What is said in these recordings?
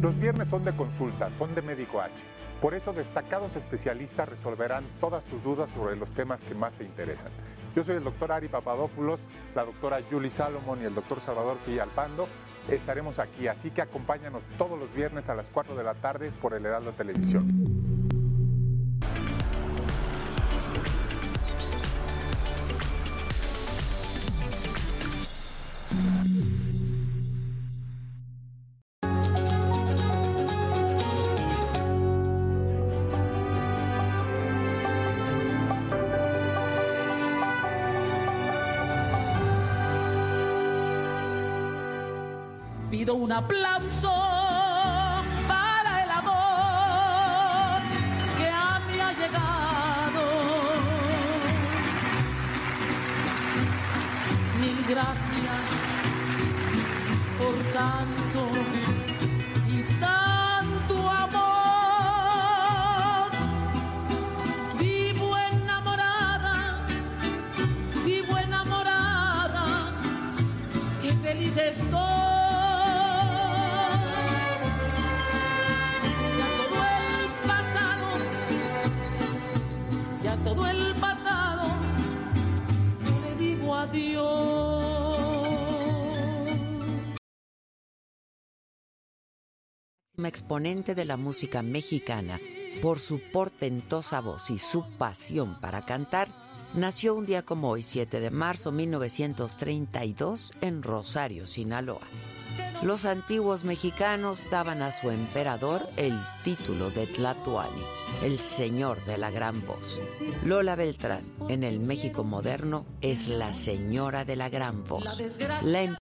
Los viernes son de consulta, son de Médico H. Por eso destacados especialistas resolverán todas tus dudas sobre los temas que más te interesan. Yo soy el doctor Ari Papadopoulos, la doctora Julie Salomon y el doctor Salvador Villalpando. Estaremos aquí, así que acompáñanos todos los viernes a las 4 de la tarde por el Heraldo Televisión. Un aplauso para el amor que a mí ha llegado. Mil gracias por tanto exponente de la música mexicana, por su portentosa voz y su pasión para cantar, nació un día como hoy, 7 de marzo de 1932, en Rosario, Sinaloa. Los antiguos mexicanos daban a su emperador el título de Tlatuani, el señor de la gran voz. Lola Beltrán, en el México moderno, es la señora de la gran voz. La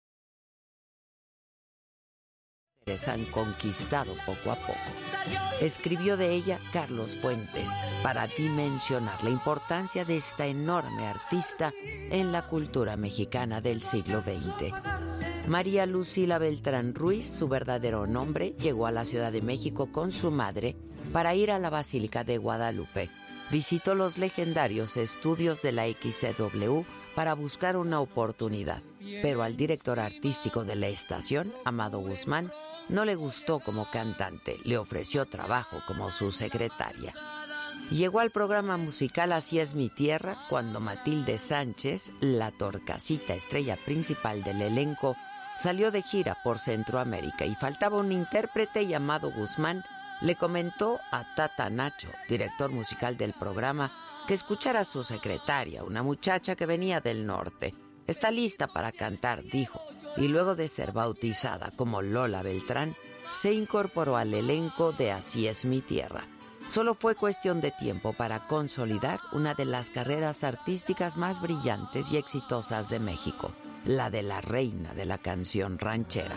han conquistado poco a poco. Escribió de ella Carlos Fuentes para dimensionar la importancia de esta enorme artista en la cultura mexicana del siglo XX. María Lucila Beltrán Ruiz, su verdadero nombre, llegó a la Ciudad de México con su madre para ir a la Basílica de Guadalupe. Visitó los legendarios estudios de la XCW para buscar una oportunidad, pero al director artístico de la estación, Amado Guzmán, no le gustó como cantante, le ofreció trabajo como su secretaria. Llegó al programa musical Así es mi tierra cuando Matilde Sánchez, la torcasita estrella principal del elenco, salió de gira por Centroamérica y faltaba un intérprete llamado Guzmán, le comentó a Tata Nacho, director musical del programa, que escuchara a su secretaria, una muchacha que venía del norte. Está lista para cantar, dijo y luego de ser bautizada como Lola Beltrán, se incorporó al elenco de Así es mi tierra. Solo fue cuestión de tiempo para consolidar una de las carreras artísticas más brillantes y exitosas de México, la de la reina de la canción ranchera.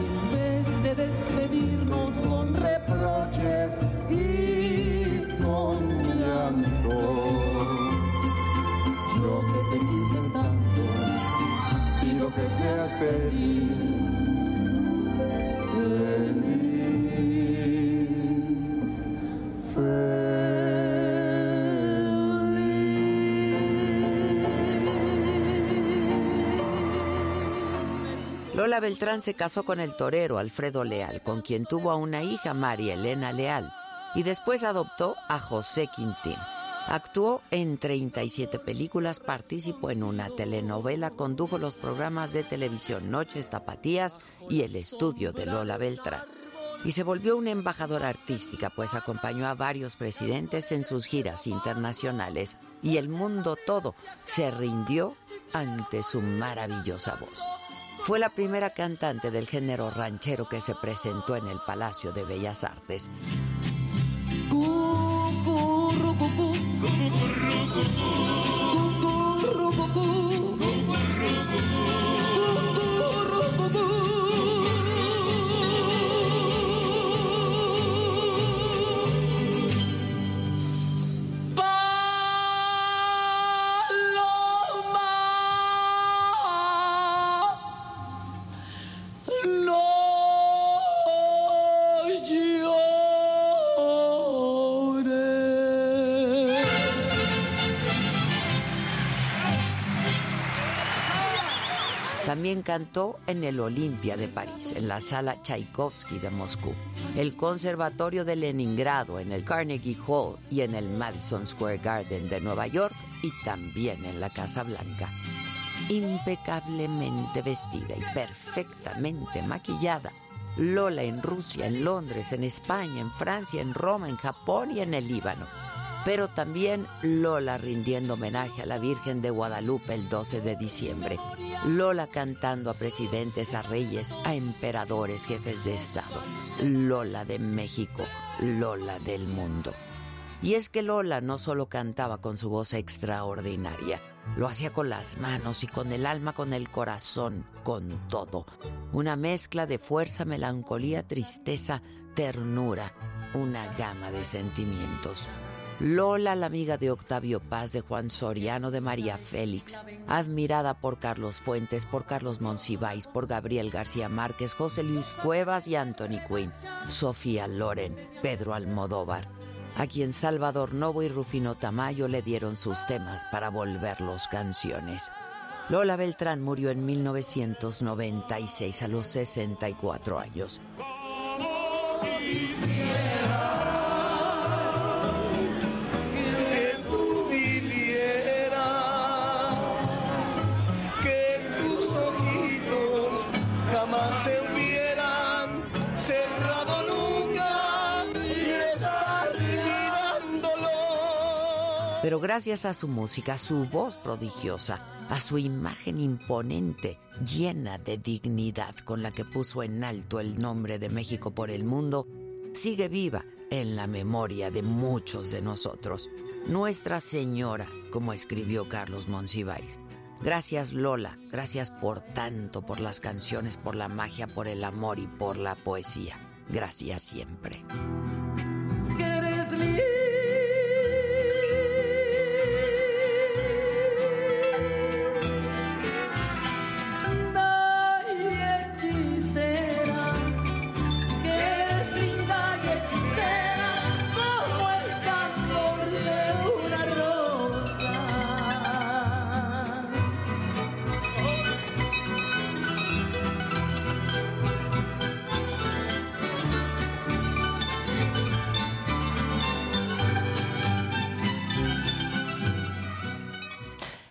En vez de despedirnos con reproches y con llanto, seas feliz, feliz, Lola Beltrán se casó con el torero Alfredo Leal, con quien tuvo a una hija, María Elena Leal, y después adoptó a José Quintín. Actuó en 37 películas, participó en una telenovela, condujo los programas de televisión Noches Tapatías y El Estudio de Lola Beltrán. Y se volvió una embajadora artística, pues acompañó a varios presidentes en sus giras internacionales y el mundo todo se rindió ante su maravillosa voz. Fue la primera cantante del género ranchero que se presentó en el Palacio de Bellas Artes. También cantó en el Olimpia de París, en la sala Tchaikovsky de Moscú, el Conservatorio de Leningrado, en el Carnegie Hall y en el Madison Square Garden de Nueva York y también en la Casa Blanca. Impecablemente vestida y perfectamente maquillada, Lola en Rusia, en Londres, en España, en Francia, en Roma, en Japón y en el Líbano pero también Lola rindiendo homenaje a la Virgen de Guadalupe el 12 de diciembre, Lola cantando a presidentes, a reyes, a emperadores, jefes de Estado, Lola de México, Lola del mundo. Y es que Lola no solo cantaba con su voz extraordinaria, lo hacía con las manos y con el alma, con el corazón, con todo. Una mezcla de fuerza, melancolía, tristeza, ternura, una gama de sentimientos. Lola, la amiga de Octavio Paz, de Juan Soriano, de María Félix, admirada por Carlos Fuentes, por Carlos Monsiváis, por Gabriel García Márquez, José Luis Cuevas y Anthony Quinn, Sofía Loren, Pedro Almodóvar, a quien Salvador Novo y Rufino Tamayo le dieron sus temas para volverlos canciones. Lola Beltrán murió en 1996 a los 64 años. Gracias a su música, a su voz prodigiosa, a su imagen imponente, llena de dignidad con la que puso en alto el nombre de México por el mundo, sigue viva en la memoria de muchos de nosotros. Nuestra Señora, como escribió Carlos Monsiváis. Gracias Lola, gracias por tanto, por las canciones, por la magia, por el amor y por la poesía. Gracias siempre.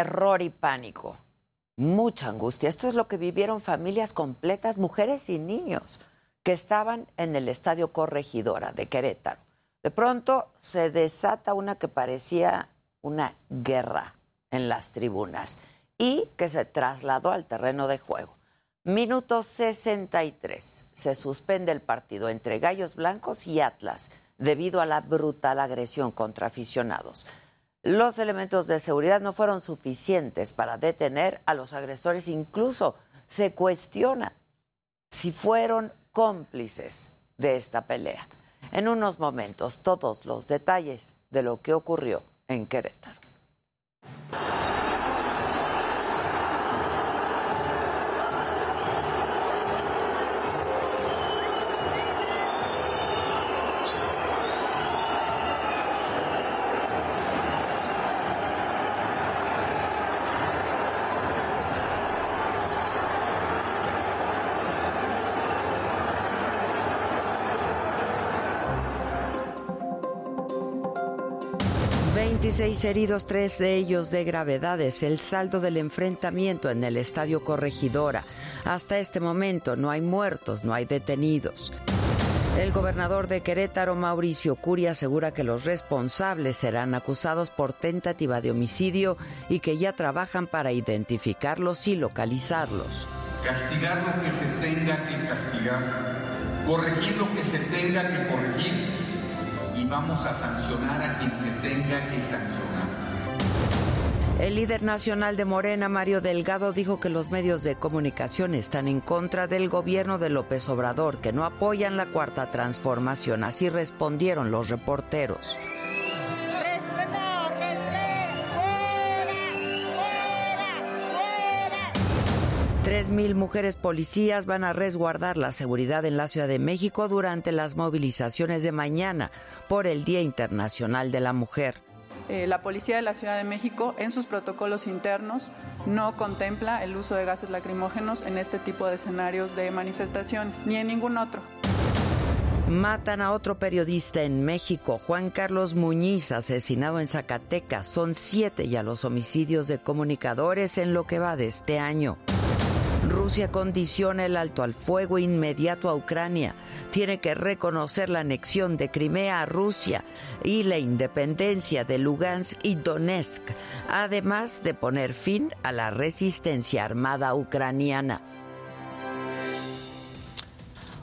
'Horror y pánico, mucha angustia. Esto es lo que vivieron familias completas, mujeres y niños, que estaban en el estadio Corregidora de Querétaro. De pronto se desata una que parecía una guerra en las tribunas y que se trasladó al terreno de juego. Minuto 63. Se suspende el partido entre Gallos Blancos y Atlas debido a la brutal agresión contra aficionados los elementos de seguridad no fueron suficientes para detener a los agresores. Incluso se cuestiona si fueron cómplices de esta pelea. En unos momentos, todos los detalles de lo que ocurrió en Querétaro. 26 heridos, tres de ellos de gravedades. El saldo del enfrentamiento en el estadio Corregidora. Hasta este momento no hay muertos, no hay detenidos. El gobernador de Querétaro, Mauricio Curi, asegura que los responsables serán acusados por tentativa de homicidio y que ya trabajan para identificarlos y localizarlos. Castigar lo que se tenga que castigar, corregir lo que se tenga que corregir vamos a sancionar a quien se tenga que sancionar. El líder nacional de Morena, Mario Delgado, dijo que los medios de comunicación están en contra del gobierno de López Obrador, que no apoyan la cuarta transformación. Así respondieron los reporteros. 3.000 mujeres policías van a resguardar la seguridad en la Ciudad de México durante las movilizaciones de mañana por el Día Internacional de la Mujer. Eh, la Policía de la Ciudad de México en sus protocolos internos no contempla el uso de gases lacrimógenos en este tipo de escenarios de manifestaciones, ni en ningún otro. Matan a otro periodista en México, Juan Carlos Muñiz, asesinado en Zacatecas. Son siete ya los homicidios de comunicadores en lo que va de este año. Rusia condiciona el alto al fuego inmediato a Ucrania. Tiene que reconocer la anexión de Crimea a Rusia y la independencia de Lugansk y Donetsk, además de poner fin a la resistencia armada ucraniana.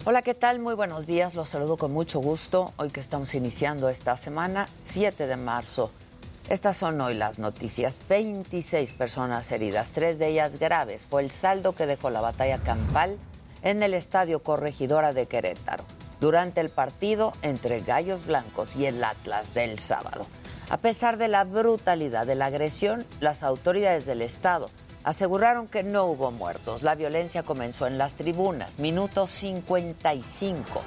Hola, ¿qué tal? Muy buenos días. Los saludo con mucho gusto. Hoy que estamos iniciando esta semana, 7 de marzo estas son hoy las noticias. 26 personas heridas, tres de ellas graves. Fue el saldo que dejó la batalla campal en el Estadio Corregidora de Querétaro durante el partido entre Gallos Blancos y el Atlas del sábado. A pesar de la brutalidad de la agresión, las autoridades del Estado aseguraron que no hubo muertos. La violencia comenzó en las tribunas, minuto 55.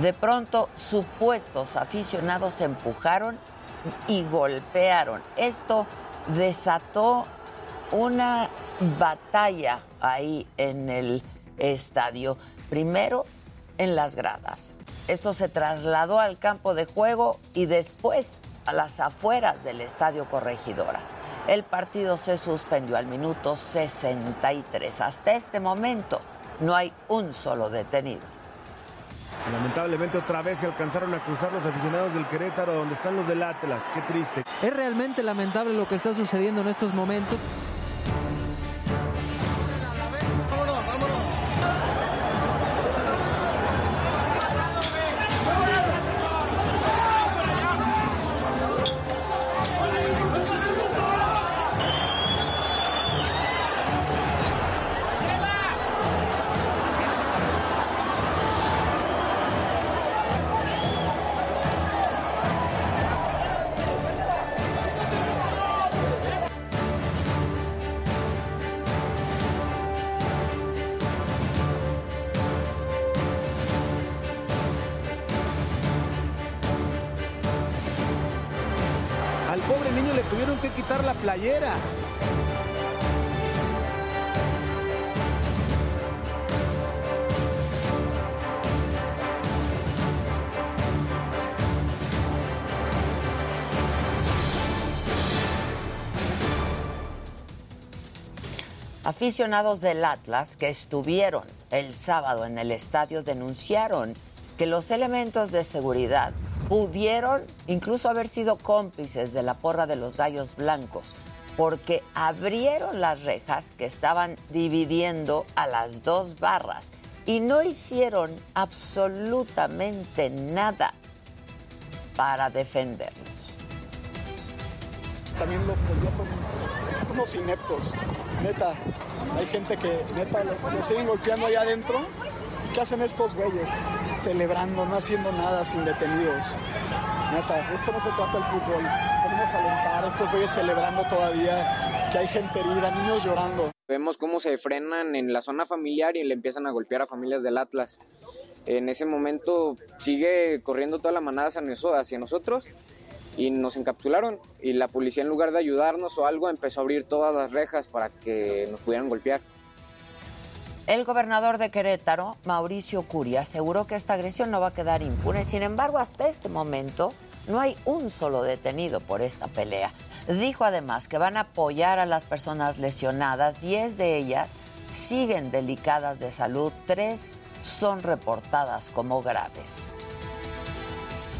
De pronto, supuestos aficionados empujaron y golpearon. Esto desató una batalla ahí en el estadio. Primero en las gradas. Esto se trasladó al campo de juego y después a las afueras del estadio Corregidora. El partido se suspendió al minuto 63. Hasta este momento no hay un solo detenido. Lamentablemente otra vez se alcanzaron a cruzar los aficionados del Querétaro donde están los del Atlas. Qué triste. Es realmente lamentable lo que está sucediendo en estos momentos. Aficionados del Atlas que estuvieron el sábado en el estadio denunciaron que los elementos de seguridad pudieron incluso haber sido cómplices de la porra de los gallos blancos, porque abrieron las rejas que estaban dividiendo a las dos barras y no hicieron absolutamente nada para defenderlos. También los policías son unos ineptos, neta. Hay gente que neta los, siguen golpeando allá adentro. ¿Qué hacen estos güeyes? celebrando, no haciendo nada sin detenidos. Neta, esto no se trata del fútbol. Podemos alentar estos güeyes celebrando todavía que hay gente herida, niños llorando. Vemos cómo se frenan en la zona familiar y le empiezan a golpear a familias del Atlas. En ese momento sigue corriendo toda la manada hacia nosotros y nos encapsularon y la policía en lugar de ayudarnos o algo empezó a abrir todas las rejas para que nos pudieran golpear. El gobernador de Querétaro, Mauricio Curia, aseguró que esta agresión no va a quedar impune. Sin embargo, hasta este momento no hay un solo detenido por esta pelea. Dijo además que van a apoyar a las personas lesionadas. Diez de ellas siguen delicadas de salud. Tres son reportadas como graves.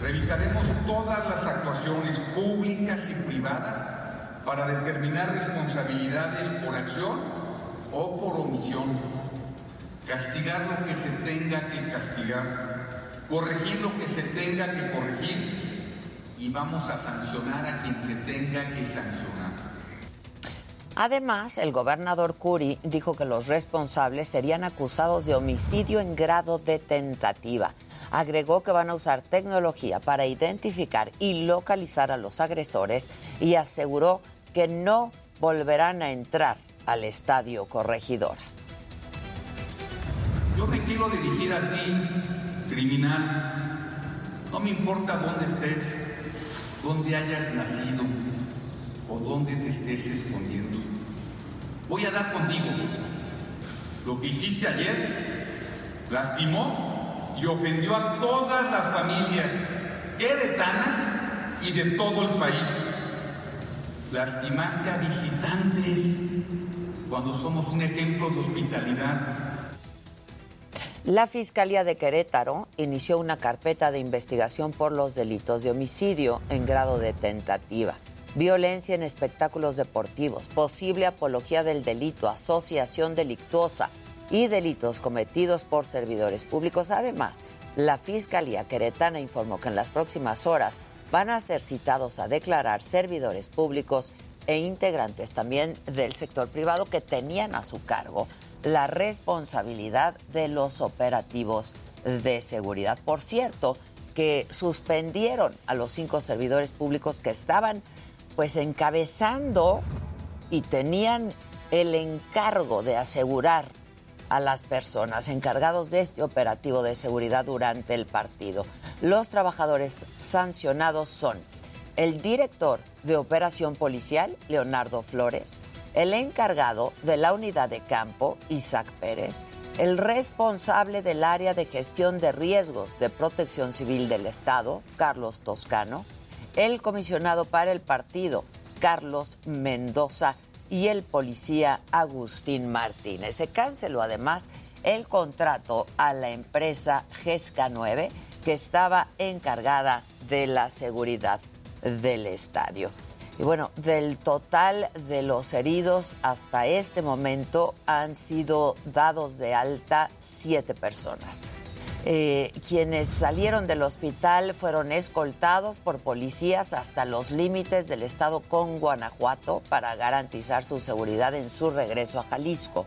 Revisaremos todas las actuaciones públicas y privadas para determinar responsabilidades por acción o por omisión, castigar lo que se tenga que castigar, corregir lo que se tenga que corregir y vamos a sancionar a quien se tenga que sancionar. Además, el gobernador Curi dijo que los responsables serían acusados de homicidio en grado de tentativa. Agregó que van a usar tecnología para identificar y localizar a los agresores y aseguró que no volverán a entrar al estadio corregidora. Yo me quiero dirigir a ti, criminal. No me importa dónde estés, dónde hayas nacido o dónde te estés escondiendo. Voy a dar contigo. Lo que hiciste ayer lastimó y ofendió a todas las familias queretanas y de todo el país. Lastimaste a visitantes cuando somos un ejemplo de hospitalidad. La Fiscalía de Querétaro inició una carpeta de investigación por los delitos de homicidio en grado de tentativa, violencia en espectáculos deportivos, posible apología del delito, asociación delictuosa y delitos cometidos por servidores públicos. Además, la Fiscalía Queretana informó que en las próximas horas van a ser citados a declarar servidores públicos e integrantes también del sector privado que tenían a su cargo la responsabilidad de los operativos de seguridad. Por cierto, que suspendieron a los cinco servidores públicos que estaban pues encabezando y tenían el encargo de asegurar a las personas encargados de este operativo de seguridad durante el partido. Los trabajadores sancionados son el director de operación policial, Leonardo Flores, el encargado de la unidad de campo, Isaac Pérez, el responsable del área de gestión de riesgos de protección civil del Estado, Carlos Toscano, el comisionado para el partido, Carlos Mendoza, y el policía Agustín Martínez. Se canceló además el contrato a la empresa GESCA 9 que estaba encargada de la seguridad del estadio. Y bueno, del total de los heridos hasta este momento han sido dados de alta siete personas. Eh, quienes salieron del hospital fueron escoltados por policías hasta los límites del estado con Guanajuato para garantizar su seguridad en su regreso a Jalisco.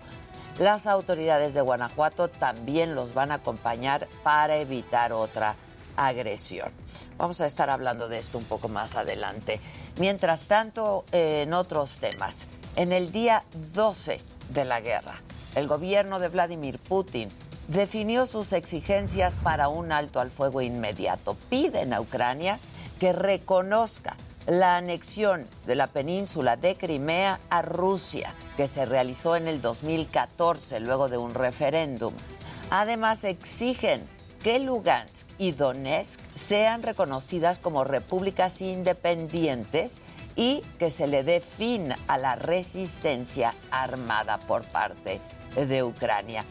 Las autoridades de Guanajuato también los van a acompañar para evitar otra agresión. Vamos a estar hablando de esto un poco más adelante. Mientras tanto, en otros temas, en el día 12 de la guerra, el gobierno de Vladimir Putin definió sus exigencias para un alto al fuego inmediato. Piden a Ucrania que reconozca la anexión de la península de Crimea a Rusia, que se realizó en el 2014 luego de un referéndum. Además, exigen que Lugansk y Donetsk sean reconocidas como repúblicas independientes y que se le dé fin a la resistencia armada por parte de Ucrania.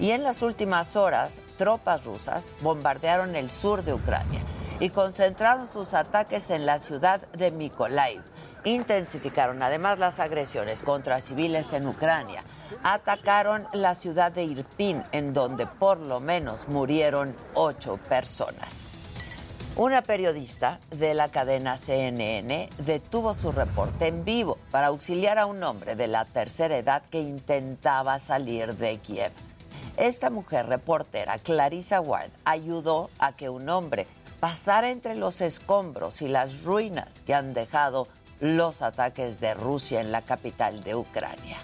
Y en las últimas horas, tropas rusas bombardearon el sur de Ucrania y concentraron sus ataques en la ciudad de Mykolaiv. Intensificaron además las agresiones contra civiles en Ucrania atacaron la ciudad de Irpin, en donde por lo menos murieron ocho personas. Una periodista de la cadena CNN detuvo su reporte en vivo para auxiliar a un hombre de la tercera edad que intentaba salir de Kiev. Esta mujer reportera, Clarissa Ward, ayudó a que un hombre pasara entre los escombros y las ruinas que han dejado los ataques de Rusia en la capital de Ucrania.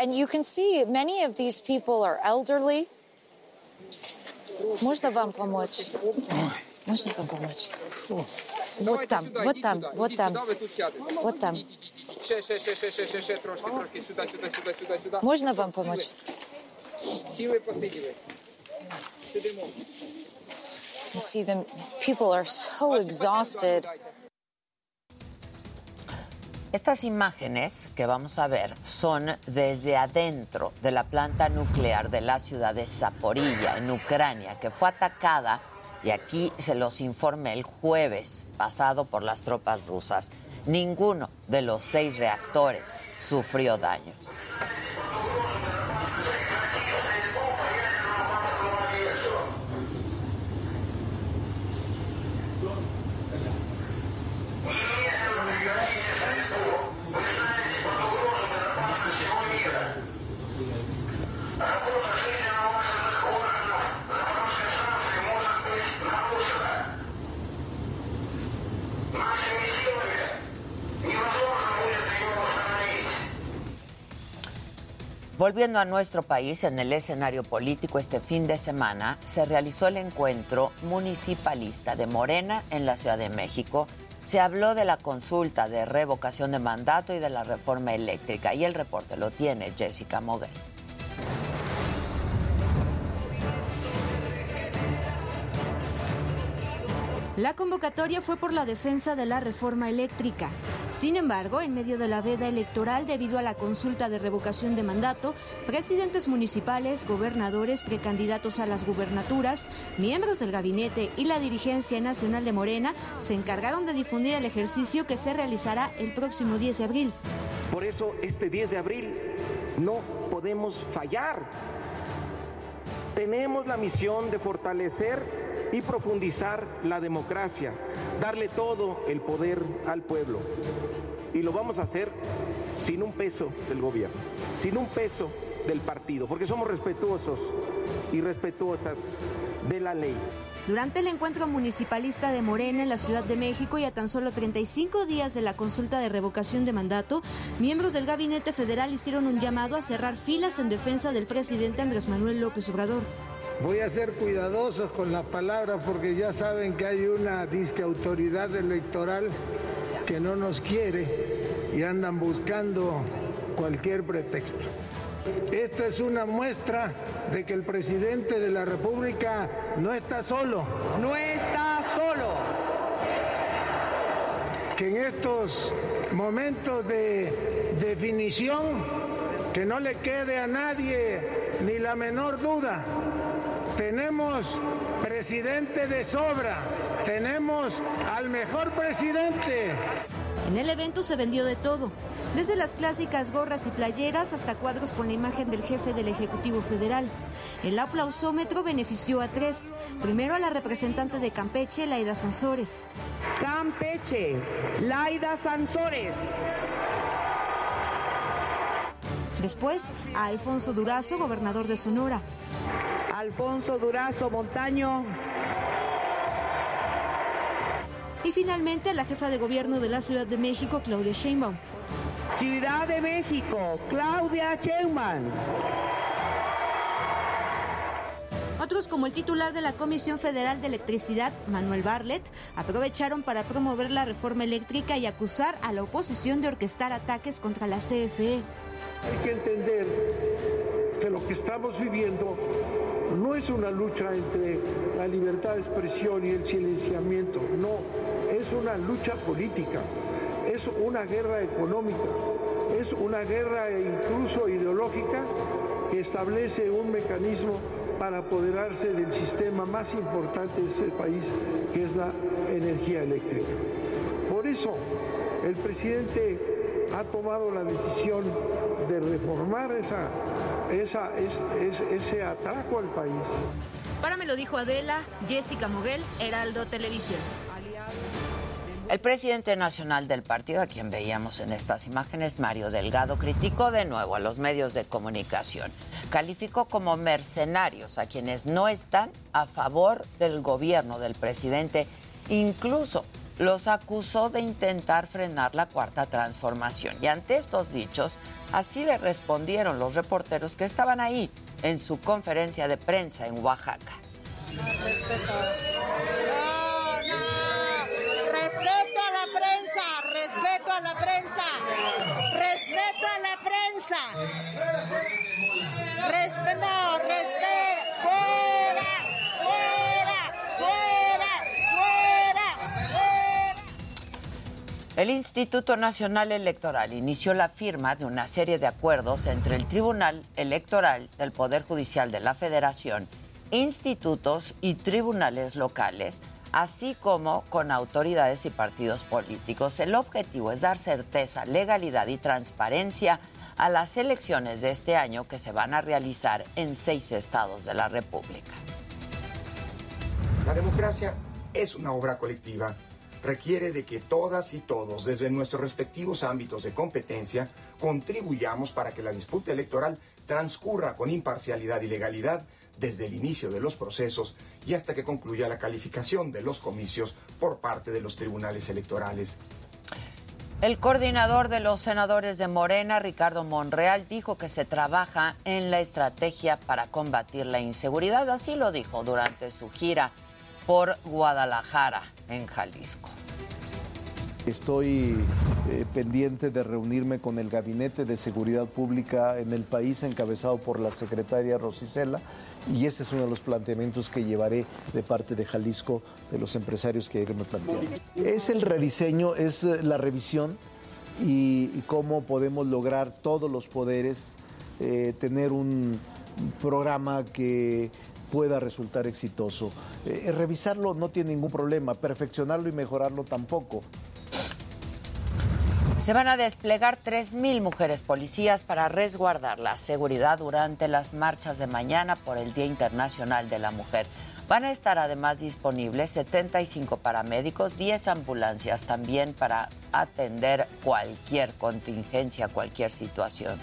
And you can see many of these people are elderly. Можно вам помочь? Можно вам помочь? Вот там, вот там, вот там, вот там. Ще, ще, ще, ще, ще, ще, ще, трошки, трошки, сюди, сюди, сюди, сюди, сюди. Можна вам помочь? Сіли, посиділи. Сидимо. You see them, people are so exhausted. Estas imágenes que vamos a ver son desde adentro de la planta nuclear de la ciudad de Zaporilla, en Ucrania, que fue atacada, y aquí se los informé el jueves pasado por las tropas rusas. Ninguno de los seis reactores sufrió daño. Volviendo a nuestro país, en el escenario político este fin de semana se realizó el encuentro municipalista de Morena en la Ciudad de México. Se habló de la consulta de revocación de mandato y de la reforma eléctrica y el reporte lo tiene Jessica Moguel. La convocatoria fue por la defensa de la reforma eléctrica. Sin embargo, en medio de la veda electoral debido a la consulta de revocación de mandato, presidentes municipales, gobernadores, precandidatos a las gubernaturas, miembros del gabinete y la dirigencia nacional de Morena se encargaron de difundir el ejercicio que se realizará el próximo 10 de abril. Por eso este 10 de abril no podemos fallar. Tenemos la misión de fortalecer y profundizar la democracia, darle todo el poder al pueblo. Y lo vamos a hacer sin un peso del gobierno, sin un peso del partido, porque somos respetuosos y respetuosas de la ley. Durante el encuentro municipalista de Morena en la Ciudad de México y a tan solo 35 días de la consulta de revocación de mandato, miembros del gabinete federal hicieron un llamado a cerrar filas en defensa del presidente Andrés Manuel López Obrador. Voy a ser cuidadoso con la palabra porque ya saben que hay una disque autoridad electoral que no nos quiere y andan buscando cualquier pretexto. Esta es una muestra de que el presidente de la República no está solo. No está solo. Que en estos momentos de definición, que no le quede a nadie ni la menor duda, tenemos presidente de sobra, tenemos al mejor presidente. En el evento se vendió de todo, desde las clásicas gorras y playeras hasta cuadros con la imagen del jefe del Ejecutivo Federal. El aplausómetro benefició a tres. Primero a la representante de Campeche, Laida Sansores. Campeche, Laida Sansores. Después a Alfonso Durazo, gobernador de Sonora. Alfonso Durazo Montaño. Y finalmente la jefa de gobierno de la Ciudad de México, Claudia Sheinbaum. Ciudad de México, Claudia Sheinbaum. Otros como el titular de la Comisión Federal de Electricidad, Manuel Barlet, aprovecharon para promover la reforma eléctrica y acusar a la oposición de orquestar ataques contra la CFE. Hay que entender que lo que estamos viviendo no es una lucha entre la libertad de expresión y el silenciamiento, no, es una lucha política, es una guerra económica, es una guerra incluso ideológica que establece un mecanismo para apoderarse del sistema más importante de este país, que es la energía eléctrica. Por eso, el presidente ha tomado la decisión de reformar esa esa, es, ese atraco al país. Para me lo dijo Adela, Jessica Moguel, Heraldo Televisión. El presidente nacional del partido, a quien veíamos en estas imágenes, Mario Delgado, criticó de nuevo a los medios de comunicación. Calificó como mercenarios a quienes no están a favor del gobierno del presidente. Incluso los acusó de intentar frenar la cuarta transformación. Y ante estos dichos, Así le respondieron los reporteros que estaban ahí en su conferencia de prensa en Oaxaca. Respeto. A la prensa, respeto a la prensa, respeto a la prensa. Respeto, respeto, fuera, fuera, fuera, El Instituto Nacional Electoral inició la firma de una serie de acuerdos entre el Tribunal Electoral del Poder Judicial de la Federación, institutos y tribunales locales, así como con autoridades y partidos políticos. El objetivo es dar certeza, legalidad y transparencia a las elecciones de este año que se van a realizar en seis estados de la República. La democracia es una obra colectiva requiere de que todas y todos, desde nuestros respectivos ámbitos de competencia, contribuyamos para que la disputa electoral transcurra con imparcialidad y legalidad desde el inicio de los procesos y hasta que concluya la calificación de los comicios por parte de los tribunales electorales. El coordinador de los senadores de Morena, Ricardo Monreal, dijo que se trabaja en la estrategia para combatir la inseguridad. Así lo dijo durante su gira por Guadalajara, en Jalisco. Estoy eh, pendiente de reunirme con el Gabinete de Seguridad Pública en el país, encabezado por la secretaria Rosicela, y ese es uno de los planteamientos que llevaré de parte de Jalisco, de los empresarios que me plantean. Es el rediseño, es eh, la revisión y, cómo podemos lograr todos los poderes eh, tener un programa que pueda resultar exitoso. Eh, revisarlo no tiene ningún problema, perfeccionarlo y mejorarlo tampoco. Se van a desplegar 3.000 mujeres policías para resguardar la seguridad durante las marchas de mañana por el Día Internacional de la Mujer. Van a estar además disponibles 75 paramédicos, 10 ambulancias también para atender cualquier contingencia, cualquier situación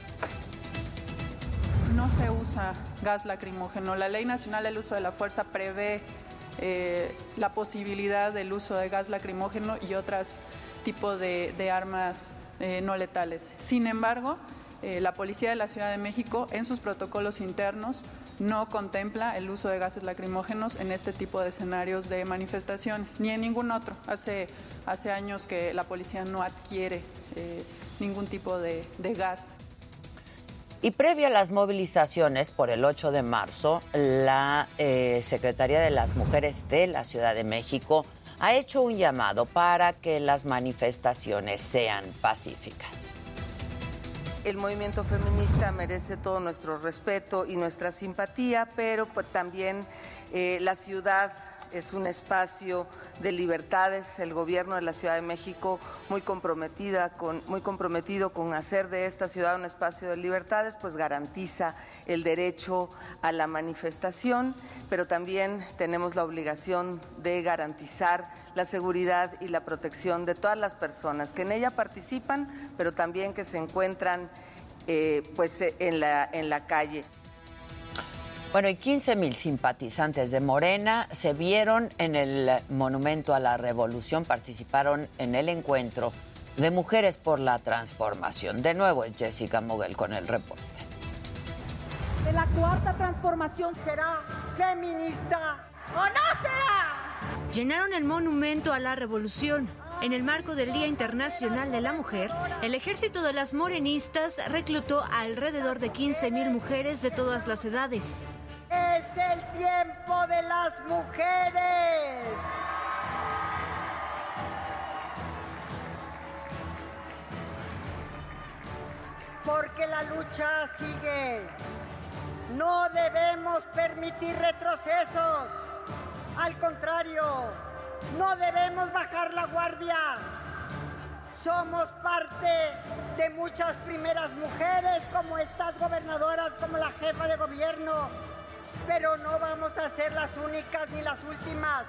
no se usa gas lacrimógeno. La Ley Nacional del Uso de la Fuerza prevé eh, la posibilidad del uso de gas lacrimógeno y otros tipos de, armas eh, no letales. Sin embargo, eh, la Policía de la Ciudad de México en sus protocolos internos no contempla el uso de gases lacrimógenos en este tipo de escenarios de manifestaciones, ni en ningún otro. Hace, hace años que la policía no adquiere ningún tipo de gas y previo a las movilizaciones por el 8 de marzo, la eh, Secretaría de las Mujeres de la Ciudad de México ha hecho un llamado para que las manifestaciones sean pacíficas. El movimiento feminista merece todo nuestro respeto y nuestra simpatía, pero pues, también eh, la ciudad es un espacio de libertades. El gobierno de la Ciudad de México muy comprometida con, muy comprometido con hacer de esta ciudad un espacio de libertades, pues garantiza el derecho a la manifestación, pero también tenemos la obligación de garantizar la seguridad y la protección de todas las personas que en ella participan, pero también que se encuentran eh, pues en la, en la calle. Bueno, y 15 mil simpatizantes de Morena se vieron en el Monumento a la Revolución, participaron en el encuentro de Mujeres por la Transformación. De nuevo es Jessica Moguel con el reporte. la cuarta transformación será feminista o no será. Llenaron el Monumento a la Revolución. En el marco del Día Internacional de la Mujer, el ejército de las morenistas reclutó a alrededor de 15 mil mujeres de todas las edades. Es el tiempo de las mujeres. Porque la lucha sigue. No debemos permitir retrocesos. Al contrario, no debemos bajar la guardia. Somos parte de muchas primeras mujeres, como estas gobernadoras, como la jefa de gobierno, pero no vamos a ser las únicas ni las últimas.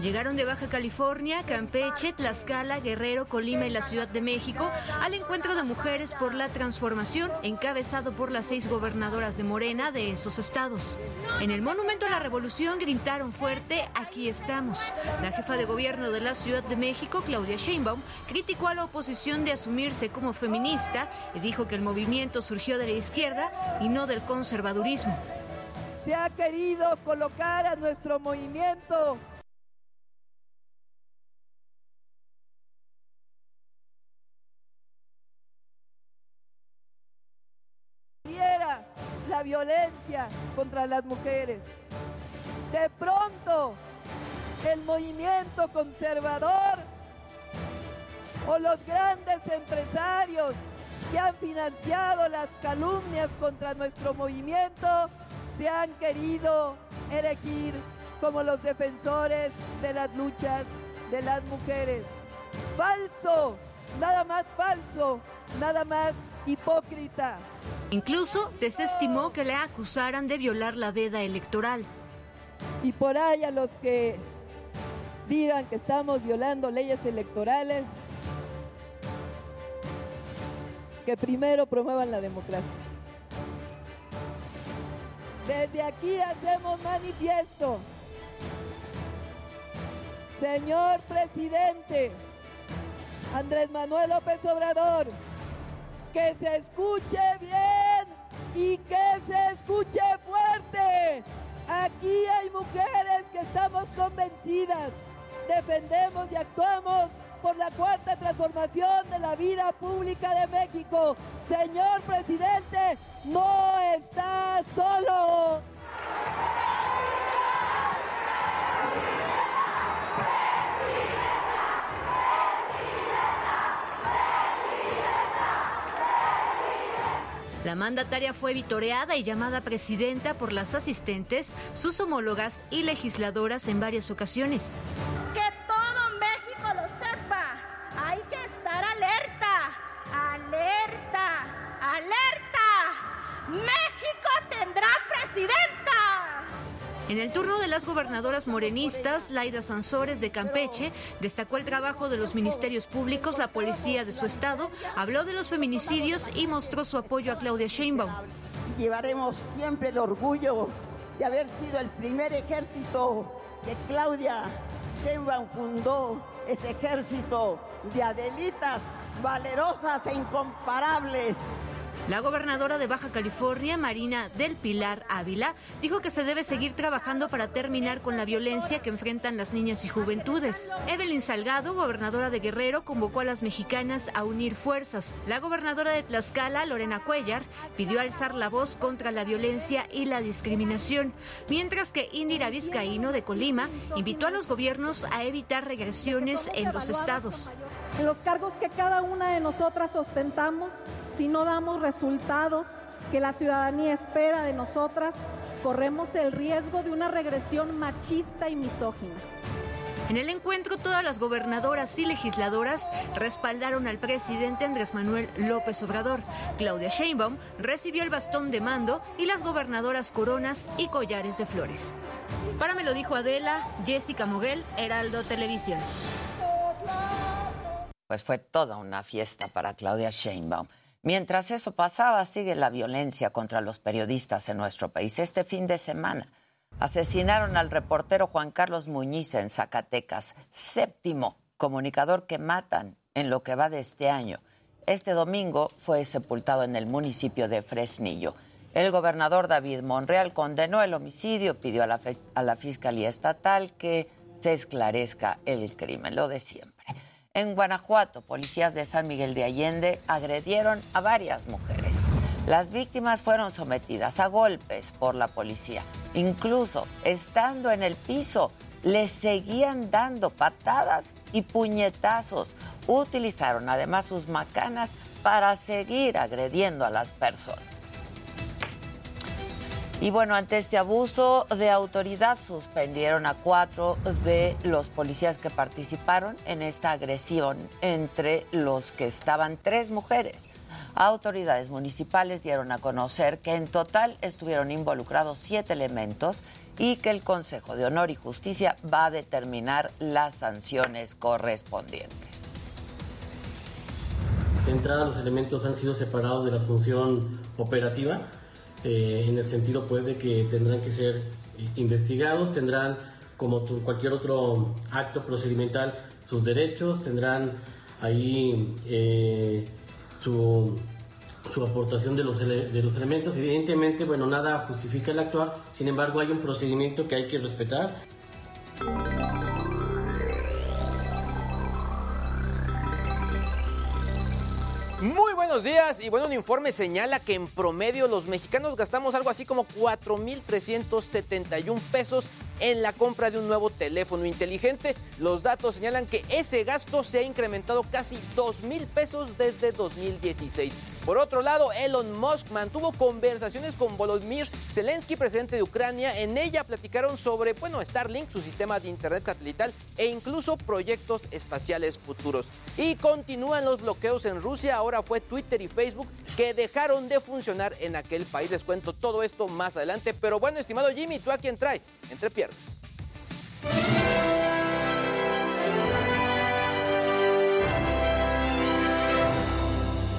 Llegaron de Baja California, Campeche, Tlaxcala, Guerrero, Colima y la Ciudad de México al encuentro de mujeres por la transformación encabezado por las seis gobernadoras de Morena de esos estados. En el Monumento a la Revolución gritaron fuerte, aquí estamos. La jefa de gobierno de la Ciudad de México, Claudia Sheinbaum, criticó a la oposición de asumirse como feminista y dijo que el movimiento surgió de la izquierda y no del conservadurismo se ha querido colocar a nuestro movimiento la violencia contra las mujeres. De pronto, el movimiento conservador o los grandes empresarios que han financiado las calumnias contra nuestro movimiento se han querido elegir como los defensores de las luchas de las mujeres. Falso, nada más falso, nada más hipócrita. Incluso desestimó que le acusaran de violar la veda electoral. Y por ahí a los que digan que estamos violando leyes electorales, que primero promuevan la democracia. Desde aquí hacemos manifiesto. Señor presidente Andrés Manuel López Obrador, que se escuche bien y que se escuche fuerte. Aquí hay mujeres que estamos convencidas, defendemos y actuamos por la cuarta transformación de la vida pública de México. Señor presidente, no está solo. La mandataria fue vitoreada y llamada presidenta por las asistentes, sus homólogas y legisladoras en varias ocasiones. Que alerta. México tendrá presidenta. En el turno de las gobernadoras morenistas, Laida Sansores de Campeche destacó el trabajo de los ministerios públicos, la policía de su estado, habló de los feminicidios y mostró su apoyo a Claudia Sheinbaum. Llevaremos siempre el orgullo de haber sido el primer ejército que Claudia Sheinbaum fundó, ese ejército de adelitas valerosas e incomparables la gobernadora de Baja California, Marina del Pilar Ávila, dijo que se debe seguir trabajando para terminar con la violencia que enfrentan las niñas y juventudes. Evelyn Salgado, gobernadora de Guerrero, convocó a las mexicanas a unir fuerzas. La gobernadora de Tlaxcala, Lorena Cuellar, pidió alzar la voz contra la violencia y la discriminación, mientras que Indira Vizcaíno de Colima invitó a los gobiernos a evitar regresiones en los estados. En los cargos que cada una de nosotras ostentamos, si no damos resultados que la ciudadanía espera de nosotras, corremos el riesgo de una regresión machista y misógina. En el encuentro, todas las gobernadoras y legisladoras respaldaron al presidente Andrés Manuel López Obrador. Claudia Sheinbaum recibió el bastón de mando y las gobernadoras coronas y collares de flores. Para me lo dijo Adela, Jessica Moguel, Heraldo Televisión. Pues fue toda una fiesta para Claudia Sheinbaum. Mientras eso pasaba, sigue la violencia contra los periodistas en nuestro país. Este fin de semana asesinaron al reportero Juan Carlos Muñiz en Zacatecas, séptimo comunicador que matan en lo que va de este año. Este domingo fue sepultado en el municipio de Fresnillo. El gobernador David Monreal condenó el homicidio, pidió a la, a la Fiscalía Estatal que se esclarezca el crimen, lo de. En Guanajuato, policías de San Miguel de Allende agredieron a varias mujeres. Las víctimas fueron sometidas a golpes por la policía. Incluso estando en el piso, les seguían dando patadas y puñetazos. Utilizaron además sus macanas para seguir agrediendo a las personas. Y bueno, ante este abuso de autoridad suspendieron a cuatro de los policías que participaron en esta agresión, entre los que estaban tres mujeres. Autoridades municipales dieron a conocer que en total estuvieron involucrados siete elementos y que el Consejo de Honor y Justicia va a determinar las sanciones correspondientes. De entrada, los elementos han sido separados de la función operativa eh, en el sentido pues de que tendrán que ser investigados, tendrán como cualquier otro acto procedimental sus derechos, tendrán ahí eh, su, su, aportación de los, de los elementos. Evidentemente, bueno, nada justifica el actuar, sin embargo hay un procedimiento que hay que respetar. Muy buenos días. Y bueno, un informe señala que en promedio los mexicanos gastamos algo así como 4.371 pesos en la compra de un nuevo teléfono inteligente. Los datos señalan que ese gasto se ha incrementado casi 2 mil pesos desde 2016. Por otro lado, Elon Musk mantuvo conversaciones con Volodymyr Zelensky, presidente de Ucrania. En ella platicaron sobre, bueno, Starlink, su sistema de internet satelital e incluso proyectos espaciales futuros. Y continúan los bloqueos en Rusia. Ahora fue Twitter y Facebook que dejaron de funcionar en aquel país. Les cuento todo esto más adelante. Pero bueno, estimado Jimmy, ¿tú a quién traes? Entre. Williams.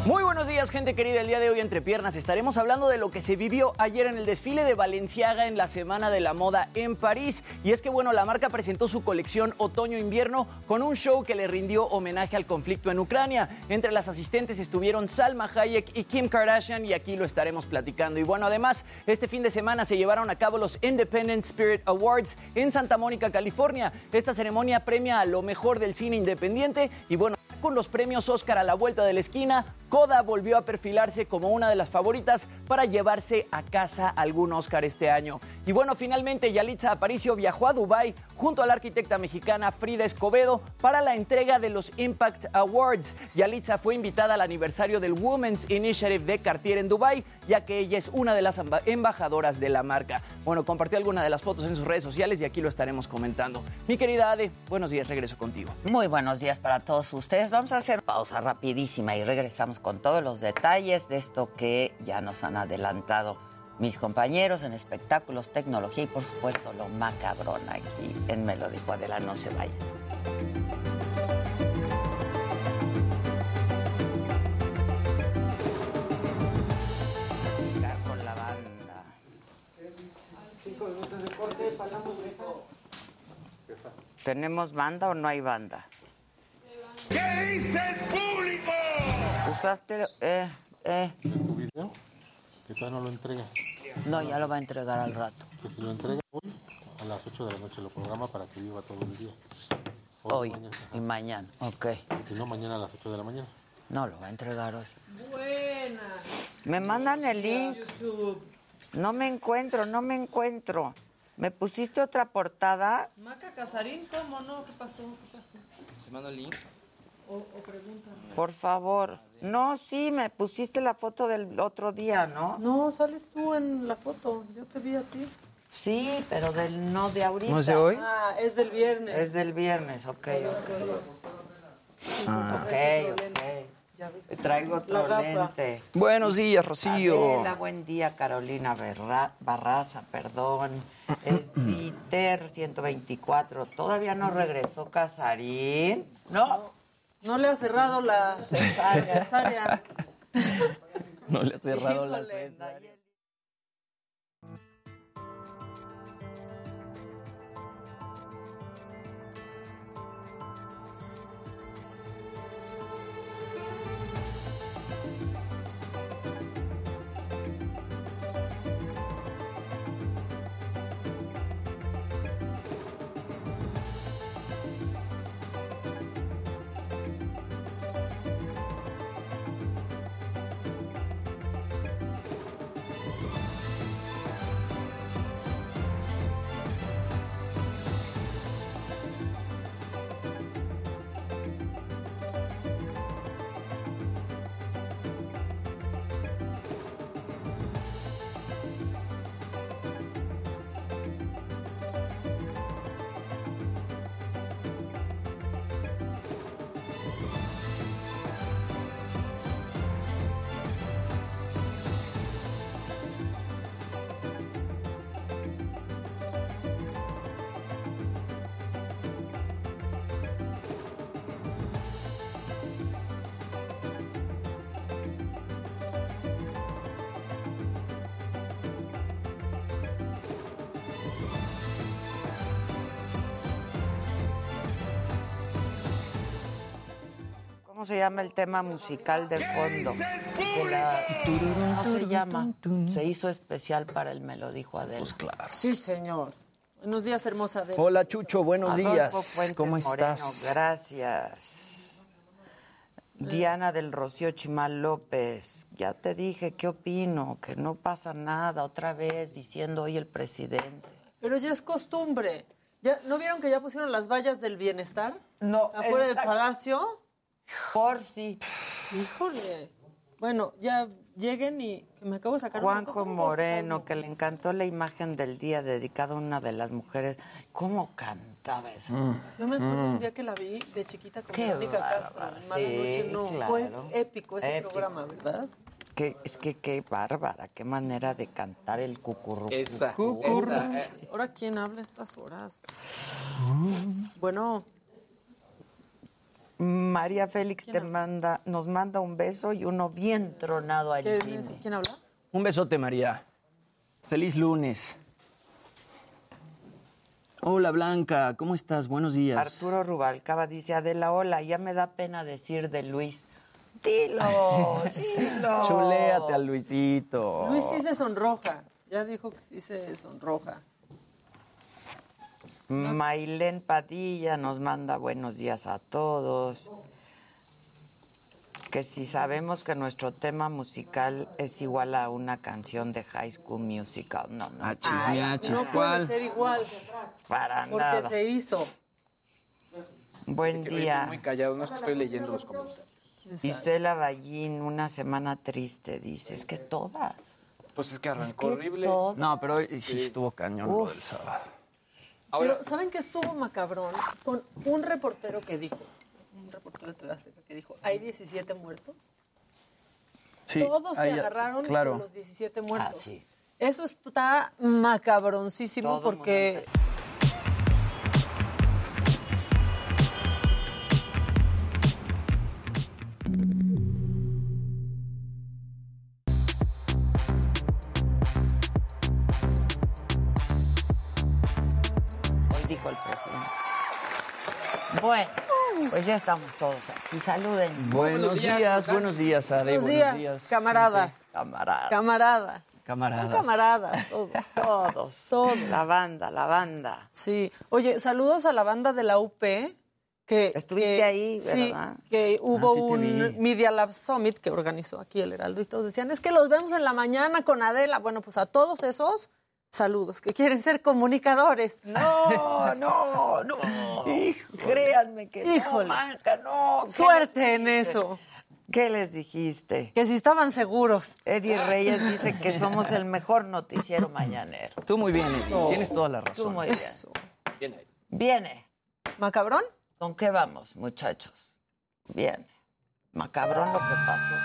Muy buenos días, gente querida. El día de hoy, entre piernas, estaremos hablando de lo que se vivió ayer en el desfile de Valenciaga en la Semana de la Moda en París. Y es que, bueno, la marca presentó su colección otoño-invierno con un show que le rindió homenaje al conflicto en Ucrania. Entre las asistentes estuvieron Salma Hayek y Kim Kardashian, y aquí lo estaremos platicando. Y bueno, además, este fin de semana se llevaron a cabo los Independent Spirit Awards en Santa Mónica, California. Esta ceremonia premia a lo mejor del cine independiente y, bueno, con los premios Oscar a la vuelta de la esquina, Coda volvió a perfilarse como una de las favoritas para llevarse a casa algún Oscar este año. Y bueno, finalmente Yalitza Aparicio viajó a Dubái junto a la arquitecta mexicana Frida Escobedo para la entrega de los Impact Awards. Yalitza fue invitada al aniversario del Women's Initiative de Cartier en Dubái, ya que ella es una de las embajadoras de la marca. Bueno, compartió alguna de las fotos en sus redes sociales y aquí lo estaremos comentando. Mi querida Ade, buenos días, regreso contigo. Muy buenos días para todos ustedes. Vamos a hacer pausa rapidísima y regresamos con todos los detalles de esto que ya nos han adelantado mis compañeros en espectáculos, tecnología y por supuesto lo macabrón aquí en Me lo dijo Adela, no se vaya. ¿Tenemos banda o no hay banda? ¿Qué dice el público? Usaste, eh, eh. ¿Tu video? ¿Qué tal no lo entrega? No, ya lo va a entregar al rato. Que si lo entrega hoy, a las 8 de la noche lo programa para que viva todo el día. Hoy y mañana, ok. Si no, mañana a las 8 de la mañana. No, lo va a entregar hoy. Buenas. Me mandan el link. No me encuentro, no me encuentro. ¿Me pusiste otra portada? Maca Casarín, ¿cómo no? ¿Qué pasó? ¿Qué pasó? ¿Se manda el link? O, o pregunta. Por favor. No, sí, me pusiste la foto del otro día, ¿no? No, sales tú en la foto. Yo te vi a ti. Sí, pero del no de ahorita. ¿No es de hoy? Ah, es del viernes. Es del viernes, ok. Ah, ok, ok. Traigo otro lente. Buenos días, Rocío. Adela, buen día, Carolina Berra- Barraza, perdón. El Peter 124, todavía no regresó Casarín. No. No le ha cerrado la Cesárea. cesárea. No le ha cerrado la cesárea. Se llama el tema musical de fondo? De la- ¿Cómo se llama? Se hizo especial para el Me lo dijo Adela. Pues claro. Sí, señor. Buenos días, hermosa de. Hola, Chucho, buenos Adolfo días. Fuentes ¿Cómo Moreno, estás? gracias. Diana del Rocío Chimal López, ya te dije qué opino, que no pasa nada, otra vez diciendo hoy el presidente. Pero ya es costumbre. ¿Ya, ¿No vieron que ya pusieron las vallas del bienestar? No. Afuera del palacio. Por si. Híjole. Bueno, ya lleguen y que me acabo de sacar Juanjo. Moreno, que le encantó la imagen del día dedicado a una de las mujeres. ¿Cómo cantaba eso? Yo me acuerdo Mm. un día que la vi de chiquita con Qué Mónica Castro. bárbara, Mala sí, noche, no. claro. Fue épico ese Épico. programa, ¿verdad? Que, es que qué bárbara, qué manera de cantar el cucurru. Esa, Cucurru. esa. Ahora, ¿quién habla a estas horas? Bueno, María Félix te manda, nos manda un beso y uno bien tronado al ¿quién, habla? Un besote, María. Feliz lunes. Hola, Blanca. ¿Cómo estás? Buenos días. Arturo Rubalcaba dice, Adela, hola, ya me da pena decir de Luis. Dilo, dilo. Chuléate al Luisito. Luis sí se sonroja. Ya dijo que sí se sonroja. Mailén Padilla nos manda buenos días a todos. Que si sabemos que nuestro tema musical es igual a una canción de High School Musical. No, no. Achis, miachis, No puede ser igual. Para Porque nada. se hizo. Buen día. es muy callado, no es que estoy leyendo los comentarios. Isela Ballín, una semana triste, dice. Es que todas. Pues es que arrancó que horrible. todo- No, pero hoy sí estuvo cañón lo Uf. del sábado. Ahora, Pero, ¿saben qué estuvo macabrón? Con un reportero que dijo, un reportero de que dijo, hay 17 muertos. Sí, Todos se agarraron claro. con los 17 muertos. Ah, sí. Eso está macabroncísimo Todo porque... Bueno, pues ya estamos todos aquí. Saluden. Buenos días, buenos días, Ade. Buenos días, camaradas. Camaradas. Camaradas. Camaradas. Son camaradas, todos. Todos. Todos. La banda, la banda. Sí. Oye, saludos a la banda de la UP. Que, Estuviste que- ahí, sí, ¿verdad? que hubo Ah, sí te un vi. Media Lab Summit que organizó aquí el Heraldo y todos decían, es que los vemos en la mañana con Adela. Bueno, pues a todos esos, saludos, que quieren ser comunicadores. No, no, no. Créanme que Híjole. no, Marca, no. ¿Qué Suerte en eso. ¿Qué les dijiste? Que si estaban seguros. Eddie Reyes dice que somos el mejor noticiero mañanero. Tú muy bien, Eddie. Tienes toda la Tú razón. muy bien. Eso. bien ahí. Viene. ¿Macabrón? ¿Con qué vamos, muchachos? Bien. Macabrón lo que pasó.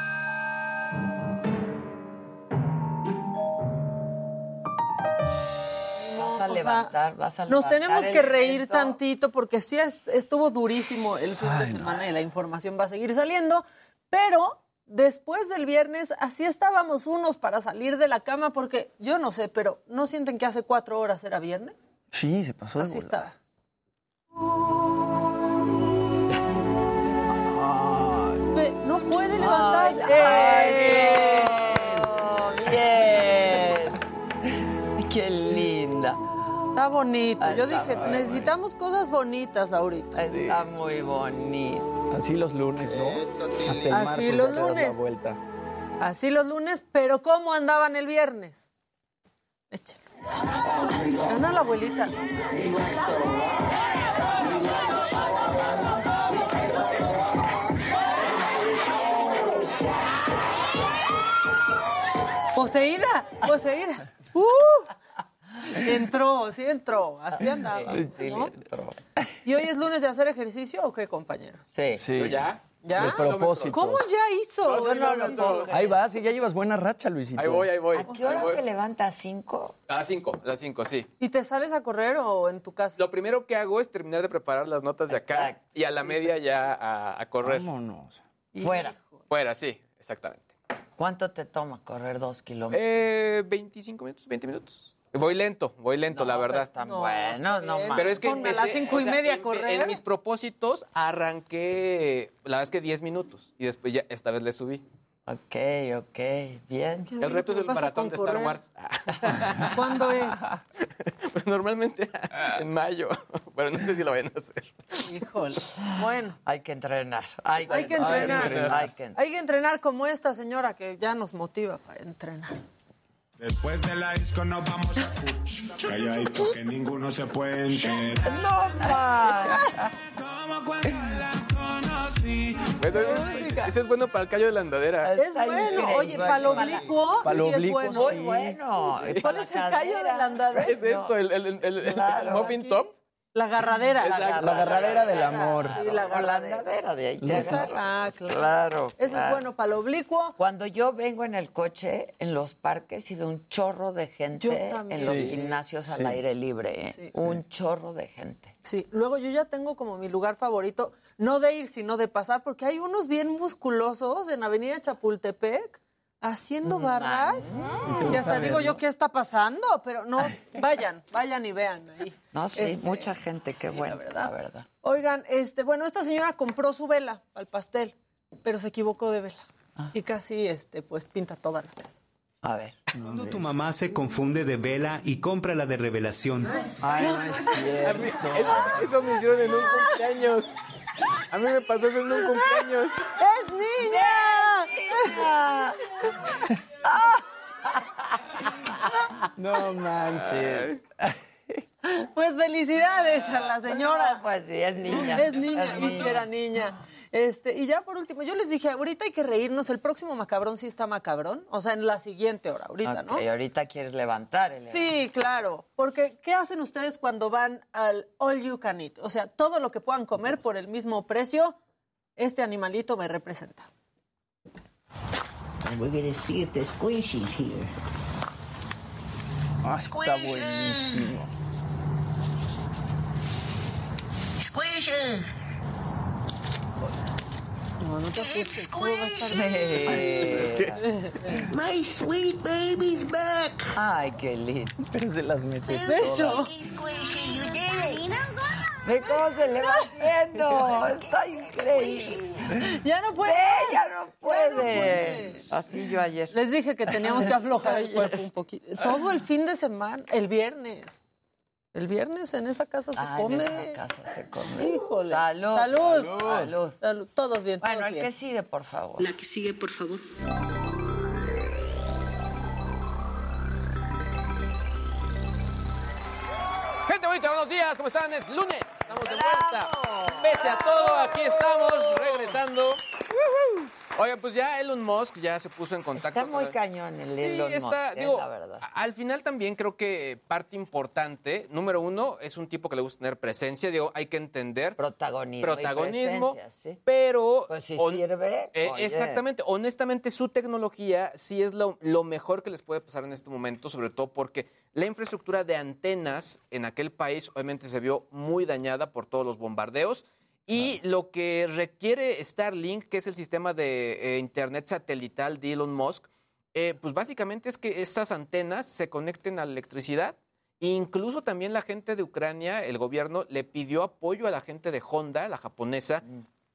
Vas a levantar, Nos tenemos que reír evento. tantito porque sí es- estuvo durísimo el fin de semana y la información va a seguir saliendo, pero después del viernes así estábamos unos para salir de la cama porque yo no sé, pero ¿no sienten que hace cuatro horas era viernes? Sí, se pasó de Así volada. estaba. No puede levantarse. Está bonito. Yo Está dije, muy necesitamos cosas bonitas ahorita. Está muy bonito. Así los lunes, ¿no? Hasta el Así martes los lunes. la vuelta. Así los lunes, pero ¿cómo andaban el viernes? Échale. Gana la abuelita. Poseída, poseída. ¡Uh! Entró, sí entró, así andaba. Sí, entró. ¿Y hoy es lunes de hacer ejercicio o qué, compañeros? Sí. Sí. ¿Yo ya? ¿Ya? Despropósitos. ¿Cómo ya hizo? No, sí, no Ahí vas, y ya llevas buena racha, Luisito. Ahí voy, ahí voy. ¿A qué hora voy. te levantas? ¿Cinco? A las 5, a las 5, sí. ¿Y te sales a correr o en tu casa? Lo primero que hago es terminar de preparar las notas de acá Exacto. y a la media ya a, a correr. Vámonos. Fuera. Fuera, sí, exactamente. ¿Cuánto te toma correr dos kilómetros? Eh, 25 minutos, 20 minutos. Voy lento, voy lento, la verdad. Están No, buenos, está no más. Pero es que Ponme a las cinco y o sea, media a en- correr. En mis propósitos arranqué, la verdad es que 10 minutos y después ya esta vez le subí. Ok, ok, bien. El reto es el maratón de Star? Wars. ¿Cuándo es? Pues normalmente en mayo, pero no sé si lo vayan a hacer. Híjole. Bueno, Hay que entrenar. Hay, hay que entrenar. Hay que entrenar. Hay que entrenar como esta señora que ya nos motiva para entrenar. Después de la disco nos vamos a Cuch. Calladito que ninguno se puede enterar. ¡No! Como cuando la conocí. Bueno, ese es bueno para el callo de la andadera. Es bueno. Oye, palo oblicuo Palo sí es oblicuo, bueno. sí. Muy bueno. ¿Cuál es el callo de la andadera? ¿Qué es esto? ¿El, el, el, el- el muffin top? La agarradera. Exacto. La agarradera del amor. Sí, la agarradera. de ahí. ah, claro. Claro. Ese es claro. bueno para lo oblicuo. Cuando yo vengo en el coche, en los parques, y veo un chorro de gente Yo también. en los Sí. gimnasios al Sí. aire libre. ¿eh? Sí. Un chorro de gente. Sí, luego yo ya tengo como mi lugar favorito, no de ir, sino de pasar, porque hay unos bien musculosos en Avenida Chapultepec haciendo barras. Y hasta digo yo, ¿qué está pasando? Pero no, vayan, vayan y vean ahí. No, sí, Este, mucha gente, qué bueno, la verdad. Oigan, este, bueno, esta señora compró su vela al pastel, pero se equivocó de vela. Ah. Y casi, este, pues pinta toda la casa. A ver. Cuando tu mamá se confunde de vela y compra la de revelación. Ay, no es A mí- eso, eso me hicieron en un cumpleaños. A mí me pasó eso en un cumpleaños. ¡Es niña! No manches. Pues felicidades a la señora. pues sí, es niña. Es niña, Es y niña. si era niña. Este, y ya por último, yo les dije, ahorita hay que reírnos, el próximo macabrón sí está macabrón, o sea, en la siguiente hora, ahorita, ¿no? Ok, ahorita quieres levantar el Sí, claro, porque ¿qué hacen ustedes cuando van al all you can eat? O sea, todo lo que puedan comer por el mismo precio, este animalito me representa. And we're gonna see if the squishy's here. Ah, está buenísimo. Squishy! No, no te. My sweet baby's back! Ay, qué lindo. Pero se las mete Beso. todas. Squishy, you did it! Ve cómo se le va haciendo. Está increíble. Ya no puede. Ve, ya no puede. puede. Así yo ayer. Les dije que teníamos que aflojar el cuerpo un poquito. Todo el fin de semana, el viernes. El viernes en esa casa se Ah, en come. esa casa se come. Híjole. Salud. Salud. Salud. Salud. Todos bien, todos Bueno, el bien. que sigue, por favor. La que sigue, por favor. Gente bonita, buenos días, ¿cómo están? Es lunes, estamos de vuelta. Pese a todo, aquí estamos, regresando. Oigan, pues ya Elon Musk ya se puso en contacto. Está muy con- cañón el Sí, Elon está, Musk, eh, digo, la verdad. al final también creo que parte importante, número uno, es un tipo que le gusta tener presencia, digo, hay que entender. Protagonismo. Protagonismo, sí. pero... Pues si sirve. eh, oye. exactamente, honestamente su tecnología sí es lo, lo mejor que les puede pasar en este momento, sobre todo porque la infraestructura de antenas en aquel país obviamente se vio muy dañada por todos los bombardeos. Y lo que requiere Starlink, que es el sistema de eh, Internet satelital de Elon Musk, eh, pues básicamente es que estas antenas se conecten a la electricidad. Incluso también la gente de Ucrania, el gobierno, le pidió apoyo a la gente de Honda, la japonesa,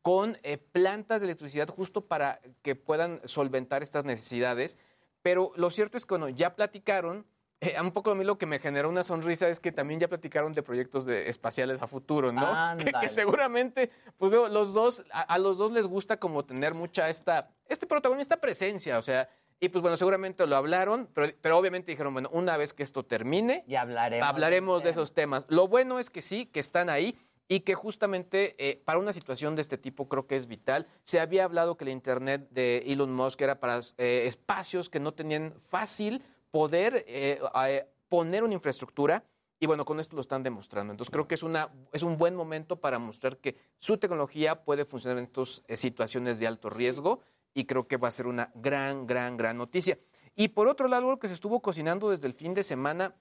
con eh, plantas de electricidad justo para que puedan solventar estas necesidades. Pero lo cierto es que, bueno, ya platicaron. Eh, un poco a mí lo que me generó una sonrisa es que también ya platicaron de proyectos de espaciales a futuro, ¿no? Que, que seguramente, pues veo, los dos, a, a los dos les gusta como tener mucha esta, este protagonista, esta presencia, o sea, y pues bueno, seguramente lo hablaron, pero, pero obviamente dijeron, bueno, una vez que esto termine, ya hablaremos, hablaremos de esos temas. Lo bueno es que sí, que están ahí y que justamente eh, para una situación de este tipo creo que es vital. Se había hablado que la Internet de Elon Musk era para eh, espacios que no tenían fácil poder eh, eh, poner una infraestructura. Y bueno, con esto lo están demostrando. Entonces creo que es, una, es un buen momento para mostrar que su tecnología puede funcionar en estas eh, situaciones de alto riesgo y creo que va a ser una gran, gran, gran noticia. Y por otro lado, algo que se estuvo cocinando desde el fin de semana,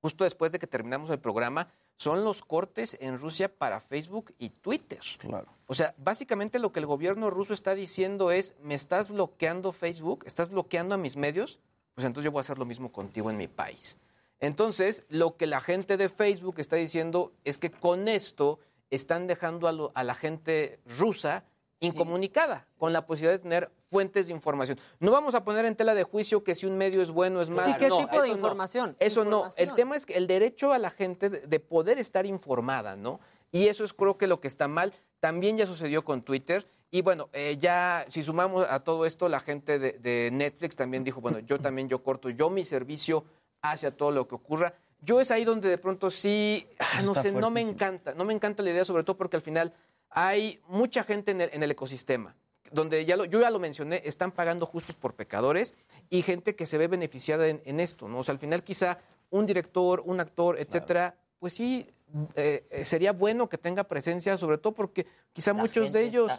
justo después de que terminamos el programa, son los cortes en Rusia para Facebook y Twitter. Claro. O sea, básicamente lo que el gobierno ruso está diciendo es, me estás bloqueando Facebook, estás bloqueando a mis medios, pues entonces yo voy a hacer lo mismo contigo en mi país. Entonces, lo que la gente de Facebook está diciendo es que con esto están dejando a, lo- a la gente rusa incomunicada, con la posibilidad de tener fuentes de información. No vamos a poner en tela de juicio que si un medio es bueno o es malo. Sí, ¿qué no, tipo de no. información? Eso no. El tema es que el derecho a la gente de poder estar informada, ¿no? Y eso es creo que lo que está mal. También ya sucedió con Twitter Y bueno, eh, ya si sumamos a todo esto, la gente de, de Netflix también dijo, bueno, yo también yo corto yo mi servicio hacia todo lo que ocurra. Yo es ahí donde de pronto sí, ah, no Está sé, no me encanta, no me encanta la idea, sobre todo porque al final hay mucha gente en el, en el ecosistema, donde ya lo, yo ya lo mencioné, están pagando justos por pecadores y gente que se ve beneficiada en, en esto, ¿no? O sea, al final quizá un director, un actor, etcétera, pues sí, eh, sería bueno que tenga presencia, sobre todo porque quizá muchos de ellos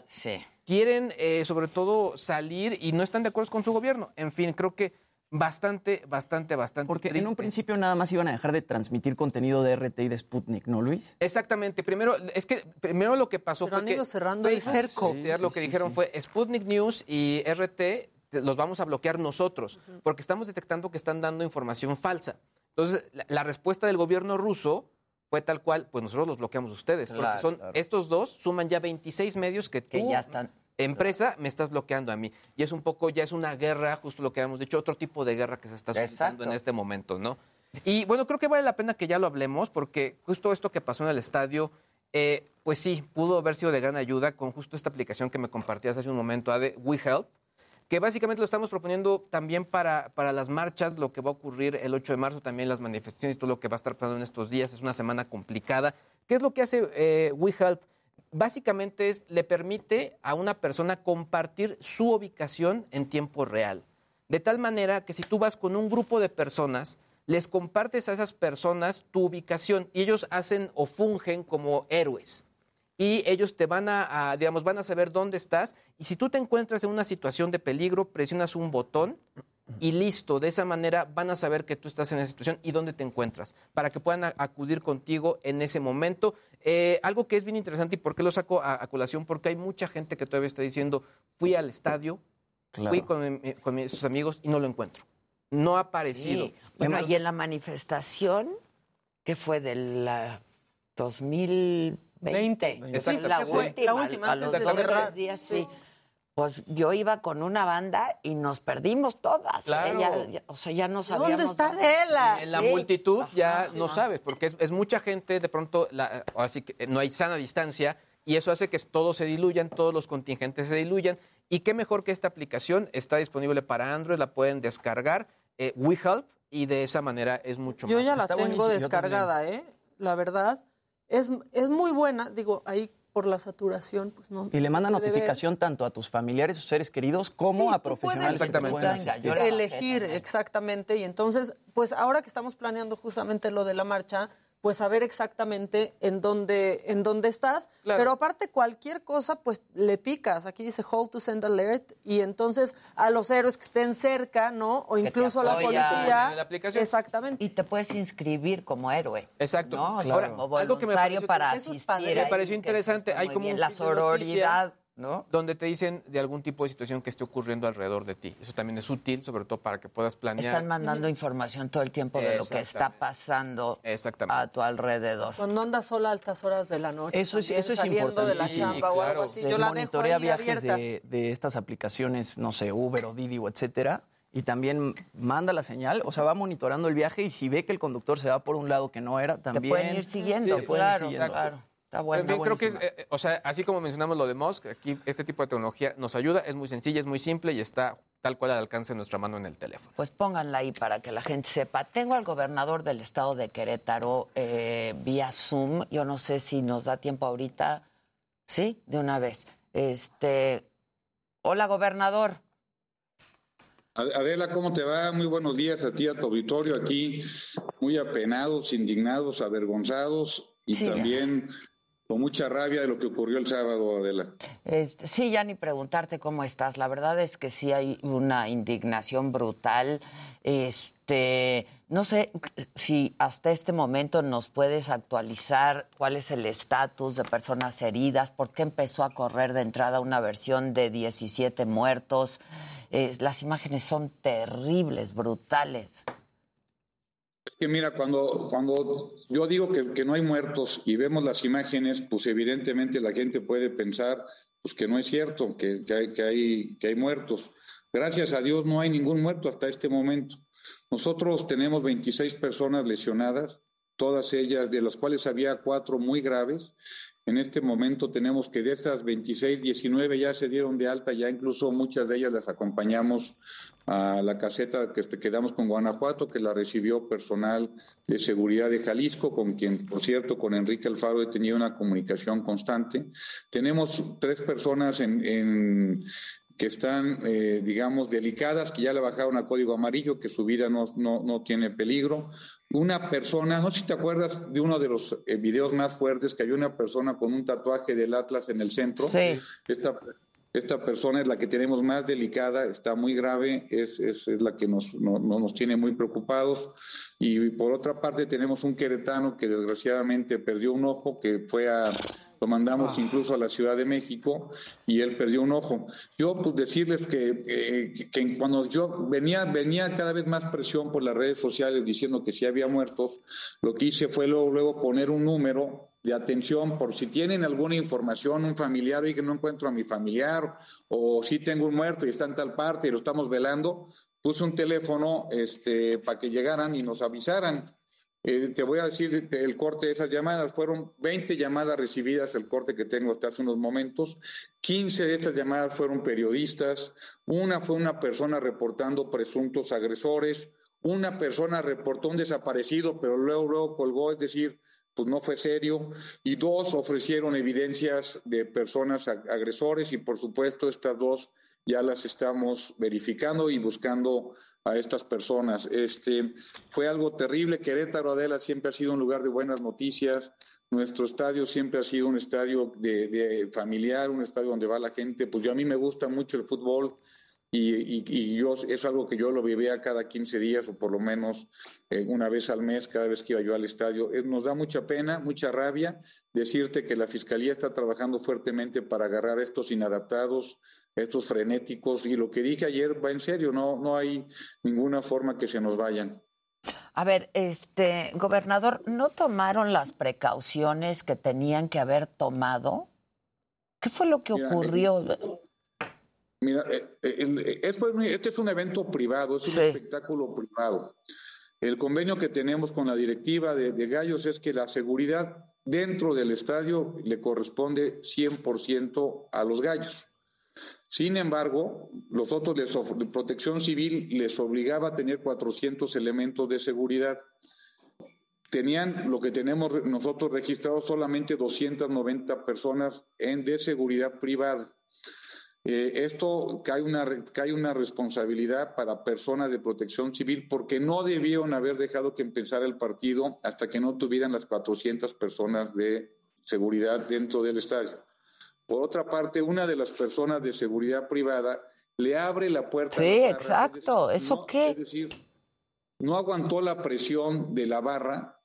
quieren, eh, sobre todo, salir y no están de acuerdo con su gobierno. En fin, creo que bastante, bastante, bastante Porque en un principio nada más iban a dejar de transmitir contenido de RT y de Sputnik, ¿no, Luis? Exactamente. Primero, es que primero lo que pasó Pero fue han que ido cerrando el cerco. sí, lo que dijeron fue Sputnik News y RT los vamos a bloquear nosotros porque estamos detectando que están dando información falsa. Entonces, la, la respuesta del gobierno ruso fue tal cual, pues nosotros los bloqueamos ustedes, porque Claro, son claro. estos dos suman ya 26 medios que tú Que ya están. empresa me estás bloqueando a mí. Y es un poco, ya es una guerra, justo lo que habíamos dicho, otro tipo de guerra que se está suscitando en este momento, ¿no? Y bueno, creo que vale la pena que ya lo hablemos, porque justo esto que pasó en el estadio, eh, pues sí, pudo haber sido de gran ayuda con justo esta aplicación que me compartías hace un momento, Ade, WeHelp, que básicamente lo estamos proponiendo también para, para las marchas, lo que va a ocurrir el 8 de marzo, también las manifestaciones, todo lo que va a estar pasando en estos días. Es una semana complicada. ¿Qué es lo que hace eh, WeHelp? Básicamente es, le permite a una persona compartir su ubicación en tiempo real. De tal manera que si tú vas con un grupo de personas, les compartes a esas personas tu ubicación y ellos hacen o fungen como héroes y ellos te van a, a, digamos, van a saber dónde estás. Y si tú te encuentras en una situación de peligro, presionas un botón y listo. De esa manera van a saber que tú estás en esa situación y dónde te encuentras, para que puedan a- acudir contigo en ese momento. Eh, algo que es bien interesante y por qué lo saco a, a colación, porque hay mucha gente que todavía está diciendo, fui al estadio, Claro. fui con, mi- con mis amigos y no lo encuentro. No ha aparecido. Sí. Bueno, y en la manifestación, que fue de la 2020, Exacto. la Que fue última, la última a antes los de cerrar. tres días, sí. Pues yo iba con una banda y nos perdimos todas. ¿eh? Claro. Ya- ya- o sea, ya no sabíamos. En la Sí. multitud ya no sabes, porque es, es mucha gente, de pronto, la, así que no hay sana distancia y eso hace que todos se diluyan, todos los contingentes se diluyan. Y qué mejor que esta aplicación está disponible para Android, la pueden descargar, eh, WeHelp, y de esa manera es mucho Yo más. ya la Está tengo buenísimo. Yo descargada, ¿eh? La verdad. Es, es muy buena, digo, ahí por la saturación, pues no. Y le manda notificación tanto a tus familiares o seres queridos como a profesionales que te pueden asistir. elegir exactamente y entonces pues ahora que estamos planeando justamente lo de la marcha pues saber exactamente en dónde en dónde estás Claro. pero aparte cualquier cosa pues le picas aquí dice hold to send alert y entonces a los héroes que estén cerca no o incluso a la policía En la aplicación. exactamente Y te puedes inscribir como héroe. Exacto. ¿no? O sea, Ahora, como algo que me pareció- para es asistir. Me pareció interesante. Hay como bien. la noticias sororidad, ¿no? Donde te dicen de algún tipo de situación que esté ocurriendo alrededor de ti. Eso también es útil, sobre todo para que puedas planear. Están mandando información todo el tiempo de lo que está Exactamente. pasando a tu alrededor. cuando andas sola a altas horas de la noche Eso es, eso es saliendo importante. de la chamba o algo así Se yo la dejo ahí viajes abierta de, de estas aplicaciones, no sé, Uber o Didi o etcétera, y también manda la señal, o sea, va monitorando el viaje y si ve que el conductor se va por un lado que no era, también... pueden ir siguiendo, te pueden ir claro, siguiendo. claro. Está bueno. creo que es, eh, eh, o sea, así como mencionamos lo de Musk, aquí este tipo de tecnología nos ayuda, es muy sencilla, es muy simple y está tal cual al alcance de nuestra mano en el teléfono. Pues pónganla ahí para que la gente sepa. Tengo al gobernador del estado de Querétaro eh, vía Zoom. Yo no sé si nos da tiempo ahorita. Sí, de una vez. Este, hola, gobernador. Adela, ¿cómo te va? Muy buenos días a ti, a tu auditorio aquí, muy apenados, indignados, avergonzados y Sí. también con mucha rabia de lo que ocurrió el sábado, Adela. Este, sí, ya ni preguntarte cómo estás. La verdad es que sí hay una indignación brutal. Este, no sé si hasta este momento nos puedes actualizar cuál es el estatus de personas heridas, por qué empezó a correr de entrada una versión de 17 muertos. Eh, las imágenes son terribles, brutales. Que mira, cuando, cuando yo digo que, que no hay muertos y vemos las imágenes, pues evidentemente la gente puede pensar pues que no es cierto, que, que hay, que, hay, que hay muertos. Gracias a Dios no hay ningún muerto hasta este momento. Nosotros tenemos 26 personas lesionadas, todas ellas, de las cuales había cuatro muy graves. En este momento tenemos que de esas 26, 19 ya se dieron de alta, ya incluso muchas de ellas las acompañamos a la caseta que quedamos con Guanajuato, que la recibió personal de seguridad de Jalisco, con quien, por cierto, con Enrique Alfaro he tenido una comunicación constante. Tenemos tres personas en que están, eh, digamos, delicadas, que ya le bajaron a código amarillo, que su vida no, no, no, tiene peligro. Una persona, no sé si te acuerdas de uno de los eh, videos más fuertes, que había una persona con un tatuaje del Atlas en el centro. Sí. Esta, esta persona es la que tenemos más delicada, está muy grave, es, es, es la que nos, no, nos tiene muy preocupados. Y por otra parte tenemos un queretano que desgraciadamente perdió un ojo, que fue a lo mandamos Ah. incluso a la Ciudad de México y él perdió un ojo. Yo pues decirles que, eh, que cuando yo venía, venía cada vez más presión por las redes sociales diciendo que si había muertos, lo que hice fue luego, luego poner un número de atención por si tienen alguna información, un familiar, y que no encuentro a mi familiar, o si tengo un muerto y está en tal parte y lo estamos velando, puse un teléfono este, para que llegaran y nos avisaran. Eh, te voy a decir el corte de esas llamadas. Fueron 20 llamadas recibidas, el corte que tengo hasta hace unos momentos. 15 de estas llamadas fueron periodistas. Una fue una persona reportando presuntos agresores. Una persona reportó un desaparecido, pero luego, luego colgó, es decir, pues no fue serio. Y dos ofrecieron evidencias de personas ag agresores y por supuesto estas dos ya las estamos verificando y buscando a estas personas. Este, fue algo terrible. Querétaro Adela siempre ha sido un lugar de buenas noticias. Nuestro estadio siempre ha sido un estadio de, familiar, un estadio donde va la gente. Pues yo a mí me gusta mucho el fútbol y, y, yo es algo que yo lo vivía cada 15 días o por lo menos eh, una vez al mes, cada vez que iba yo al estadio. Nos da mucha pena, mucha rabia decirte que la Fiscalía está trabajando fuertemente para agarrar a estos inadaptados, estos frenéticos, y lo que dije ayer va en serio, no, no hay ninguna forma que se nos vayan. A ver, este gobernador, ¿no tomaron las precauciones que tenían que haber tomado? ¿Qué fue lo que Mira, ocurrió? Mira, eh, eh, este es un evento privado, es un Sí. espectáculo privado. El convenio que tenemos con la directiva de, de Gallos es que la seguridad dentro del estadio le corresponde 100% a los Gallos. Sin embargo, los otros, les Protección Civil les obligaba a tener 400 elementos de seguridad. Tenían lo que tenemos nosotros registrado solamente 290 personas en, de seguridad privada. Eh, esto cae una, cae una responsabilidad para personas de protección civil porque no debieron haber dejado que empezara el partido hasta que no tuvieran las 400 personas de seguridad dentro del estadio. Por otra parte, una de las personas de seguridad privada le abre la puerta. Sí, la exacto. ¿Eso no, qué? Es decir, no aguantó la presión de la barra,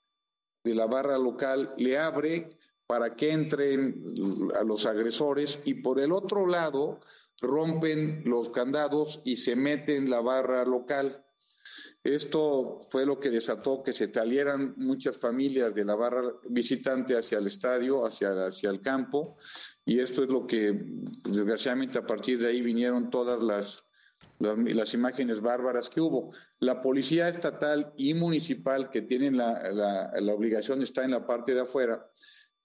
de la barra local, le abre para que entren a los agresores y por el otro lado rompen los candados y se meten la barra local. Esto fue lo que desató que se talieran muchas familias de la barra visitante hacia el estadio, hacia, hacia el campo, y esto es lo que, desgraciadamente, a partir de ahí vinieron todas las, las, imágenes bárbaras que hubo. La policía estatal y municipal, que tienen la, la, la obligación estar en la parte de afuera,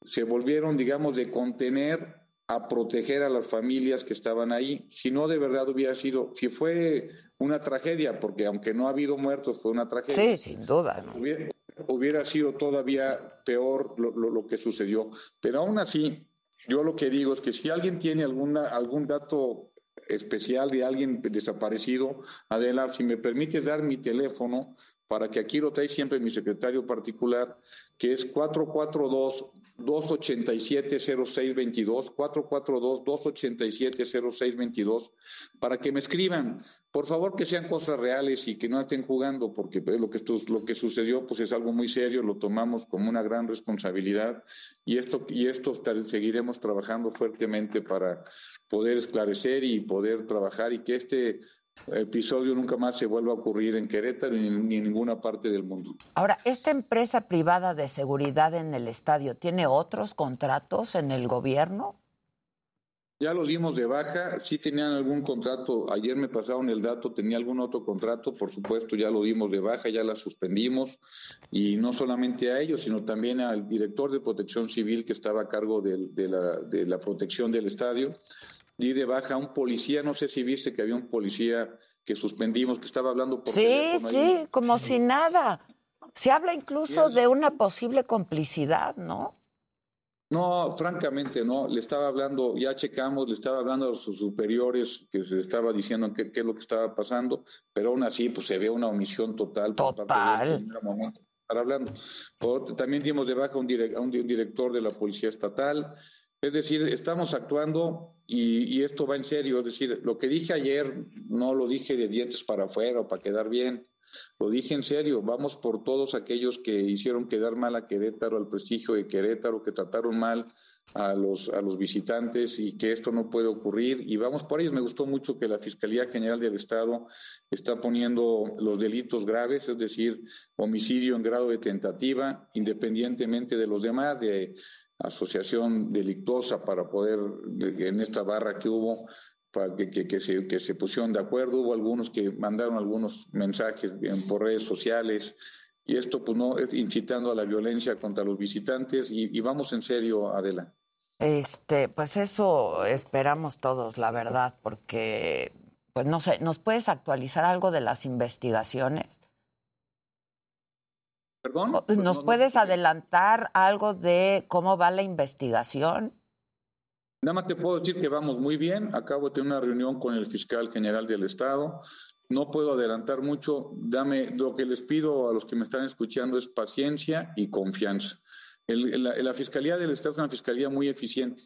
se volvieron, digamos, de contener a proteger a las familias que estaban ahí. Si no, de verdad hubiera sido, si fue una tragedia, porque aunque no ha habido muertos, fue una tragedia. Sí, sin duda. ¿no? Hubiera, hubiera sido todavía peor lo, lo, lo, que sucedió. Pero aún así, yo lo que digo es que si alguien tiene alguna, algún dato especial de alguien desaparecido, Adela, si me permite dar mi teléfono para que aquí lo trae siempre mi secretario particular, que es 442 287-0622, 442-287-0622, para que me escriban. Por favor, que sean cosas reales y que no estén jugando, porque lo que, esto, lo que sucedió pues es algo muy serio, lo tomamos como una gran responsabilidad y esto, y esto seguiremos trabajando fuertemente para poder esclarecer y poder trabajar y que este episodio nunca más se vuelva a ocurrir en Querétaro ni, ni en ninguna parte del mundo. Ahora, ¿esta empresa privada de seguridad en el estadio tiene otros contratos en el gobierno? Ya los dimos de baja, sí tenían algún contrato, ayer me pasaron el dato, tenía algún otro contrato, por supuesto ya lo dimos de baja, ya la suspendimos, y no solamente a ellos, sino también al director de protección civil que estaba a cargo de, de la, de la protección del estadio. Di de baja a un policía, no sé si viste que había un policía que suspendimos, que estaba hablando por Sí, teléfono sí, ahí. como si nada. Se habla incluso de una posible complicidad, ¿no? No, francamente no. Le estaba hablando, ya checamos, le estaba hablando a sus superiores que se estaba diciendo qué, qué es lo que estaba pasando, pero aún así pues se ve una omisión total. por parte de él estar hablando. Por también dimos de baja a un, direc- a un un director de la Policía Estatal. Es decir, estamos actuando y, esto va en serio. Es decir, lo que dije ayer no lo dije de dientes para afuera o para quedar bien. Lo dije en serio, vamos por todos aquellos que hicieron quedar mal a Querétaro, al prestigio de Querétaro, que trataron mal a los, a los visitantes y que esto no puede ocurrir. Y vamos por ellos. Me gustó mucho que la Fiscalía General del Estado está poniendo los delitos graves, es decir, homicidio en grado de tentativa, independientemente de los demás, de asociación delictuosa para poder, de- en esta barra que hubo, para que, que- se, que se pusieron de acuerdo. Hubo algunos que mandaron algunos mensajes en- por redes sociales y esto pues no es incitando a la violencia contra los visitantes y, y vamos en serio, Adela. Este, pues eso esperamos todos, la verdad, porque, pues no sé, ¿nos puedes actualizar algo de las investigaciones? ¿Perdón? ¿Nos Pues no- no- puedes adelantar algo de cómo va la investigación? Nada más te puedo decir que vamos muy bien. Acabo de tener una reunión con el fiscal general del Estado. No puedo adelantar mucho. Dame lo que les pido a los que me están escuchando es paciencia y confianza. El- la, la Fiscalía del Estado es una fiscalía muy eficiente.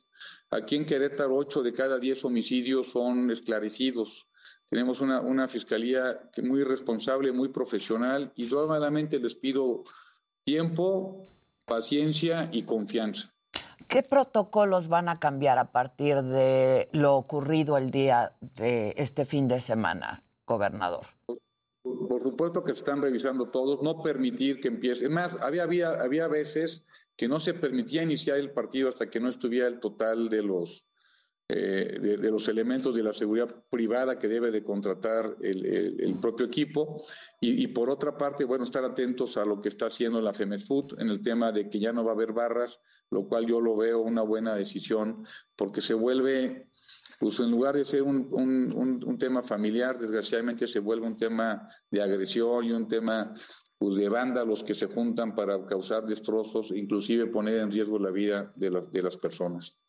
Aquí en Querétaro, 8 de cada 10 homicidios son esclarecidos. Tenemos una, una fiscalía que muy responsable, muy profesional y nuevamente les pido tiempo, paciencia y confianza. ¿Qué protocolos van a cambiar a partir de lo ocurrido el día de este fin de semana, gobernador? Por por supuesto que se están revisando todos, no permitir que empiece. Es más, había, había, había veces que no se permitía iniciar el partido hasta que no estuviera el total de los, eh, de, los elementos de la seguridad privada que debe de contratar el, propio equipo. Y, por otra parte, bueno, estar atentos a lo que está haciendo la FEMEFUT en el tema de que ya no va a haber barras, lo cual yo lo veo una buena decisión, porque se vuelve pues en lugar de ser un, un- un- tema familiar, desgraciadamente se vuelve un tema de agresión y un tema pues, de vándalos que se juntan para causar destrozos, inclusive poner en riesgo la vida de, las de las personas.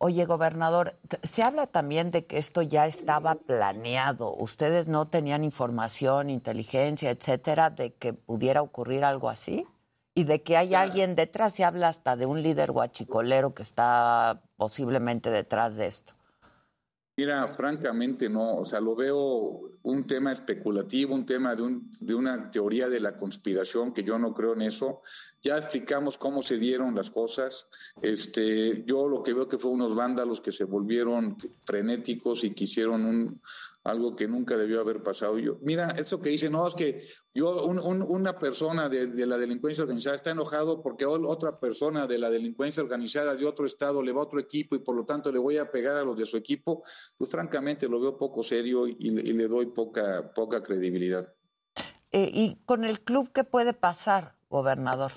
Oye, gobernador, se habla también de que esto ya estaba planeado. ¿Ustedes no tenían información, inteligencia, etcétera, de que pudiera ocurrir algo así? Y de que hay alguien detrás, se habla hasta de un líder guachicolero que está posiblemente detrás de esto. Mira, francamente no, o sea, lo veo un tema especulativo, un tema de, un- de una teoría de la conspiración, que yo no creo en eso. Ya explicamos cómo se dieron las cosas. Este, yo lo que veo que fue unos vándalos que se volvieron frenéticos y quisieron un, algo que nunca debió haber pasado. Yo, mira, eso que dice, no, es que yo, un- un- una persona de, de la delincuencia organizada está enojado porque otra persona de la delincuencia organizada de otro estado le va a otro equipo y por lo tanto le voy a pegar a los de su equipo, pues francamente lo veo poco serio y, le- y le doy poca, poca credibilidad. Eh, ¿Y con el club qué puede pasar, gobernador?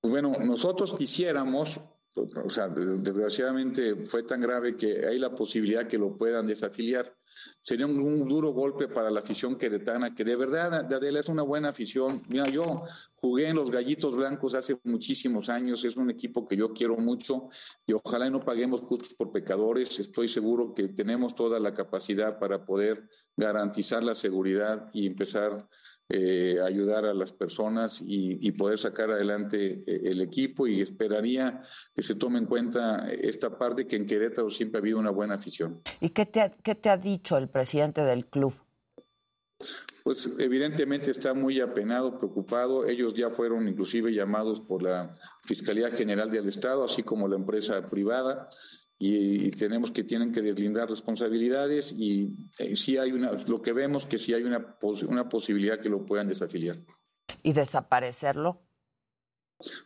Pues bueno, nosotros quisiéramos, o sea, des- desgraciadamente fue tan grave que hay la posibilidad que lo puedan desafiliar. Sería un, duro golpe para la afición queretana, que de verdad, Adela, es una buena afición. Mira, yo jugué en los Gallitos Blancos hace muchísimos años, es un equipo que yo quiero mucho y ojalá y no paguemos justos por pecadores. Estoy seguro que tenemos toda la capacidad para poder garantizar la seguridad y empezar eh, ayudar a las personas y, y poder sacar adelante eh, el equipo y esperaría que se tome en cuenta esta parte que en Querétaro siempre ha habido una buena afición. ¿Y qué te, ha, qué te ha dicho el presidente del club? Pues evidentemente está muy apenado, preocupado. Ellos ya fueron inclusive llamados por la Fiscalía General del Estado, así como la empresa privada, y, y tenemos que tienen que deslindar responsabilidades y eh, sí hay una, lo que vemos que sí hay una, pos- una posibilidad que lo puedan desafiliar. ¿Y desaparecerlo?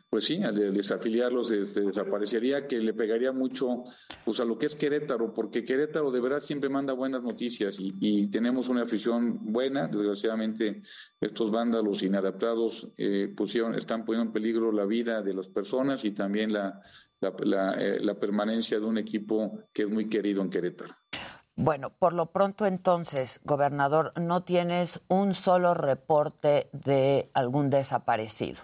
pues sí, al de- desafiliarlos desaparecería, que le pegaría mucho pues, a lo que es Querétaro, porque Querétaro de verdad siempre manda buenas noticias y, y tenemos una afición buena. Desgraciadamente, estos vándalos inadaptados eh, pusieron, están poniendo en peligro la vida de las personas y también la, la, la, eh, la permanencia de un equipo que es muy querido en Querétaro. Bueno, por lo pronto entonces, gobernador, no tienes un solo reporte de algún desaparecido.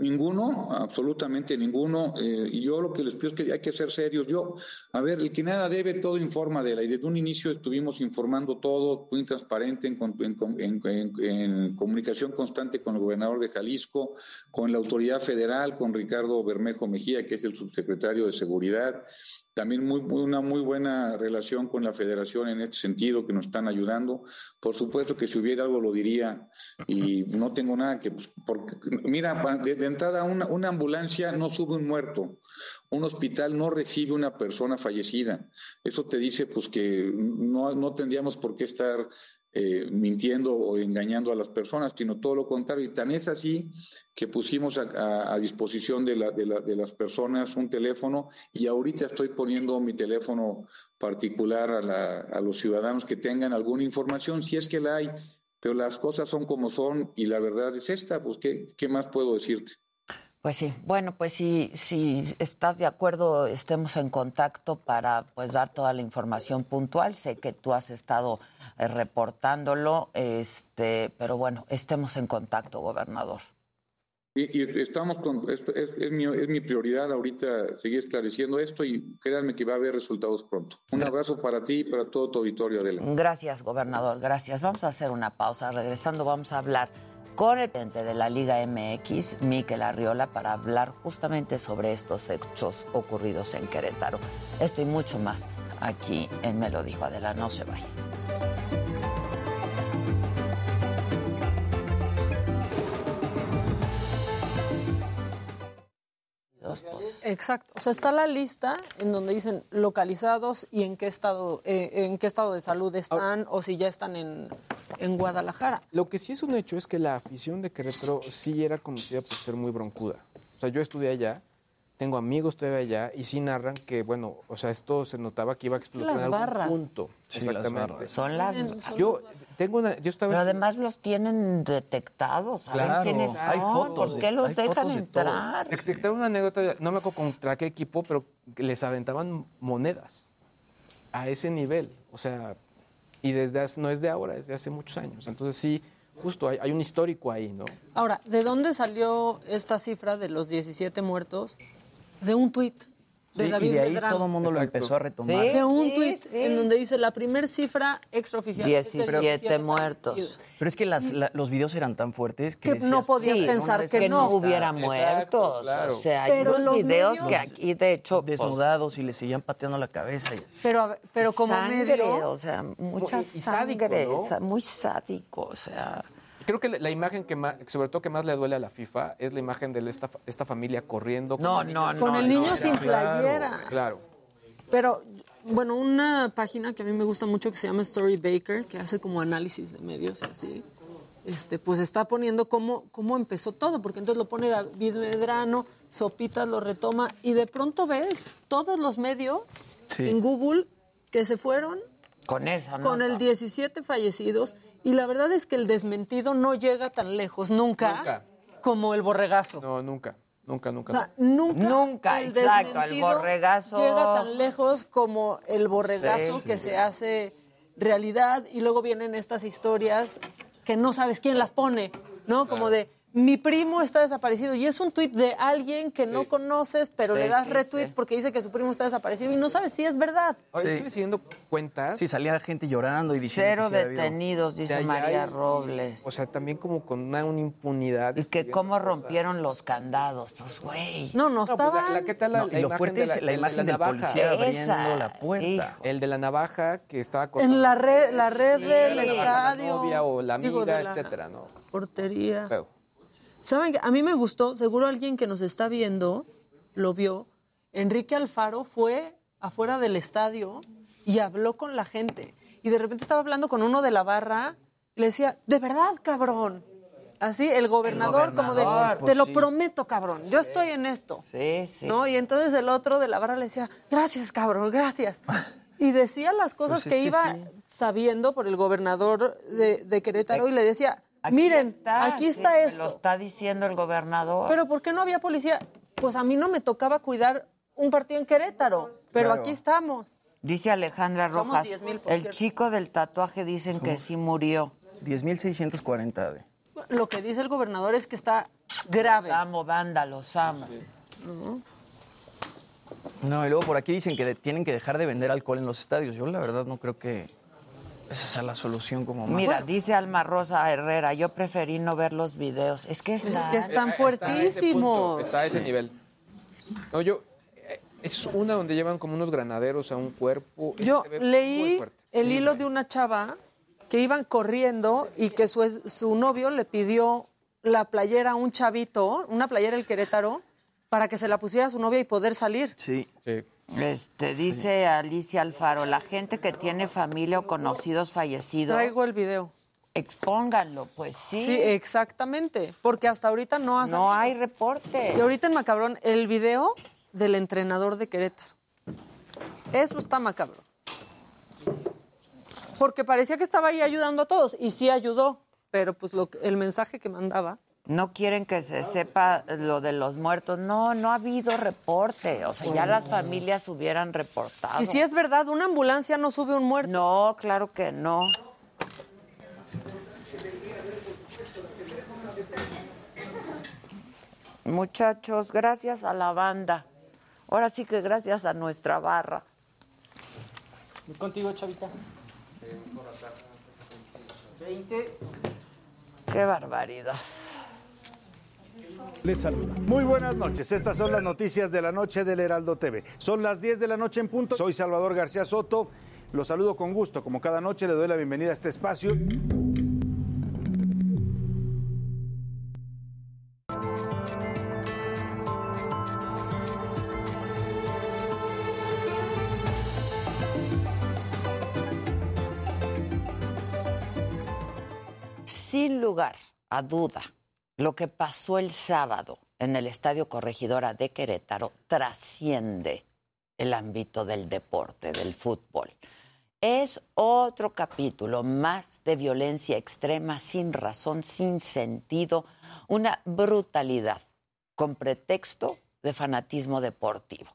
Ninguno, absolutamente ninguno. eh, y yo lo que les pido es que hay que ser serios. Yo, a ver, el que nada debe, todo informa de la. Y desde un inicio estuvimos informando todo, muy transparente, en, en comunicación constante con el gobernador de Jalisco, con la autoridad federal, con Ricardo Bermejo Mejía, que es el subsecretario de Seguridad. También una muy buena relación con la federación en este sentido, que nos están ayudando. Por supuesto que si hubiera algo lo diría y no tengo nada que... pues, mira, de, de entrada una, una ambulancia no sube un muerto, un hospital no recibe una persona fallecida. Eso te dice pues que no, no tendríamos por qué estar eh, mintiendo o engañando a las personas, sino todo lo contrario. Y tan es así que pusimos a, disposición de, la- de la- de las personas un teléfono y ahorita estoy poniendo mi teléfono particular a, la- los ciudadanos que tengan alguna información, si es que la hay, pero las cosas son como son y la verdad es esta, pues ¿qué, qué más puedo decirte? Pues sí, bueno, pues si, si estás de acuerdo, estemos en contacto para pues dar toda la información puntual. Sé que tú has estado eh, reportándolo, este, pero bueno, estemos en contacto, gobernador. Y, y estamos con, es, es- es mi, es mi prioridad ahorita seguir esclareciendo esto y créanme que va a haber resultados pronto. Un abrazo para ti y para todo tu auditorio, Adela. Gracias, gobernador, gracias. Vamos a hacer una pausa. Regresando, vamos a hablar con el presidente de la Liga MX, Miquel Arriola, para hablar justamente sobre estos hechos ocurridos en Querétaro. Esto y mucho más aquí en Me lo dijo Adela. No se vaya. Exacto. O sea, está la lista en donde dicen localizados y en qué estado, eh, en qué estado de salud están o si ya están en, en Guadalajara. Lo que sí es un hecho es que la afición de Querétaro sí era conocida por ser muy broncuda. O sea, yo estudié allá, tengo amigos todavía allá y sí narran que, bueno, o sea, esto se notaba que iba a explotar Las en algún barras. punto. Sí, las Exactamente. barras. Son las- Yo tengo una, yo estaba Pero además los tienen detectados, saben Claro, quiénes son, hay fotos ¿por de- qué los dejan de entrar? Detectaron una anécdota, no me acuerdo contra qué equipo, pero les aventaban monedas a ese nivel. O sea, y desde hace- no es de ahora, es de hace muchos años. Entonces sí, justo hay, hay un histórico ahí, ¿no? Ahora, ¿de dónde salió esta cifra de los 17 muertos? De un tuit de Sí, y David de ahí Medrano. todo el mundo lo Exacto. empezó a retomar. de un sí, tuit sí. en donde dice la primer cifra extraoficial. es de 17 muertos. Pero es que las, la- los videos eran tan fuertes que, Que no podías sí, pensar que vez no. hubiera muertos. claro. O sea, hay Pero unos los videos medios- que aquí, de hecho, pues, desnudados y le seguían pateando la cabeza. y- Pero, pero como sangre, medio... o sea, mucha Y- y sádico, sangre, ¿no? o sea, muy sádico, o sea... Creo que la, imagen que más, sobre todo que más le duele a la FIFA es la imagen de esta, esta familia corriendo. con No, el no, niño Con el niño no, sin playera. Claro. Pero, bueno, una página que a mí me gusta mucho que se llama Story Baker, que hace como análisis de medios y así, este, pues está poniendo cómo, cómo empezó todo, porque entonces lo pone David Medrano, Sopitas lo retoma, y de pronto ves todos los medios Sí. en Google que se fueron Con esa, ¿no? con el 17 fallecidos, y la verdad es que el desmentido no llega tan lejos nunca, Nunca. como el borregazo. No, nunca. Nunca, nunca. O sea, nunca, Nunca, exacto, el desmentido borregazo. llega tan lejos como el borregazo Sí. que se hace realidad y luego vienen estas historias que no sabes quién las pone, ¿no? Como de mi primo está desaparecido y es un tuit de alguien que no conoces, pero Sí, le das sí, retweet sí. porque dice que su primo está desaparecido y no sabes si es verdad. Oye, Sí. estuve siguiendo cuentas. Sí, salía gente llorando y diciendo Cero que detenidos, de dice María Robles. O sea, también como con una, una impunidad. Y que cómo cosas. rompieron los candados, pues güey. No, no No, pues, estaban. la, la- ¿qué tal la, No, la y lo imagen fuerte es la, la imagen la del navaja? policía abriendo Esa, la puerta. El de la navaja que estaba cortando En la red, la red Sí, del la a la estadio. novia o la amiga, la etcétera, ¿no? Portería. ¿Saben A mí me gustó, seguro alguien que nos está viendo lo vio. Enrique Alfaro fue afuera del estadio y habló con la gente. Y de repente estaba hablando con uno de la barra y le decía, ¿de verdad, cabrón? Así, el gobernador, como de, te pues lo sí. prometo, cabrón, yo estoy en esto. Sí, sí. ¿No? Y entonces el otro de la barra le decía, gracias, cabrón, gracias. Y decía las cosas Pues es que, que iba sí. sabiendo por el gobernador de, de Querétaro y le decía, Aquí miren, está, aquí sí, está me esto. Lo está diciendo el gobernador. Pero ¿por qué no había policía? Pues a mí no me tocaba cuidar un partido en Querétaro, pero Claro. aquí estamos. Dice Alejandra Rojas, 10,000, por el cierto. chico del tatuaje dicen que sí murió. 10.640. de- Lo que dice el gobernador es que está grave. Los amo, banda, los amo. No, y luego por aquí dicen que de- tienen que dejar de vender alcohol en los estadios. Yo la verdad no creo que esa sea la solución como más. Mira, dice Alma Rosa Herrera, yo preferí no ver los videos. Es que, Es está- que están Eh, está a ese fuertísimos. punto, Está a ese nivel. No, yo. eh, Es una donde llevan como unos granaderos a un cuerpo. Ese Yo leí el hilo de una chava que iban corriendo y que su, es- su novio le pidió la playera a un chavito, una playera del Querétaro, para que se la pusiera a su novia y poder salir. Sí. Este, dice Alicia Alfaro, la gente que tiene familia o conocidos fallecidos. Traigo el video. Expónganlo, pues sí. Sí, exactamente, porque hasta ahorita no ha No hay reporte. Y ahorita en Macabrón, el video del entrenador de Querétaro. Eso está macabro. Porque parecía que estaba ahí ayudando a todos, y sí ayudó, pero pues lo, el mensaje que mandaba. No quieren que se sepa lo de los muertos. No, no ha habido reporte. O sea, ya las familias hubieran reportado. Y si es verdad, una ambulancia no sube un muerto. No, claro que no. Muchachos, gracias a la banda. Ahora sí que gracias a nuestra barra. Contigo, Chavita. 20. Qué barbaridad. Les saluda. Muy buenas noches. Estas son las noticias de la noche del Heraldo TV. Son las 10 de la noche en punto. Soy Salvador García Soto. Los saludo con gusto. Como cada noche le doy la bienvenida a este espacio. Sin lugar a duda, lo que pasó el sábado en el Estadio Corregidora de Querétaro trasciende el ámbito del deporte, del fútbol. Es otro capítulo más de violencia extrema, sin razón, sin sentido, una brutalidad con pretexto de fanatismo deportivo.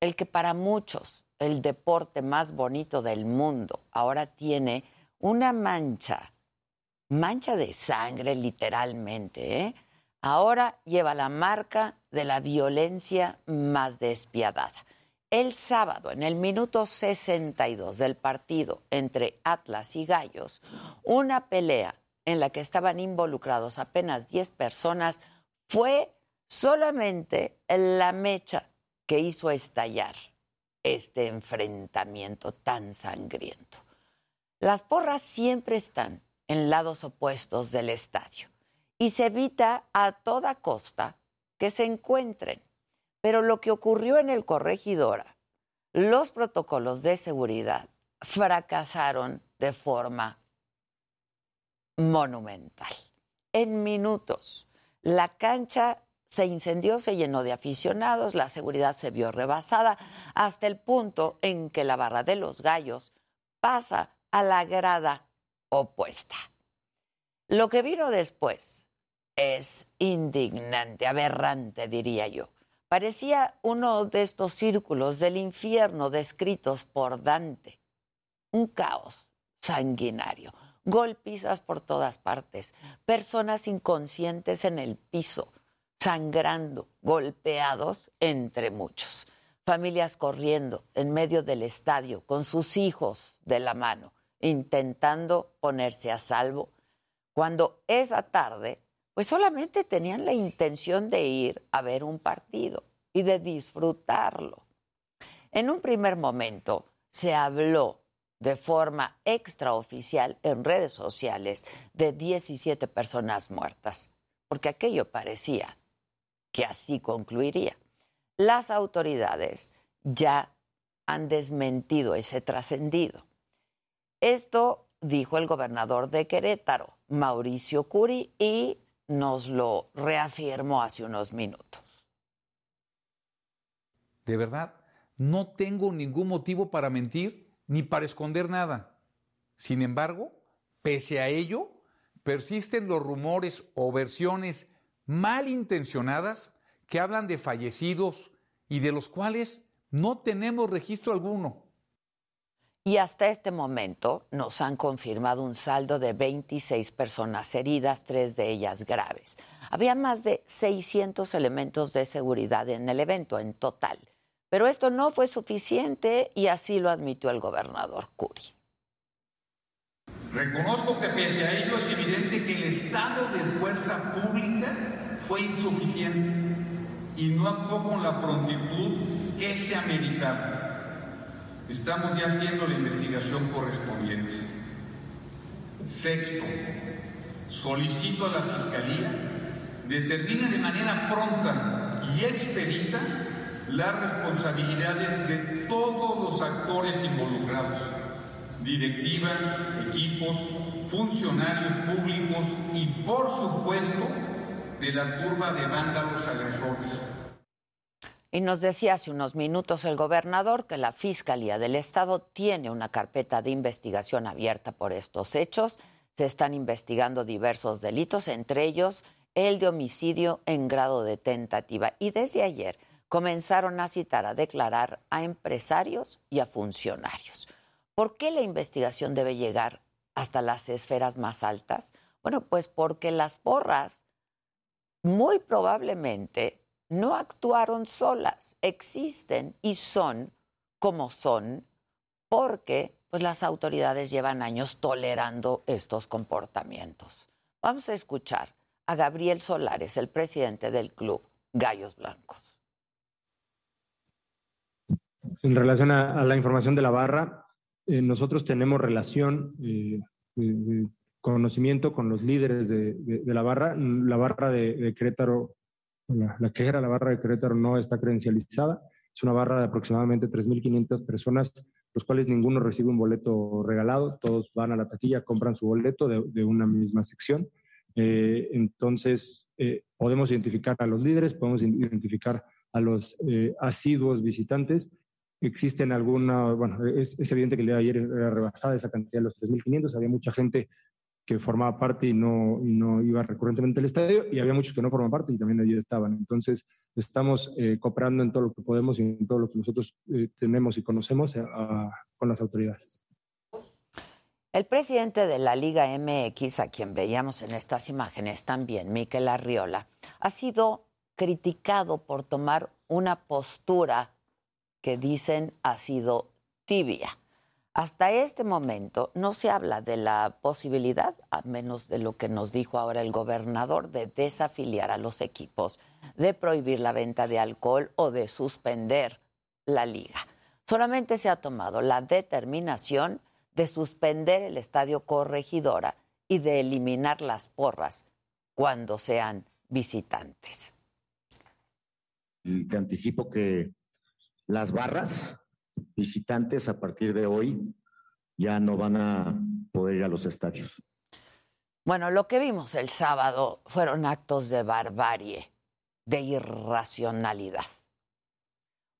El que para muchos el deporte más bonito del mundo ahora tiene una mancha mancha de sangre literalmente, ¿eh? ahora lleva la marca de la violencia más despiadada. El sábado, en el minuto 62 del partido entre Atlas y Gallos, una pelea en la que estaban involucrados apenas 10 personas fue solamente la mecha que hizo estallar este enfrentamiento tan sangriento. Las porras siempre están en lados opuestos del estadio y se evita a toda costa que se encuentren. Pero lo que ocurrió en el corregidora, los protocolos de seguridad fracasaron de forma monumental. En minutos, la cancha se incendió, se llenó de aficionados, la seguridad se vio rebasada, hasta el punto en que la barra de los gallos pasa a la grada opuesta. Lo que vino después es indignante, aberrante, diría yo. Parecía uno de estos círculos del infierno descritos por Dante. Un caos sanguinario, golpizas por todas partes, personas inconscientes en el piso, sangrando, golpeados entre muchos, familias corriendo en medio del estadio con sus hijos de la mano, intentando ponerse a salvo, cuando esa tarde, pues solamente tenían la intención de ir a ver un partido y de disfrutarlo. En un primer momento se habló de forma extraoficial en redes sociales de 17 personas muertas, porque aquello parecía que así concluiría. Las autoridades ya han desmentido ese trascendido. Esto dijo el gobernador de Querétaro, Mauricio Curi, y nos lo reafirmó hace unos minutos. De verdad, no tengo ningún motivo para mentir ni para esconder nada. Sin embargo, pese a ello, persisten los rumores o versiones malintencionadas que hablan de fallecidos y de los cuales no tenemos registro alguno. Y hasta este momento nos han confirmado un saldo de 26 personas heridas, tres de ellas graves. Había más de 600 elementos de seguridad en el evento en total. Pero esto no fue suficiente y así lo admitió el gobernador Curi. Reconozco que pese a ello es evidente que el estado de fuerza pública fue insuficiente y no actuó con la prontitud que se ameritaba. Estamos ya haciendo la investigación correspondiente. Sexto, solicito a la Fiscalía determine de manera pronta y expedita las responsabilidades de todos los actores involucrados, directiva, equipos, funcionarios públicos y por supuesto de la turba de vándalos agresores. Y nos decía hace unos minutos el gobernador que la Fiscalía del Estado tiene una carpeta de investigación abierta por estos hechos. Se están investigando diversos delitos, entre ellos el de homicidio en grado de tentativa. Y desde ayer comenzaron a citar, a declarar a empresarios y a funcionarios. ¿Por qué la investigación debe llegar hasta las esferas más altas? Bueno, pues porque las porras muy probablemente no actuaron solas, existen y son como son porque pues, las autoridades llevan años tolerando estos comportamientos. Vamos a escuchar a Gabriel Solares, el presidente del club Gallos Blancos. En relación a, la información de la barra, eh, nosotros tenemos relación, eh, de, conocimiento con los líderes de, la barra. La barra de Querétaro la, que era la barra de Querétaro no está credencializada. Es una barra de aproximadamente 3.500 personas, los cuales ninguno recibe un boleto regalado. Todos van a la taquilla, compran su boleto de, una misma sección. Eh, entonces, eh, podemos identificar a los líderes, podemos identificar a los eh, asiduos visitantes. Existen alguna, bueno, es, es, evidente que el día de ayer era rebasada esa cantidad de los 3.500. Había mucha gente que formaba parte y no, no iba recurrentemente al estadio, y había muchos que no forman parte y también allí estaban. Entonces, estamos eh, cooperando en todo lo que podemos y en todo lo que nosotros eh, tenemos y conocemos eh, con las autoridades. El presidente de la Liga MX, a quien veíamos en estas imágenes también, Miquel Arriola, ha sido criticado por tomar una postura que dicen ha sido tibia. Hasta este momento no se habla de la posibilidad, a menos de lo que nos dijo ahora el gobernador, de desafiliar a los equipos, de prohibir la venta de alcohol o de suspender la liga. Solamente se ha tomado la determinación de suspender el estadio corregidora y de eliminar las porras cuando sean visitantes. Te anticipo que las barras visitantes a partir de hoy ya no van a poder ir a los estadios. Bueno, lo que vimos el sábado fueron actos de barbarie, de irracionalidad.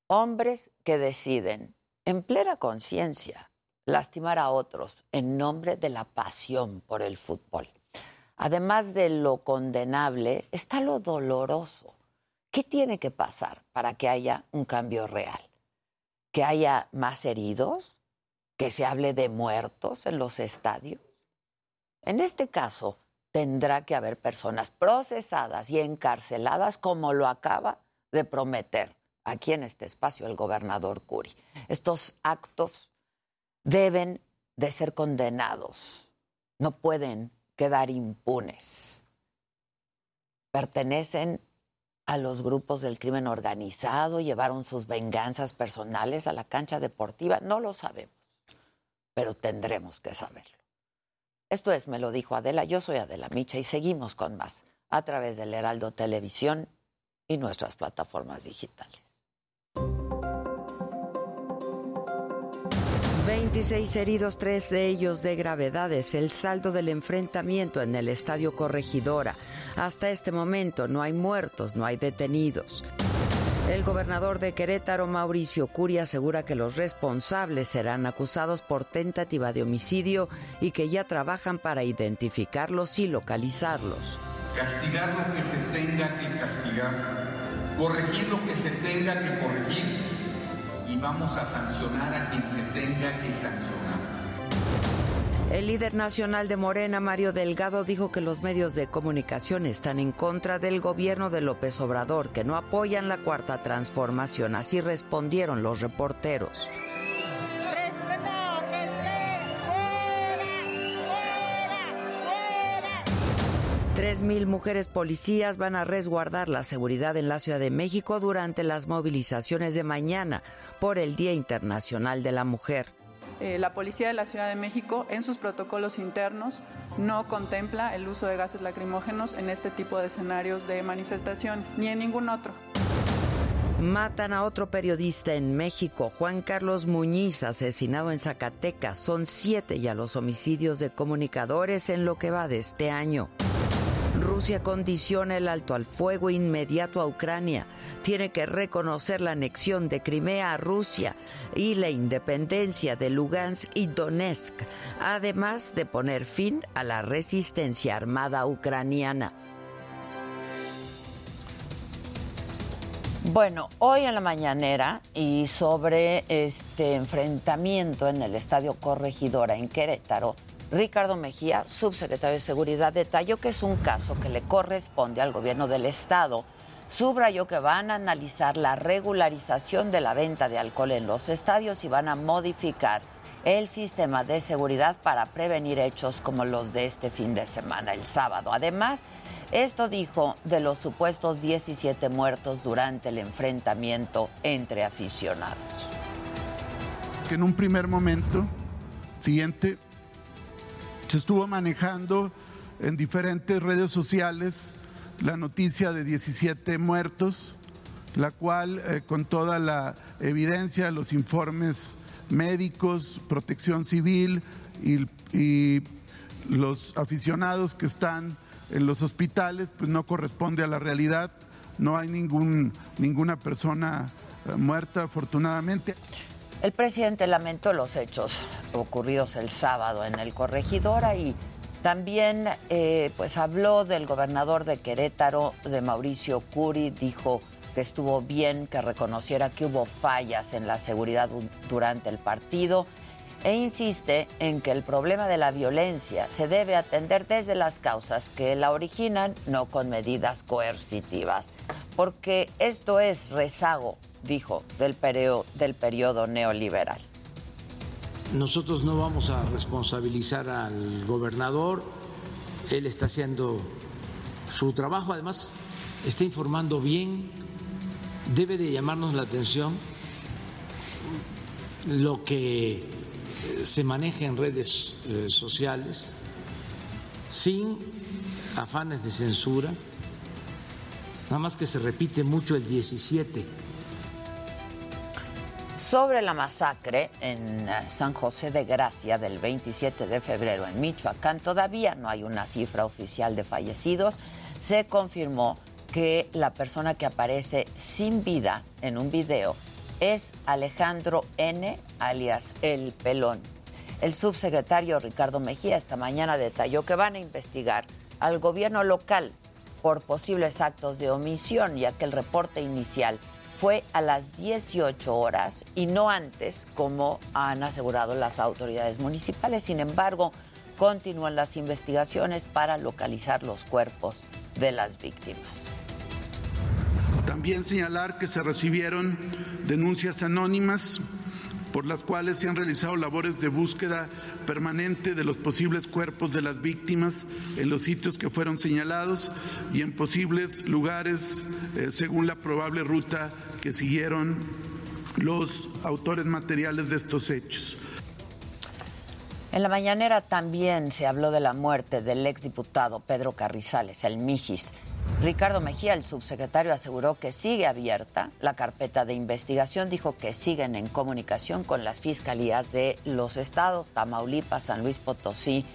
Hombres que deciden, en plena conciencia, lastimar a otros en nombre de la pasión por el fútbol. Además de lo condenable, está lo doloroso. ¿Qué tiene que pasar para que haya un cambio real? Que haya más heridos, que se hable de muertos en los estadios. En este caso, tendrá que haber personas procesadas y encarceladas como lo acaba de prometer aquí en este espacio el gobernador Curi. Estos actos deben de ser condenados, no pueden quedar impunes. Pertenecen a los grupos del crimen organizado, llevaron sus venganzas personales a la cancha deportiva, no lo sabemos, pero tendremos que saberlo. Esto es, me lo dijo Adela, yo soy Adela Micha y seguimos con más a través del Heraldo Televisión y nuestras plataformas digitales. 26 heridos, tres de ellos de gravedad. Es el saldo del enfrentamiento en el estadio Corregidora. Hasta este momento no hay muertos, no hay detenidos. El gobernador de Querétaro, Mauricio Curi, asegura que los responsables serán acusados por tentativa de homicidio y que ya trabajan para identificarlos y localizarlos. Castigar lo que se tenga que castigar, corregir lo que se tenga que corregir y vamos a sancionar a quien se tenga que sancionar. El líder nacional de Morena, Mario Delgado, dijo que los medios de comunicación están en contra del gobierno de López Obrador, que no apoyan la cuarta transformación. Así respondieron los reporteros. Tres mil mujeres policías van a resguardar la seguridad en la Ciudad de México durante las movilizaciones de mañana por el Día Internacional de la Mujer. Eh, la Policía de la Ciudad de México en sus protocolos internos no contempla el uso de gases lacrimógenos en este tipo de escenarios de manifestaciones, ni en ningún otro. Matan a otro periodista en México, Juan Carlos Muñiz, asesinado en Zacatecas. Son siete ya los homicidios de comunicadores en lo que va de este año. Rusia condiciona el alto al fuego inmediato a Ucrania. Tiene que reconocer la anexión de Crimea a Rusia y la independencia de Lugansk y Donetsk, además de poner fin a la resistencia armada ucraniana. Bueno, hoy en la mañanera y sobre este enfrentamiento en el Estadio Corregidora en Querétaro, Ricardo Mejía, subsecretario de Seguridad, detalló que es un caso que le corresponde al gobierno del Estado. Subrayó que van a analizar la regularización de la venta de alcohol en los estadios y van a modificar el sistema de seguridad para prevenir hechos como los de este fin de semana, el sábado. Además, esto dijo de los supuestos 17 muertos durante el enfrentamiento entre aficionados. Que en un primer momento, siguiente, se estuvo manejando en diferentes redes sociales la noticia de 17 muertos, la cual eh, con toda la evidencia, los informes médicos, protección civil y, y, los aficionados que están en los hospitales, pues no corresponde a la realidad. No hay ningún, ninguna persona eh, muerta, afortunadamente. El presidente lamentó los hechos ocurridos el sábado en el Corregidora y también eh, pues habló del gobernador de Querétaro, de Mauricio Curi, dijo que estuvo bien que reconociera que hubo fallas en la seguridad durante el partido e insiste en que el problema de la violencia se debe atender desde las causas que la originan, no con medidas coercitivas, porque esto es rezago dijo, del periodo, del periodo neoliberal. Nosotros no vamos a responsabilizar al gobernador, él está haciendo su trabajo, además está informando bien, debe de llamarnos la atención lo que se maneja en redes eh, sociales sin afanes de censura, nada más que se repite mucho el 17 sobre la masacre en eh, San José de Gracia del 27 de febrero en Michoacán. Todavía no hay una cifra oficial de fallecidos. Se confirmó que la persona que aparece sin vida en un video es Alejandro N., alias El Pelón. El subsecretario Ricardo Mejía esta mañana detalló que van a investigar al gobierno local por posibles actos de omisión, ya que el reporte inicial fue a las 18 horas y no antes, como han asegurado las autoridades municipales. Sin embargo, continúan las investigaciones para localizar los cuerpos de las víctimas. También señalar que se recibieron denuncias anónimas por las cuales se han realizado labores de búsqueda permanente de los posibles cuerpos de las víctimas en los sitios que fueron señalados y en posibles lugares eh, según la probable ruta que siguieron los autores materiales de estos hechos. En la mañanera también se habló de la muerte del exdiputado Pedro Carrizales, el Mijis. Ricardo Mejía, el subsecretario, aseguró que sigue abierta la carpeta de investigación. Dijo que siguen en comunicación con las fiscalías de los estados Tamaulipas, San Luis Potosí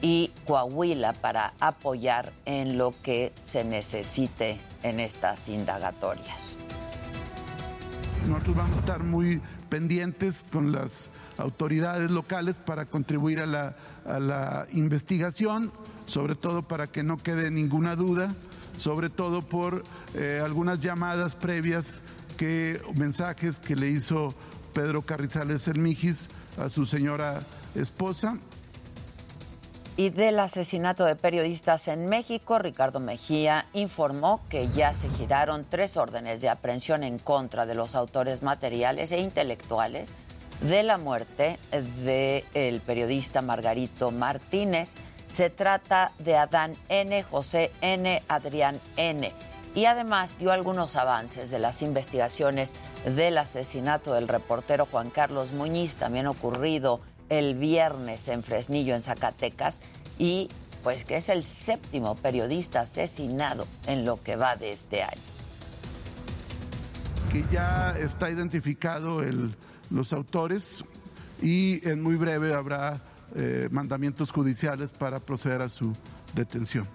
y Coahuila para apoyar en lo que se necesite en estas indagatorias. Nosotros vamos a estar muy pendientes con las autoridades locales para contribuir a la, a la investigación, sobre todo para que no quede ninguna duda, sobre todo por eh, algunas llamadas previas que mensajes que le hizo Pedro Carrizales Hermigis a su señora esposa. Y del asesinato de periodistas en México, Ricardo Mejía informó que ya se giraron tres órdenes de aprehensión en contra de los autores materiales e intelectuales de la muerte del periodista Margarito Martínez. Se trata de Adán N., José N., Adrián N. Y además dio algunos avances de las investigaciones del asesinato del reportero Juan Carlos Muñiz, también ocurrido el viernes en Fresnillo, en Zacatecas, y pues que es el séptimo periodista asesinado en lo que va de este año. Que ya está identificado el, los autores y en muy breve habrá eh, mandamientos judiciales para proceder a su detención.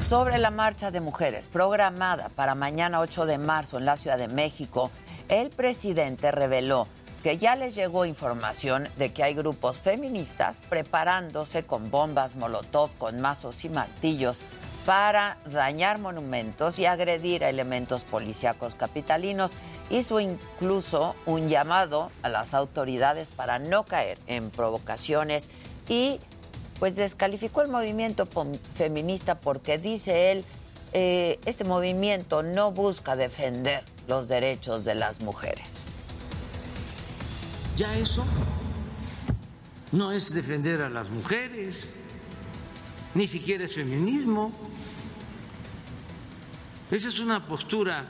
Sobre la marcha de mujeres programada para mañana 8 de marzo en la Ciudad de México, el presidente reveló que ya les llegó información de que hay grupos feministas preparándose con bombas molotov, con mazos y martillos para dañar monumentos y agredir a elementos policíacos capitalinos. Hizo incluso un llamado a las autoridades para no caer en provocaciones y pues descalificó el movimiento feminista porque dice él, eh, este movimiento no busca defender los derechos de las mujeres. Ya eso no es defender a las mujeres, ni siquiera es feminismo. Esa es una postura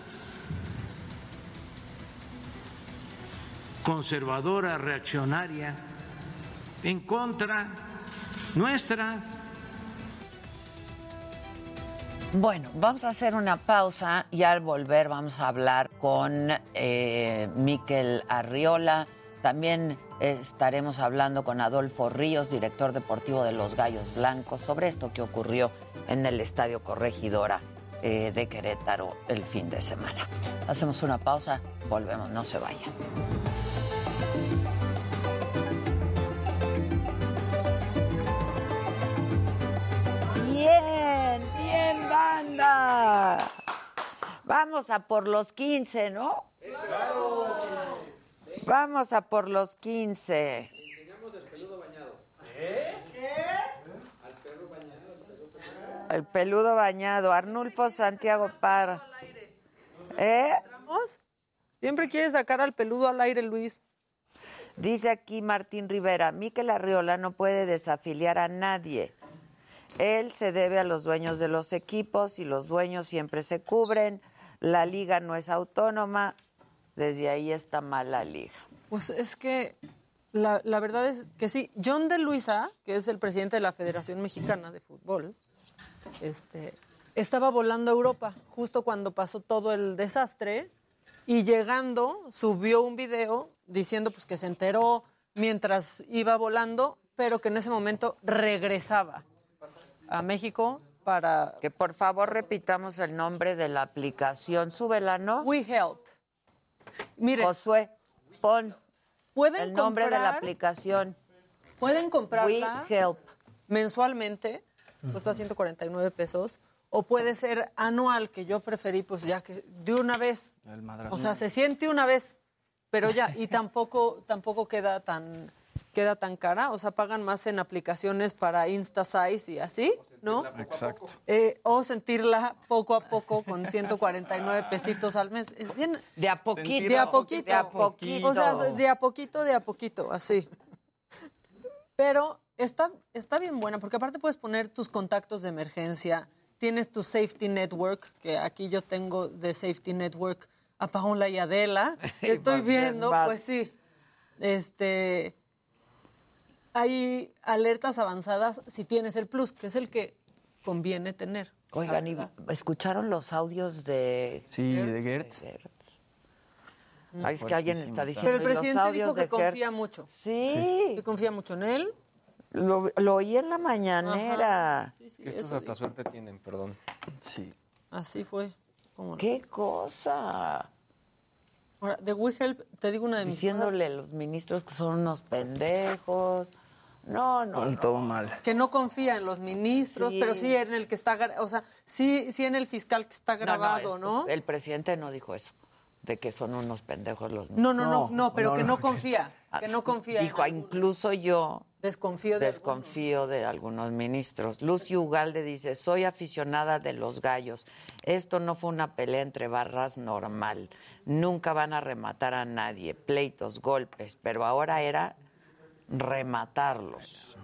conservadora, reaccionaria, en contra nuestra. Bueno, vamos a hacer una pausa y al volver vamos a hablar con eh, Miquel Arriola. También estaremos hablando con Adolfo Ríos, director deportivo de los Gallos Blancos, sobre esto que ocurrió en el Estadio Corregidora eh, de Querétaro el fin de semana. Hacemos una pausa, volvemos, no se vayan. Bien, bien, banda. Vamos a por los 15, ¿no? Vamos a por los 15. Enseñamos el peludo bañado. ¿Eh? ¿Qué? Al perro bañado. El peludo bañado. Arnulfo Santiago Par. ¿Eh? Siempre quiere sacar al peludo al aire, Luis. Dice aquí Martín Rivera, Miquel Arriola no puede desafiliar a nadie. Él se debe a los dueños de los equipos y los dueños siempre se cubren. La liga no es autónoma. Desde ahí está mal la liga. Pues es que la, la, verdad es que sí. John de Luisa, que es el presidente de la Federación Mexicana de Fútbol, este, estaba volando a Europa justo cuando pasó todo el desastre y llegando subió un video diciendo pues que se enteró mientras iba volando, pero que en ese momento regresaba a México para... Que por favor repitamos el nombre de la aplicación. Súbela, ¿no? We Help. Mire, Josué, pon ¿pueden el nombre de la comprar- aplicación. Pueden comprarla We Help. mensualmente, cuesta 149 pesos, o puede ser anual, que yo preferí pues ya que de una vez. El. O sea, se siente una vez, pero ya, y tampoco, tampoco queda tan queda tan cara, o sea, pagan más en aplicaciones para InstaSize y así, ¿no? Exacto. Eh, o sentirla poco a poco con 149 pesitos al mes. Es bien. De a poquito. De a poquito. De a poquito. O sea, de a poquito, de a poquito, así. Pero está, está bien buena, porque aparte puedes poner tus contactos de emergencia, tienes tu Safety Network, que aquí yo tengo de Safety Network a Paola y Adela. Estoy Pues, viendo, pues sí. Este. Hay alertas avanzadas si tienes el Plus, que es el que conviene tener. Oigan, ¿y escucharon los audios de Sí, de Gertz. Ay, es que alguien está diciendo Pero el "¿Y los presidente audios dijo que confía Gertz?". mucho. Sí. Que confía mucho en él. Lo, lo oí en la mañanera. Estos hasta suerte tienen, perdón. Sí. Así fue. ¿Cómo no? ¿Qué cosa? Ahora, de WeHelp, te digo una de mis Diciéndole a los ministros que son unos pendejos. No, no. no. Todo mal. que no confía en los ministros, Sí. pero sí en el que está, o sea, sí, sí en el fiscal que está grabado, ¿no? es- El presidente no dijo eso, de que son unos pendejos los No, no, no, no, pero no, que no. no confía, que no confía. en Dijo, "Ah, incluso yo Desconfío de desconfío de algunos ministros. Lucy Ugalde dice, soy aficionada de los gallos. Esto no fue una pelea entre barras normal. Nunca van a rematar a nadie, pleitos, golpes, pero ahora era rematarlos.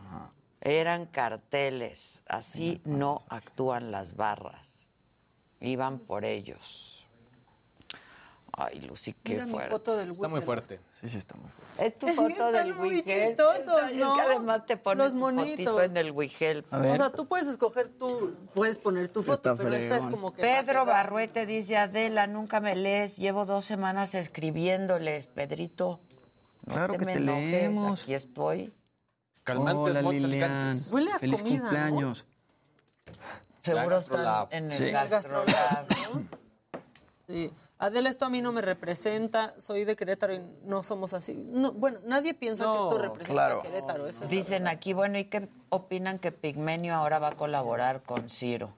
Eran carteles, así no actúan las barras. Iban por ellos. Ay, Lucy, qué Mira mi fuerte. foto del Está muy fuerte. Sí, sí, está muy fuerte. Es tu Es foto del muy Wigel. chistosos, Es ¿no? que además te pones Los tu fotito en el Wigel. O sea, tú puedes escoger, tú puedes poner tu foto, Está pero esta es como que... Pedro Barruete dice, Adela, nunca me lees, llevo dos semanas escribiéndoles. Pedrito, no Claro te que me te enojes, leemos. aquí estoy. Calmantes, Hola, Lilian. Huele a Feliz comida, ¿no? cumpleaños. Seguro La están Gastrolab. en el Sí. Gastrolab. Sí. Adela, esto a mí no me representa, soy de Querétaro y no somos así. No, bueno, nadie piensa que esto representa claro. a Querétaro. esa Dicen verdad. aquí, bueno, ¿y qué opinan que Pigmenio ahora va a colaborar con Ciro?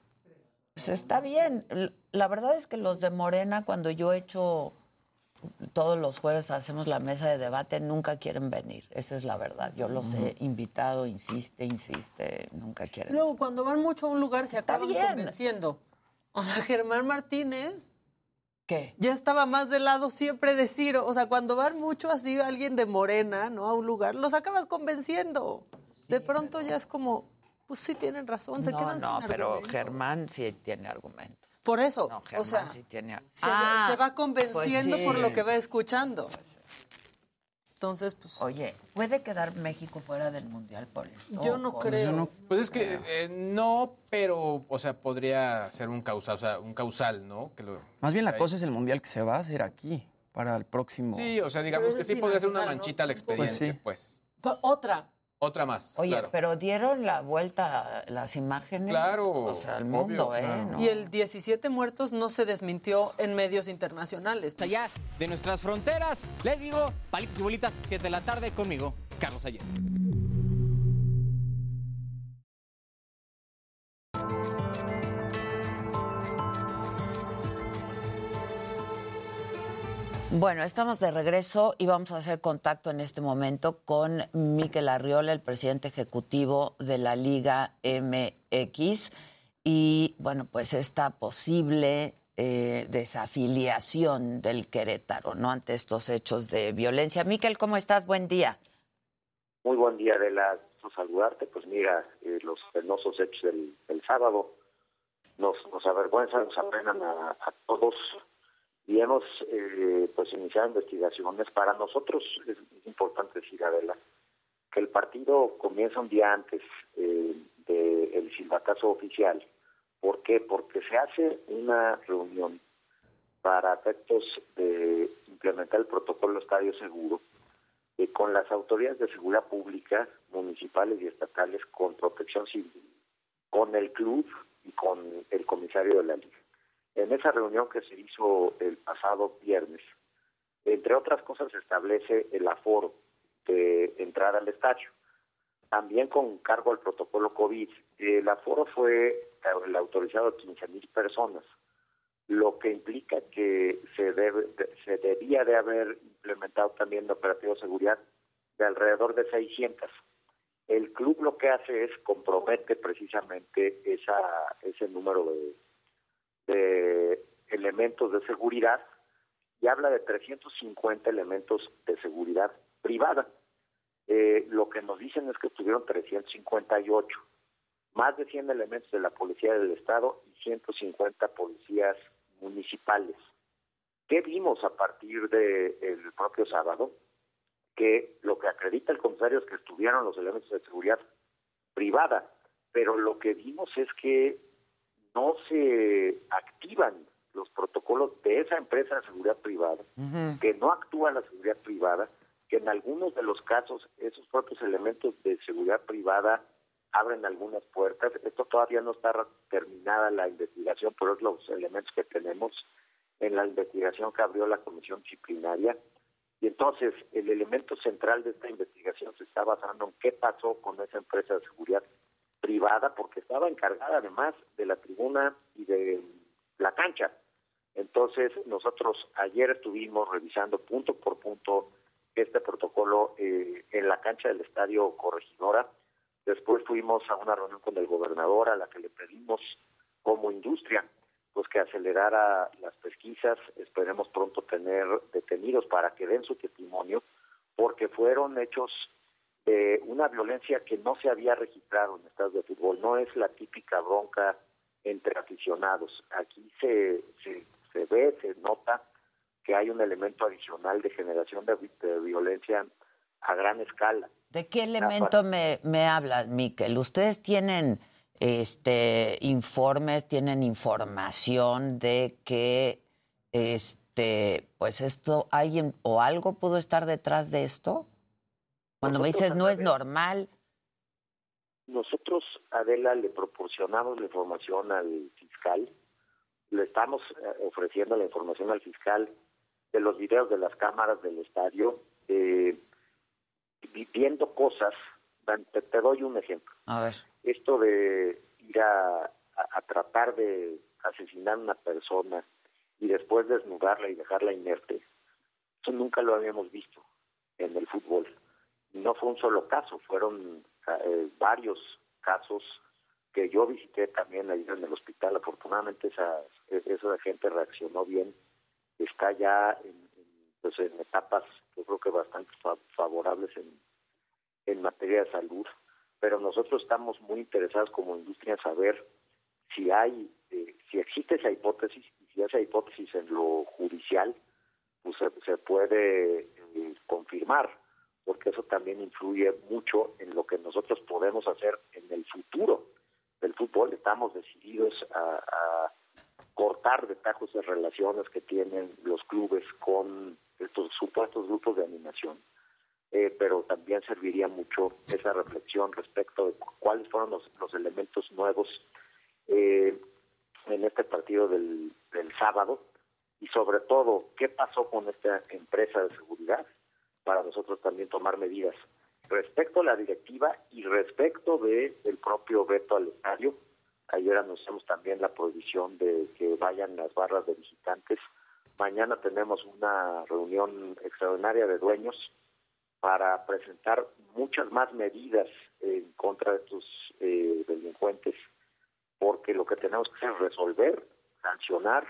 Pues está bien. La verdad es que los de Morena, cuando yo he hecho todos los jueves hacemos la mesa de debate, nunca quieren venir. Esa es la verdad. Yo los he invitado, insiste, insiste, nunca quieren. Luego, cuando van mucho a un lugar, se Está acaban bien. convenciendo. O sea, Germán Martínez ¿Qué? ya estaba más del lado siempre de Ciro. O sea, cuando van mucho así alguien de Morena, ¿no? A un lugar, los acabas convenciendo. De pronto ya es como, pues sí tienen razón, se no, quedan no, sin pero argumentos. Germán sí tiene argumento. Por eso, No, o Germán sea, sí tiene se, Ah, se va convenciendo pues sí. por lo que va escuchando. Entonces, pues... Oye, ¿puede quedar México fuera del Mundial por esto? Yo no creo. Pues es que eh, no, pero, o sea, podría ser un causal, o sea, un causal, ¿no? Que lo, Más bien la cosa es el mundial que se va a hacer aquí para el próximo. Sí, o sea, digamos que sí podría ser una final, ¿no? manchita al expediente, Pues pues. sí. Pa- Otra. Otra más, Oye, claro. pero dieron la vuelta las imágenes. Claro, O sea, al obvio, mundo, ¿eh? claro. ¿no? Y el 17 muertos no se desmintió en medios internacionales. allá de nuestras fronteras. Les digo, palitos y bolitas, 7 de la tarde conmigo, Carlos Ayer. Bueno, estamos de regreso y vamos a hacer contacto en este momento con Miquel Arriola, el presidente ejecutivo de la Liga MX. Y bueno, pues esta posible eh, desafiliación del Querétaro, ¿no? Ante estos hechos de violencia. Miquel, ¿cómo estás? Buen día. Muy buen día, Adela. Saludarte. Pues mira, eh, los penosos hechos del, sábado nos, nos avergüenzan, nos apenan a todos y hemos eh, pues iniciado investigaciones. Para nosotros es, importante decir, Adela, que el partido comienza un día antes eh, del silbatazo oficial. ¿Por qué? Porque se hace una reunión para efectos de implementar el protocolo Estadio Seguro eh, con las autoridades de seguridad pública, municipales y estatales, con protección civil, con el club y con el comisario de la liga. En esa reunión que se hizo el pasado viernes, entre otras cosas, se establece el aforo de entrada al estadio. También con cargo al protocolo COVID. El aforo fue el autorizado a 15 mil personas, lo que implica que se, debe, se debía de haber implementado también el operativo de seguridad de alrededor de 600. El club lo que hace es compromete precisamente esa, ese número de, de elementos de seguridad y habla de 350 elementos de seguridad privada. Eh, lo que nos dicen es que tuvieron 358, más de 100 elementos de la Policía del Estado y 150 policías municipales. ¿Qué vimos a partir del el propio sábado? Que lo que acredita el comisario es que estuvieron los elementos de seguridad privada, pero lo que vimos es que no se activan los protocolos de esa empresa de seguridad privada, que no actúa la seguridad privada, que en algunos de los casos esos propios elementos de seguridad privada abren algunas puertas. Esto todavía no está terminada la investigación, pero es los elementos que tenemos en la investigación que abrió la comisión disciplinaria. Y entonces el elemento central de esta investigación se está basando en qué pasó con esa empresa de seguridad privada, porque estaba encargada además de la tribuna y de la cancha. Entonces nosotros ayer estuvimos revisando punto por punto este protocolo eh, en la cancha del Estadio Corregidora. Después fuimos a una reunión con el gobernador a la que le pedimos como industria pues que acelerara las pesquisas. Esperemos pronto tener detenidos para que den su testimonio, porque fueron hechos una violencia que no se había registrado en estados de fútbol. No es la típica bronca entre aficionados. Aquí se, se, se ve, se nota que hay un elemento adicional de generación de, violencia a gran escala. ¿De qué elemento me, me hablas, Miquel? ¿Ustedes tienen este informes, tienen información de que este pues esto alguien o algo pudo estar detrás de esto? Cuando me dices no es normal. Nosotros, Adela, le proporcionamos la información al fiscal, le estamos eh, ofreciendo la información al fiscal de los videos de las cámaras del estadio, eh, viendo cosas. Te, doy un ejemplo. A ver. Esto de ir a, tratar de asesinar a una persona y después desnudarla y dejarla inerte, eso nunca lo habíamos visto en el fútbol. No fue un solo caso, fueron eh, varios casos que yo visité también ahí en el hospital. Afortunadamente esa, esa gente reaccionó bien. Está ya en, pues en etapas, yo creo que bastante favorables en, en materia de salud, pero nosotros estamos muy interesados como industria en saber si hay, eh, si existe esa hipótesis y si esa hipótesis en lo judicial pues se, puede eh, confirmar, porque eso también influye mucho en lo que nosotros podemos hacer en el futuro del fútbol. Estamos decididos a cortar de tajos de relaciones que tienen los clubes con estos supuestos grupos de animación, eh, pero también serviría mucho esa reflexión respecto de cuáles fueron los, los elementos nuevos eh, en este partido del, del sábado y sobre todo qué pasó con esta empresa de seguridad para nosotros también tomar medidas respecto a la directiva y respecto de el propio veto al estadio Ayer anunciamos también la prohibición de que vayan las barras de visitantes. Mañana tenemos una reunión extraordinaria de dueños para presentar muchas más medidas en contra de estos eh, delincuentes, porque lo que tenemos que hacer es resolver, sancionar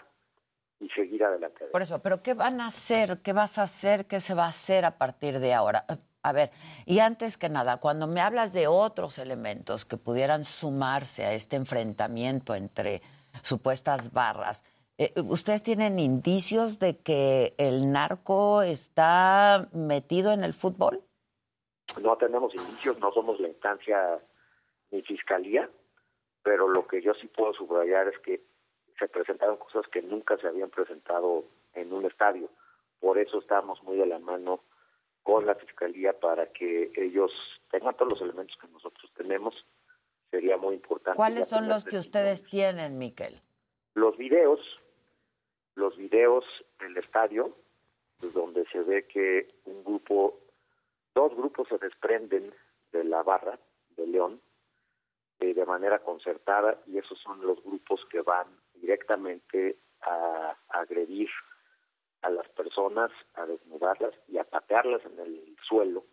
y seguir adelante. Por eso, pero ¿qué van a hacer? ¿Qué vas a hacer? ¿Qué se va a hacer a partir de ahora? A ver, y antes que nada, cuando me hablas de otros elementos que pudieran sumarse a este enfrentamiento entre supuestas barras, eh, ¿ustedes tienen indicios de que el narco está metido en el fútbol? No tenemos indicios, no somos la instancia ni fiscalía, pero lo que yo sí puedo subrayar es que se presentaron cosas que nunca se habían presentado en un estadio. Por eso estamos muy de la mano con la Fiscalía para que ellos tengan todos los elementos que nosotros tenemos. Sería muy importante. ¿Cuáles son los que ustedes tienen, Miquel? Los videos, los videos del estadio, pues, donde se ve que un grupo, dos grupos se desprenden de la barra de León eh, de manera concertada y esos son los grupos que van directamente a agredir a las personas, a desnudarlas y a patearlas en el suelo,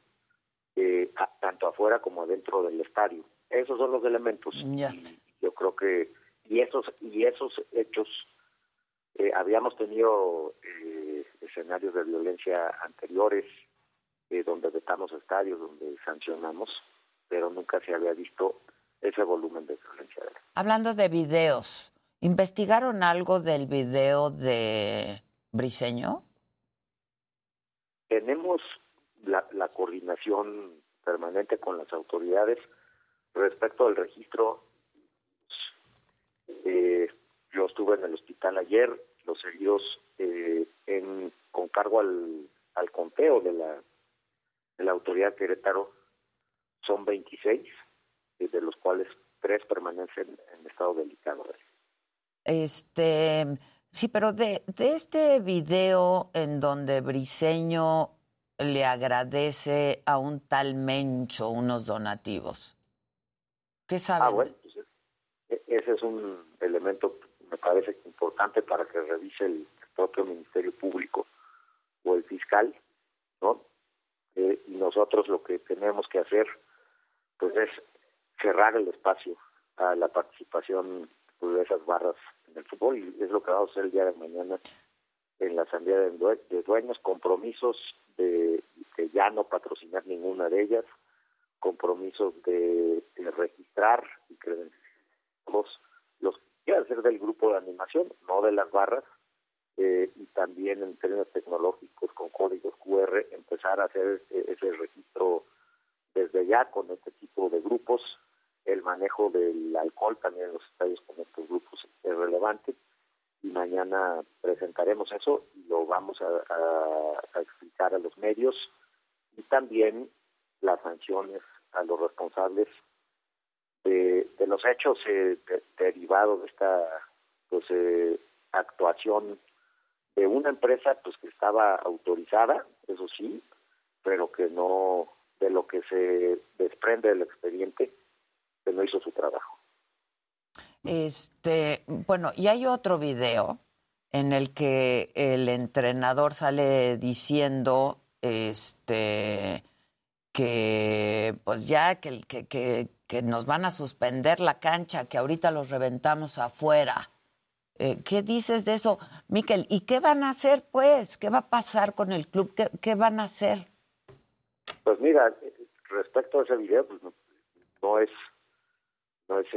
eh, tanto afuera como adentro del estadio. Esos son los elementos. yo creo que y esos y esos hechos eh, habíamos tenido eh, escenarios de violencia anteriores donde vetamos estadios, donde sancionamos, pero nunca se había visto ese volumen de violencia. Hablando de videos, ¿investigaron algo del video de Briseño? Tenemos la, coordinación permanente con las autoridades, respecto al registro, eh, yo estuve en el hospital ayer, los heridos eh, en, con cargo al, conteo de la, de la autoridad de Querétaro son 26, eh, de los cuales tres permanecen en estado delicado. Este, sí, pero de, de este video en donde Briseño le agradece a un tal Mencho unos donativos. ¿Qué saben? Ah, bueno, pues, e- ese es un elemento, me parece importante para que revise el propio Ministerio Público o el fiscal, ¿no? Eh, y nosotros lo que tenemos que hacer, pues es cerrar el espacio a la participación de esas barras el fútbol y es lo que vamos a hacer el día de mañana en la asamblea de, due- de dueños, compromisos de, de ya no patrocinar ninguna de ellas, compromisos de, registrar y credenciar los, que ser del grupo de animación, no de las barras, eh, y también en términos tecnológicos con códigos QR empezar a hacer ese, ese registro desde ya con este tipo de grupos. El manejo del alcohol también en los estadios con estos grupos es relevante y mañana presentaremos eso y lo vamos a, explicar a los medios y también las sanciones a los responsables de, de los hechos eh, de- derivados de esta pues eh, actuación de una empresa pues que estaba autorizada eso sí pero que no de lo que se desprende del expediente que no hizo su trabajo Este, bueno, y hay otro video en el que el entrenador sale diciendo este que pues ya que, que, que, que nos van a suspender la cancha, que ahorita los reventamos afuera. Eh, ¿Qué dices de eso, Miquel? ¿Y qué van a hacer, pues? ¿Qué va a pasar con el club? ¿Qué, qué van a hacer? Pues mira, eh, respecto a ese video, pues no, no es, no es,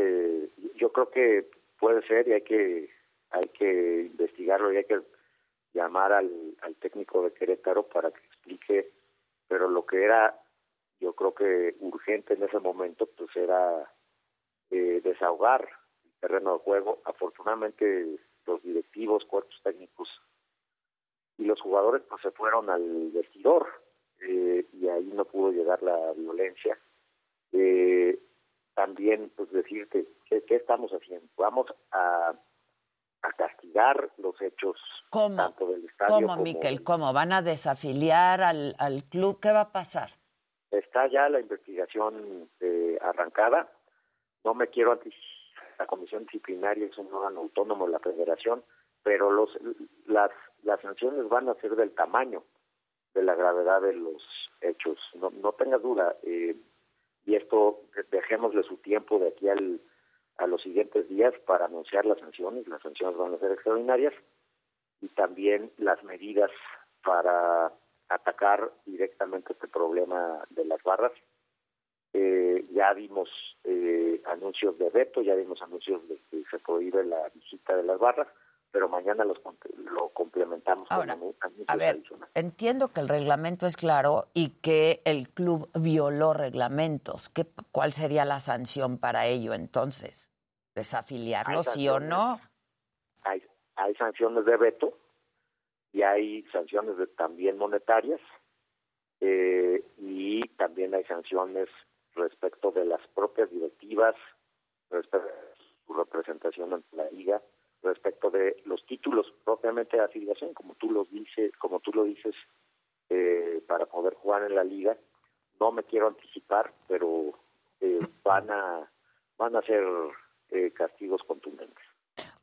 yo creo que puede ser y hay que, hay que investigarlo y hay que llamar al, al técnico de Querétaro para que explique, pero lo que era, yo creo que urgente en ese momento, pues era eh, desahogar el terreno de juego. Afortunadamente los directivos, cuerpos técnicos y los jugadores pues se fueron al vestidor eh, y ahí no pudo llegar la violencia. Eh, también, pues decirte, ¿qué, qué estamos haciendo? Vamos a, a castigar los hechos ¿Cómo? tanto del estadio ¿Cómo, como Miquel? ¿Cómo? ¿Van a desafiliar al, al club? ¿Qué va a pasar? está ya la investigación eh, arrancada. No me quiero anticipar, la comisión disciplinaria es un órgano autónomo de la federación, pero los las las sanciones van a ser del tamaño de la gravedad de los hechos. No, no tengas duda. eh, y esto, dejémosle su tiempo de aquí al, a los siguientes días para anunciar las sanciones. Las sanciones van a ser extraordinarias y también las medidas para atacar directamente este problema de las barras. Eh, ya vimos eh, anuncios de veto, ya vimos anuncios de que se prohíbe la visita de las barras, pero mañana los, lo complementamos Ahora, con A ver, entiendo que el reglamento es claro y que el club violó reglamentos. ¿Qué, ¿Cuál sería la sanción para ello entonces? ¿Desafiliarlo, sí o no? Hay, hay sanciones de veto y hay sanciones de- también monetarias eh, y también hay sanciones respecto de las propias directivas, respecto su representación ante la liga, respecto de los títulos propiamente de afiliación, como tú los dices, como tú lo dices, eh, para poder jugar en la liga. No me quiero anticipar, pero eh, van a van a ser eh, castigos contundentes.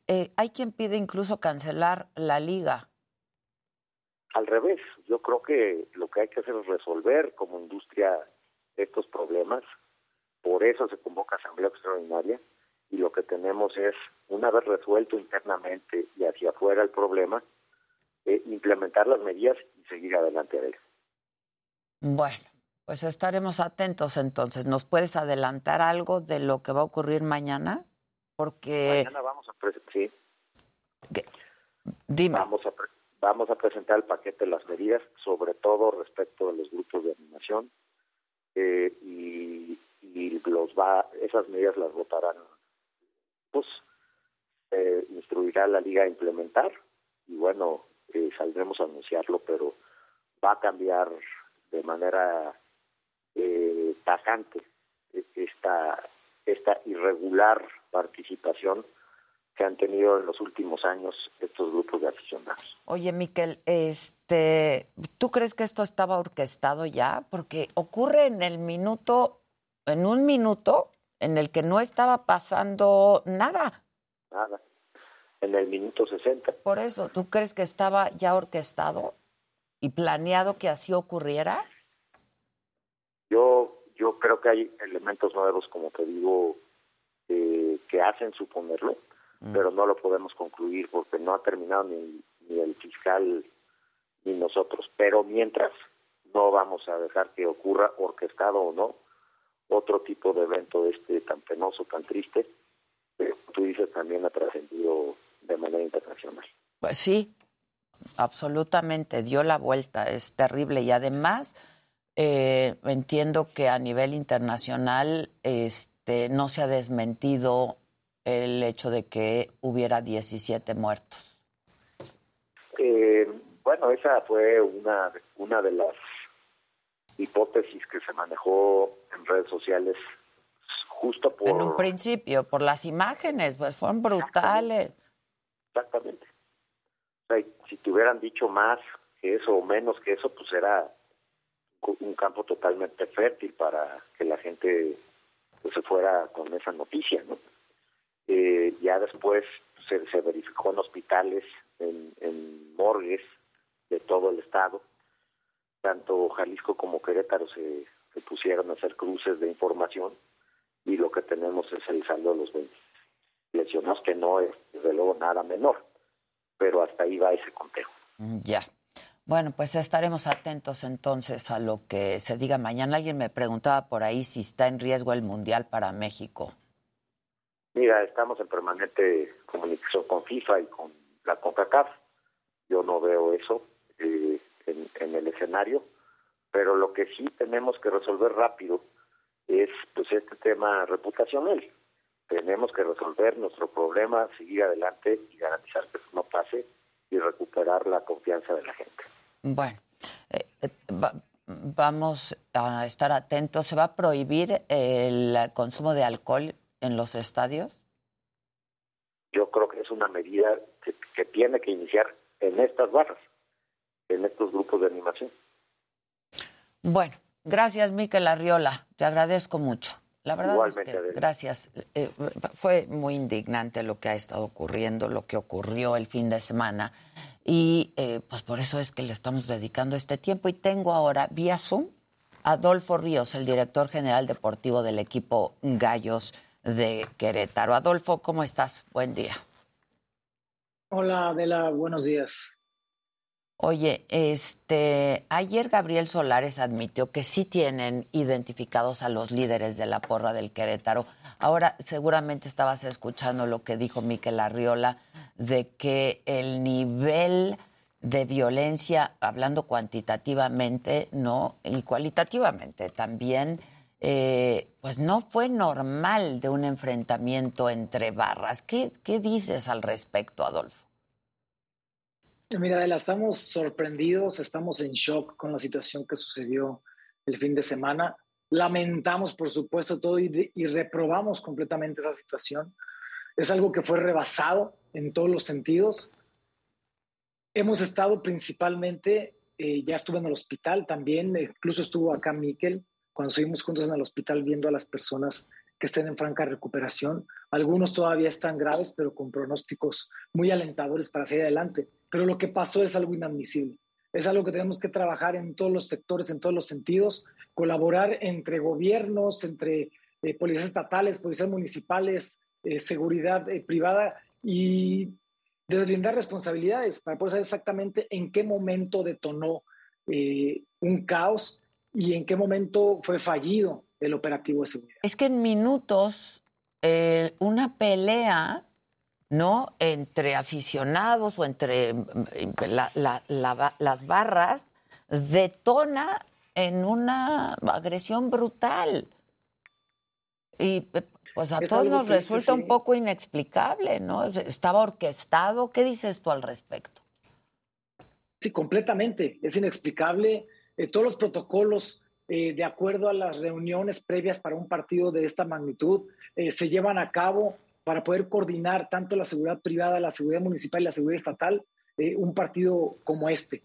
Eh, hay quien pide incluso cancelar la liga. Al revés, yo creo que lo que hay que hacer es resolver como industria estos problemas. Por eso se convoca asamblea extraordinaria y lo que tenemos es, una vez resuelto internamente y hacia afuera el problema, eh, implementar las medidas y seguir adelante de él. Bueno, pues estaremos atentos entonces. ¿Nos puedes adelantar algo de lo que va a ocurrir mañana? Porque Mañana vamos a pre- sí, Dime. Vamos a pre- vamos a presentar el paquete de las medidas, sobre todo respecto de los grupos de animación eh, y y los va, esas medidas las votarán, pues eh, instruirá la liga a implementar y bueno, eh, saldremos a anunciarlo, pero va a cambiar de manera eh, tajante esta, esta irregular participación que han tenido en los últimos años estos grupos de aficionados. Oye, Miquel, este, ¿tú crees que esto estaba orquestado ya? Porque ocurre en el minuto, en un minuto en el que no estaba pasando nada. Nada. En el minuto 60. Por eso, ¿tú crees que estaba ya orquestado y planeado que así ocurriera? Yo, yo creo que hay elementos nuevos, como te digo, eh, que hacen suponerlo, pero no lo podemos concluir porque no ha terminado ni, ni el fiscal ni nosotros. Pero mientras, no vamos a dejar que ocurra, orquestado o no, otro tipo de evento este tan penoso, tan triste, pero tú dices también ha trascendido de manera internacional. Pues sí, absolutamente, dio la vuelta, es terrible y además eh, entiendo que a nivel internacional este, no se ha desmentido el hecho de que hubiera 17 muertos. Eh, bueno, esa fue una, una de las hipótesis que se manejó en redes sociales justo por... En un principio, por las imágenes, pues fueron brutales. Exactamente. O sea, si te hubieran dicho más que eso o menos que eso, pues era un campo totalmente fértil para que la gente pues, se fuera con esa noticia, ¿no? Eh, ya después se, se, verificó en hospitales, en, en, morgues de todo el estado. Tanto Jalisco como Querétaro se, se, pusieron a hacer cruces de información y lo que tenemos es el saldo de los 20 lesionados, que no es desde luego nada menor, pero hasta ahí va ese conteo. Ya. Bueno, pues estaremos atentos entonces a lo que se diga mañana. Alguien me preguntaba por ahí si está en riesgo el Mundial para México. Mira, estamos en permanente comunicación con FIFA y con la CONCACAF. Yo no veo eso eh, en, en, el escenario, pero lo que sí tenemos que resolver rápido es pues este tema reputacional. Tenemos que resolver nuestro problema, seguir adelante y garantizar que eso no pase y recuperar la confianza de la gente. Bueno, eh, va, vamos a estar atentos. ¿Se va a prohibir el consumo de alcohol en los estadios? Yo creo que es una medida que, que tiene que iniciar en estas barras, en estos grupos de animación. Bueno, gracias, Miquel Arriola. Te agradezco mucho. La verdad Igualmente, es que, gracias. Eh, fue muy indignante lo que ha estado ocurriendo, lo que ocurrió el fin de semana. Y eh, pues por eso es que le estamos dedicando este tiempo. Y tengo ahora vía Zoom a Adolfo Ríos, el director general deportivo del equipo Gallos de Querétaro. Adolfo, ¿cómo estás? Buen día. Hola, Adela, buenos días. Oye, este, ayer Gabriel Solares admitió que sí tienen identificados a los líderes de la porra del Querétaro. Ahora, seguramente estabas escuchando lo que dijo Miquel Arriola de que el nivel de violencia, hablando cuantitativamente, no, y cualitativamente también, eh, pues no fue normal de un enfrentamiento entre barras. ¿Qué, qué dices al respecto, Adolfo? Mira, Adela, estamos sorprendidos, estamos en shock con la situación que sucedió el fin de semana. Lamentamos, por supuesto, todo y, de, y, reprobamos completamente esa situación. Es algo que fue rebasado en todos los sentidos. Hemos estado principalmente, eh, ya estuve en el hospital también, incluso estuvo acá Miquel, cuando estuvimos juntos en el hospital viendo a las personas que estén en franca recuperación. Algunos todavía están graves, pero con pronósticos muy alentadores para seguir adelante. Pero lo que pasó es algo inadmisible. Es algo que tenemos que trabajar en todos los sectores, en todos los sentidos, colaborar entre gobiernos, entre eh, policías estatales, policías municipales, eh, seguridad eh, privada y deslindar responsabilidades para poder saber exactamente en qué momento detonó un caos y en qué momento fue fallido el operativo de seguridad. Es que en minutos una pelea, ¿no? Entre aficionados o entre la, la, la, las barras detona en una agresión brutal. Y pues a Es todos nos resulta sí. un poco inexplicable, ¿no? Estaba orquestado. ¿Qué dices tú al respecto? Sí, completamente. Es inexplicable. Eh, todos los protocolos, eh, de acuerdo a las reuniones previas para un partido de esta magnitud, eh, se llevan a cabo para poder coordinar tanto la seguridad privada, la seguridad municipal y la seguridad estatal, eh, un partido como este.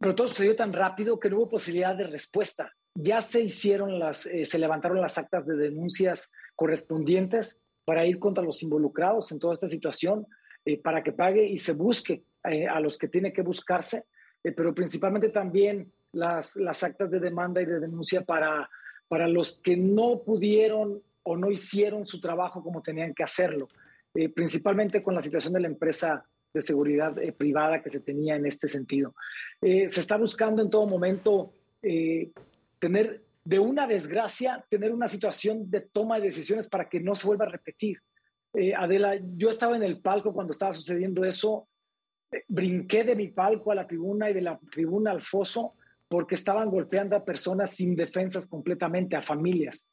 Pero todo sucedió tan rápido que no hubo posibilidad de respuesta. Ya se hicieron las, eh, se levantaron las actas de denuncias correspondientes para ir contra los involucrados en toda esta situación, eh, para que pague y se busque eh, a los que tiene que buscarse, pero principalmente también las, las actas de demanda y de denuncia para, para los que no pudieron o no hicieron su trabajo como tenían que hacerlo, eh, principalmente con la situación de la empresa de seguridad eh, privada que se tenía en este sentido. Eh, se está buscando en todo momento tener de una desgracia, tener una situación de toma de decisiones para que no se vuelva a repetir. Adela, yo estaba en el palco cuando estaba sucediendo eso, brinqué de mi palco a la tribuna y de la tribuna al foso porque estaban golpeando a personas sin defensas completamente, a familias.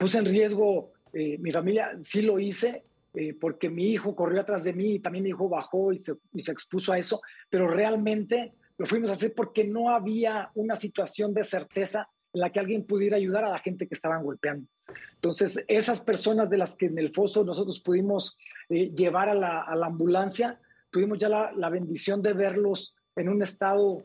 Puse en riesgo eh, mi familia, sí lo hice, eh, porque mi hijo corrió atrás de mí y también mi hijo bajó y se, expuso a eso, pero realmente lo fuimos a hacer porque no había una situación de certeza en la que alguien pudiera ayudar a la gente que estaban golpeando. Entonces, esas personas de las que en el foso nosotros pudimos eh, llevar a la, ambulancia, tuvimos ya la, bendición de verlos en un estado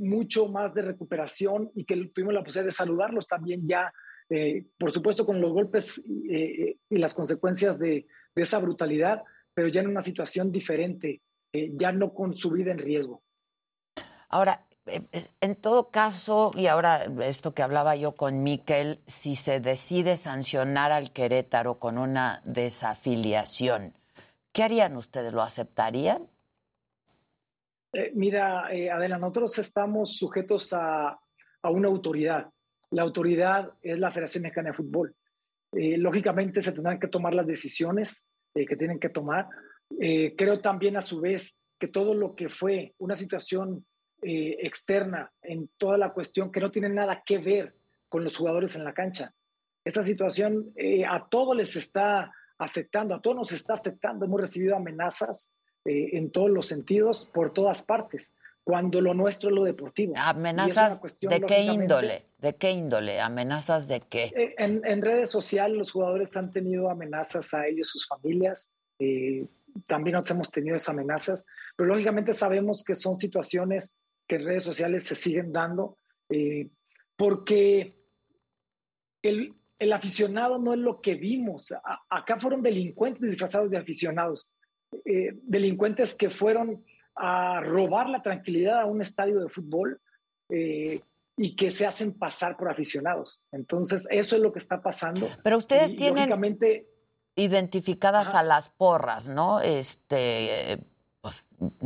mucho más de recuperación y que tuvimos la posibilidad de saludarlos también ya, eh, por supuesto con los golpes eh, y las consecuencias de, de, esa brutalidad, pero ya en una situación diferente, eh, ya no con su vida en riesgo. Ahora, en todo caso, y ahora esto que hablaba yo con Miquel, si se decide sancionar al Querétaro con una desafiliación, ¿qué harían ustedes? ¿Lo aceptarían? Mira, Adela, nosotros estamos sujetos a, a, una autoridad. La autoridad es la Federación Mexicana de Fútbol. Eh, lógicamente se tendrán que tomar las decisiones eh, que tienen que tomar. Eh, creo también a su vez que todo lo que fue una situación eh, externa en toda la cuestión que no tiene nada que ver con los jugadores en la cancha. Esta situación a todos les está afectando, a todos nos está afectando. Hemos recibido amenazas en todos los sentidos, por todas partes, cuando lo nuestro es lo deportivo. ¿Amenazas cuestión, de qué índole? ¿De qué índole? ¿Amenazas de qué? Eh, en, en, redes sociales los jugadores han tenido amenazas a ellos, sus familias. Eh, también nosotros hemos tenido esas amenazas, pero lógicamente sabemos que son situaciones que en redes sociales se siguen dando, eh, porque el, el, aficionado no es lo que vimos. A, acá fueron delincuentes disfrazados de aficionados, eh, delincuentes que fueron a robar la tranquilidad a un estadio de fútbol eh, y que se hacen pasar por aficionados. Entonces, eso es lo que está pasando. Pero ustedes y, tienen identificadas Ajá. a las porras, ¿no? Este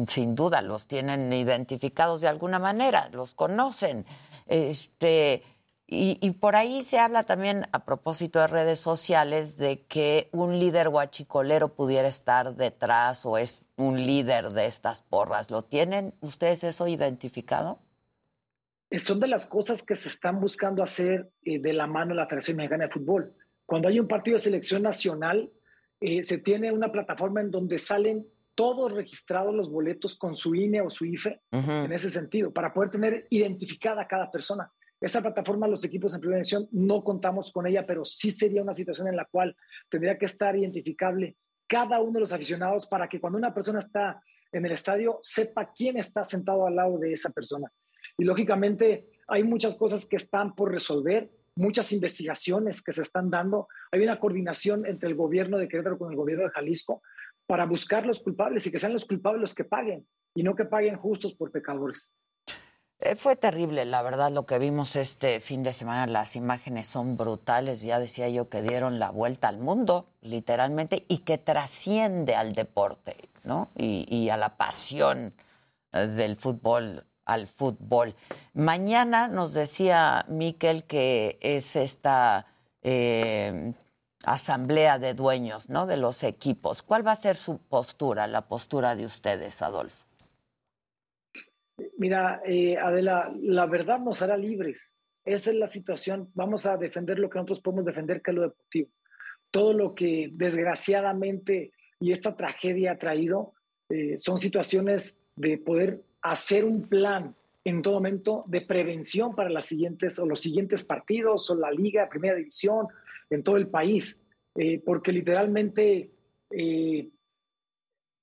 sin duda los tienen identificados de alguna manera, los conocen. Este, y, y, por ahí se habla también, a propósito de redes sociales, de que un líder guachicolero pudiera estar detrás o es un líder de estas porras. ¿Lo tienen ustedes eso identificado? Son de las cosas que se están buscando hacer eh, de la mano de la Federación Mexicana de Fútbol. Cuando hay un partido de selección nacional, eh, se tiene una plataforma en donde salen todos registrados los boletos con su INE o su IFE uh -huh. en ese sentido, para poder tener identificada a cada persona. Esa plataforma, los equipos en primera división no contamos con ella, pero sí sería una situación en la cual tendría que estar identificable cada uno de los aficionados para que cuando una persona está en el estadio sepa quién está sentado al lado de esa persona. Y lógicamente hay muchas cosas que están por resolver, muchas investigaciones que se están dando. Hay una coordinación entre el gobierno de Querétaro con el gobierno de Jalisco para buscar los culpables y que sean los culpables los que paguen y no que paguen justos por pecadores. Eh, fue terrible, la verdad, lo que vimos este fin de semana. Las imágenes son brutales. Ya decía yo que dieron la vuelta al mundo, literalmente, y que trasciende al deporte, ¿no? Y, y a la pasión eh, del fútbol, al fútbol. Mañana nos decía Miquel que es esta eh, asamblea de dueños, ¿no? De los equipos. ¿Cuál va a ser su postura, la postura de ustedes, Adolfo? Mira, eh, Adela, la verdad nos hará libres. esa es la situación. Vamos a defender lo que nosotros podemos defender, que es lo deportivo. Todo lo que desgraciadamente y esta tragedia ha traído eh, son situaciones de poder hacer un plan en todo momento de prevención para las siguientes o los siguientes partidos o la liga, primera división, en todo el país, Eh, porque literalmente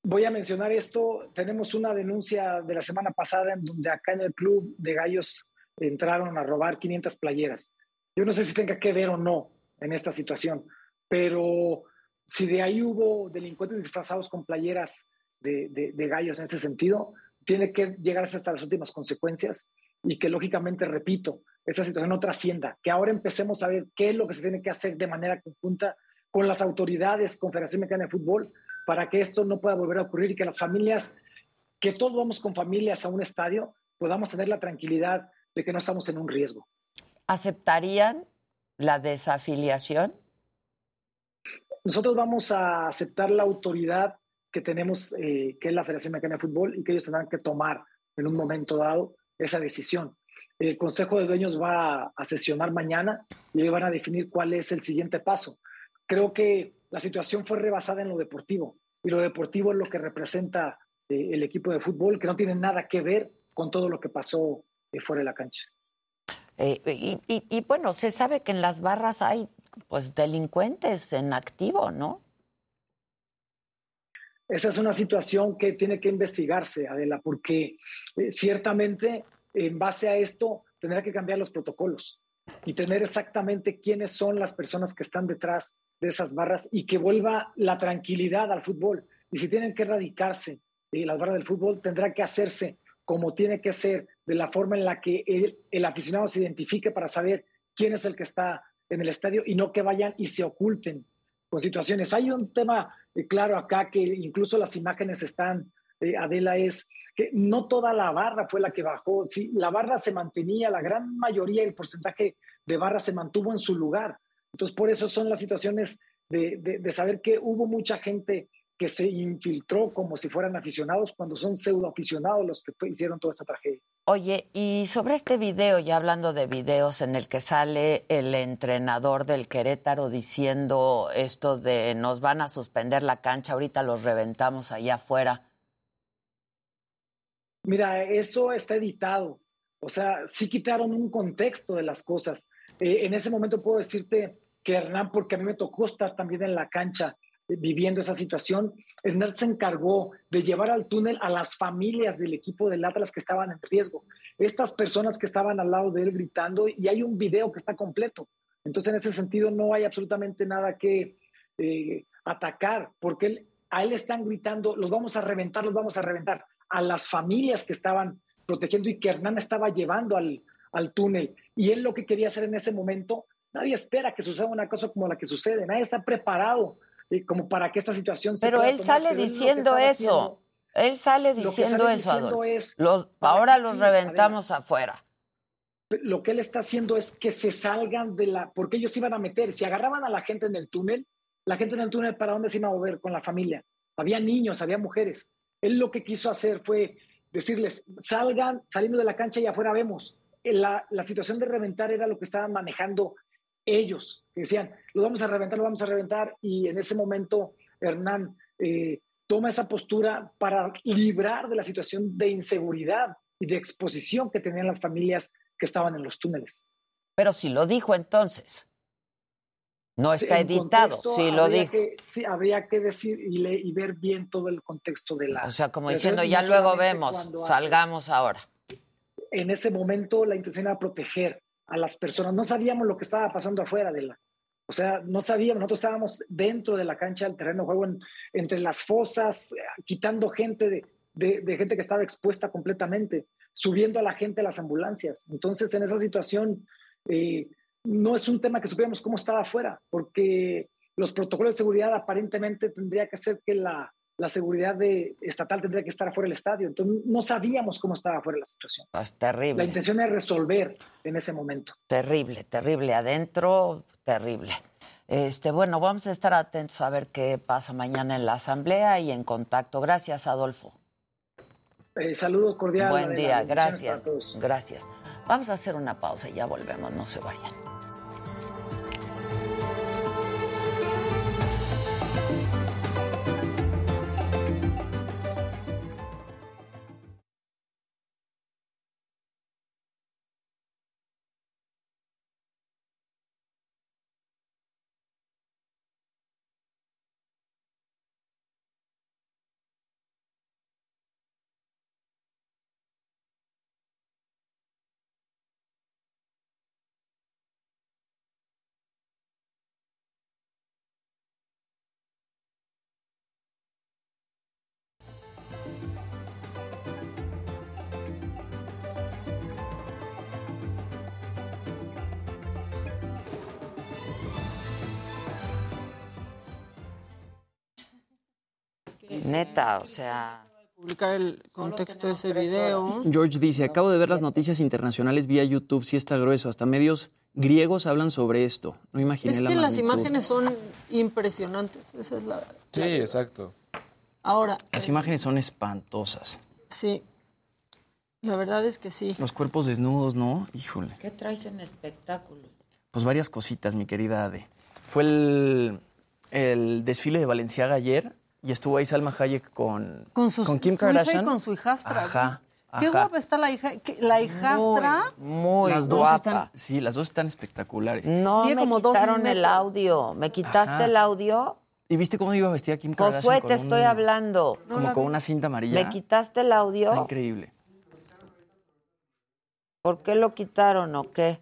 voy a mencionar esto. Tenemos una denuncia de la semana pasada en donde acá en el club de gallos entraron a robar 500 playeras. Yo no sé si tenga que ver o no en esta situación, pero si de ahí hubo delincuentes disfrazados con playeras de, de- de gallos en ese sentido, tiene que llegar hasta las últimas consecuencias y que lógicamente, repito, esa situación no trascienda, que ahora empecemos a ver qué es lo que se tiene que hacer de manera conjunta con las autoridades, Confederación Mexicana de Fútbol, para que esto no pueda volver a ocurrir y que las familias, que todos vamos con familias a un estadio, podamos tener la tranquilidad de que no estamos en un riesgo. ¿Aceptarían la desafiliación? Nosotros vamos a aceptar la autoridad que tenemos, eh, que es la Federación Mexicana de Fútbol, y que ellos tendrán que tomar en un momento dado esa decisión. El Consejo de Dueños va a, sesionar mañana y ellos van a definir cuál es el siguiente paso. Creo que la situación fue rebasada en lo deportivo, y lo deportivo es lo que representa eh, el equipo de fútbol, que no tiene nada que ver con todo lo que pasó eh, fuera de la cancha. Eh, y, y- y, bueno, se sabe que en las barras hay pues delincuentes en activo, ¿no? Esa es una situación que tiene que investigarse, Adela, porque ciertamente en base a esto tendrá que cambiar los protocolos y tener exactamente quiénes son las personas que están detrás de esas barras y que vuelva la tranquilidad al fútbol. Y si tienen que erradicarse eh, las barras del fútbol, tendrá que hacerse como tiene que ser, de la forma en la que el, el aficionado se identifique para saber quién es el que está en el estadio y no que vayan y se oculten con situaciones. Hay un tema eh, claro acá que incluso las imágenes están, eh, Adela, es que no toda la barra fue la que bajó. Sí, la barra se mantenía, la gran mayoría, el porcentaje de barra se mantuvo en su lugar. Entonces, por eso son las situaciones de, de- de saber que hubo mucha gente que se infiltró como si fueran aficionados cuando son pseudo aficionados los que hicieron toda esta tragedia. Oye, y sobre este video, ya hablando de videos en el que sale el entrenador del Querétaro diciendo esto de nos van a suspender la cancha, ahorita los reventamos allá afuera. Mira, eso está editado. O sea, sí quitaron un contexto de las cosas. Eh, en ese momento puedo decirte que Hernán, porque a mí me tocó estar también en la cancha eh, viviendo esa situación, Hernán se encargó de llevar al túnel a las familias del equipo del Atlas que estaban en riesgo. Estas personas que estaban al lado de él gritando, y hay un video que está completo. Entonces, en ese sentido, no hay absolutamente nada que eh, atacar, porque él- a él están gritando, los vamos a reventar, los vamos a reventar, a las familias que estaban protegiendo y que Hernán estaba llevando al, al túnel. Y él lo que quería hacer en ese momento, nadie espera que suceda una cosa como la que sucede, nadie está preparado eh, como para que esta situación se Pero él sale pero diciendo eso. haciendo- Él sale diciendo sale eso, diciendo es, Los- ahora los sí, reventamos afuera. lo que él está haciendo es que se salgan de la, porque ellos iban a meter, si agarraban a la gente en el túnel, la gente en el túnel, ¿para dónde se iba a mover con la familia? Había niños, había mujeres. Él lo que quiso hacer fue decirles, salgan, salimos de la cancha y afuera vemos. La, la situación de reventar era lo que estaban manejando ellos, decían, lo vamos a reventar, lo vamos a reventar, y en ese momento Hernán eh, toma esa postura para librar de la situación de inseguridad y de exposición que tenían las familias que estaban en los túneles. Pero si lo dijo entonces. No está editado, contexto, sí lo dijo. que- sí, habría que decir y, le- y ver bien todo el contexto de la... O sea, como diciendo, ya luego vemos, cuando hace- salgamos ahora. en ese momento la intención era proteger a las personas. No sabíamos lo que estaba pasando afuera de la... O sea, no sabíamos, nosotros estábamos dentro de la cancha del terreno de juego, en- entre las fosas, eh, quitando gente de, de- de gente que estaba expuesta completamente, subiendo a la gente a las ambulancias. Entonces, en esa situación, eh, no es un tema que supiéramos cómo estaba afuera, porque los protocolos de seguridad aparentemente tendría que ser que la, la seguridad de, estatal tendría que estar afuera del estadio. Entonces, no sabíamos cómo estaba afuera la situación. Es terrible. La intención es resolver en ese momento. Terrible, terrible. Adentro, terrible. Este, bueno, vamos a estar atentos a ver qué pasa mañana en la asamblea y en contacto. Gracias, Adolfo. Eh, saludo cordial. Buen día, gracias. Gracias. Vamos a hacer una pausa y ya volvemos, no se vayan. Neta, o sea. Publicar el contexto de ese video. George dice, acabo de ver las noticias internacionales vía YouTube, sí está grueso, hasta medios griegos hablan sobre esto. No imaginé Es la que las magnitud. imágenes son impresionantes. Esa es la. Sí, exacto. Ahora, Las imágenes son espantosas. sí. La verdad es que sí. Los cuerpos desnudos, ¿no? Híjole. ¿Qué traes en espectáculos? Pues varias cositas, mi querida Ade. Fue el, el desfile de Valenciaga ayer y estuvo ahí Salma Hayek con, Con, sus, Kim su hija Kardashian. y con su hijastra. Ajá, Qué ajá. guapa está la hija. La hijastra. Muy las dos guapa. están, sí, las dos están espectaculares. No me como dos quitaron el audio. ¿Me quitaste Ajá. el audio? ¿Y viste cómo iba vestida Kim Kardashian? Josué, con te un- estoy hablando. Como con una cinta amarilla. ¿Me quitaste el audio? Está increíble. ¿Por qué lo quitaron o qué?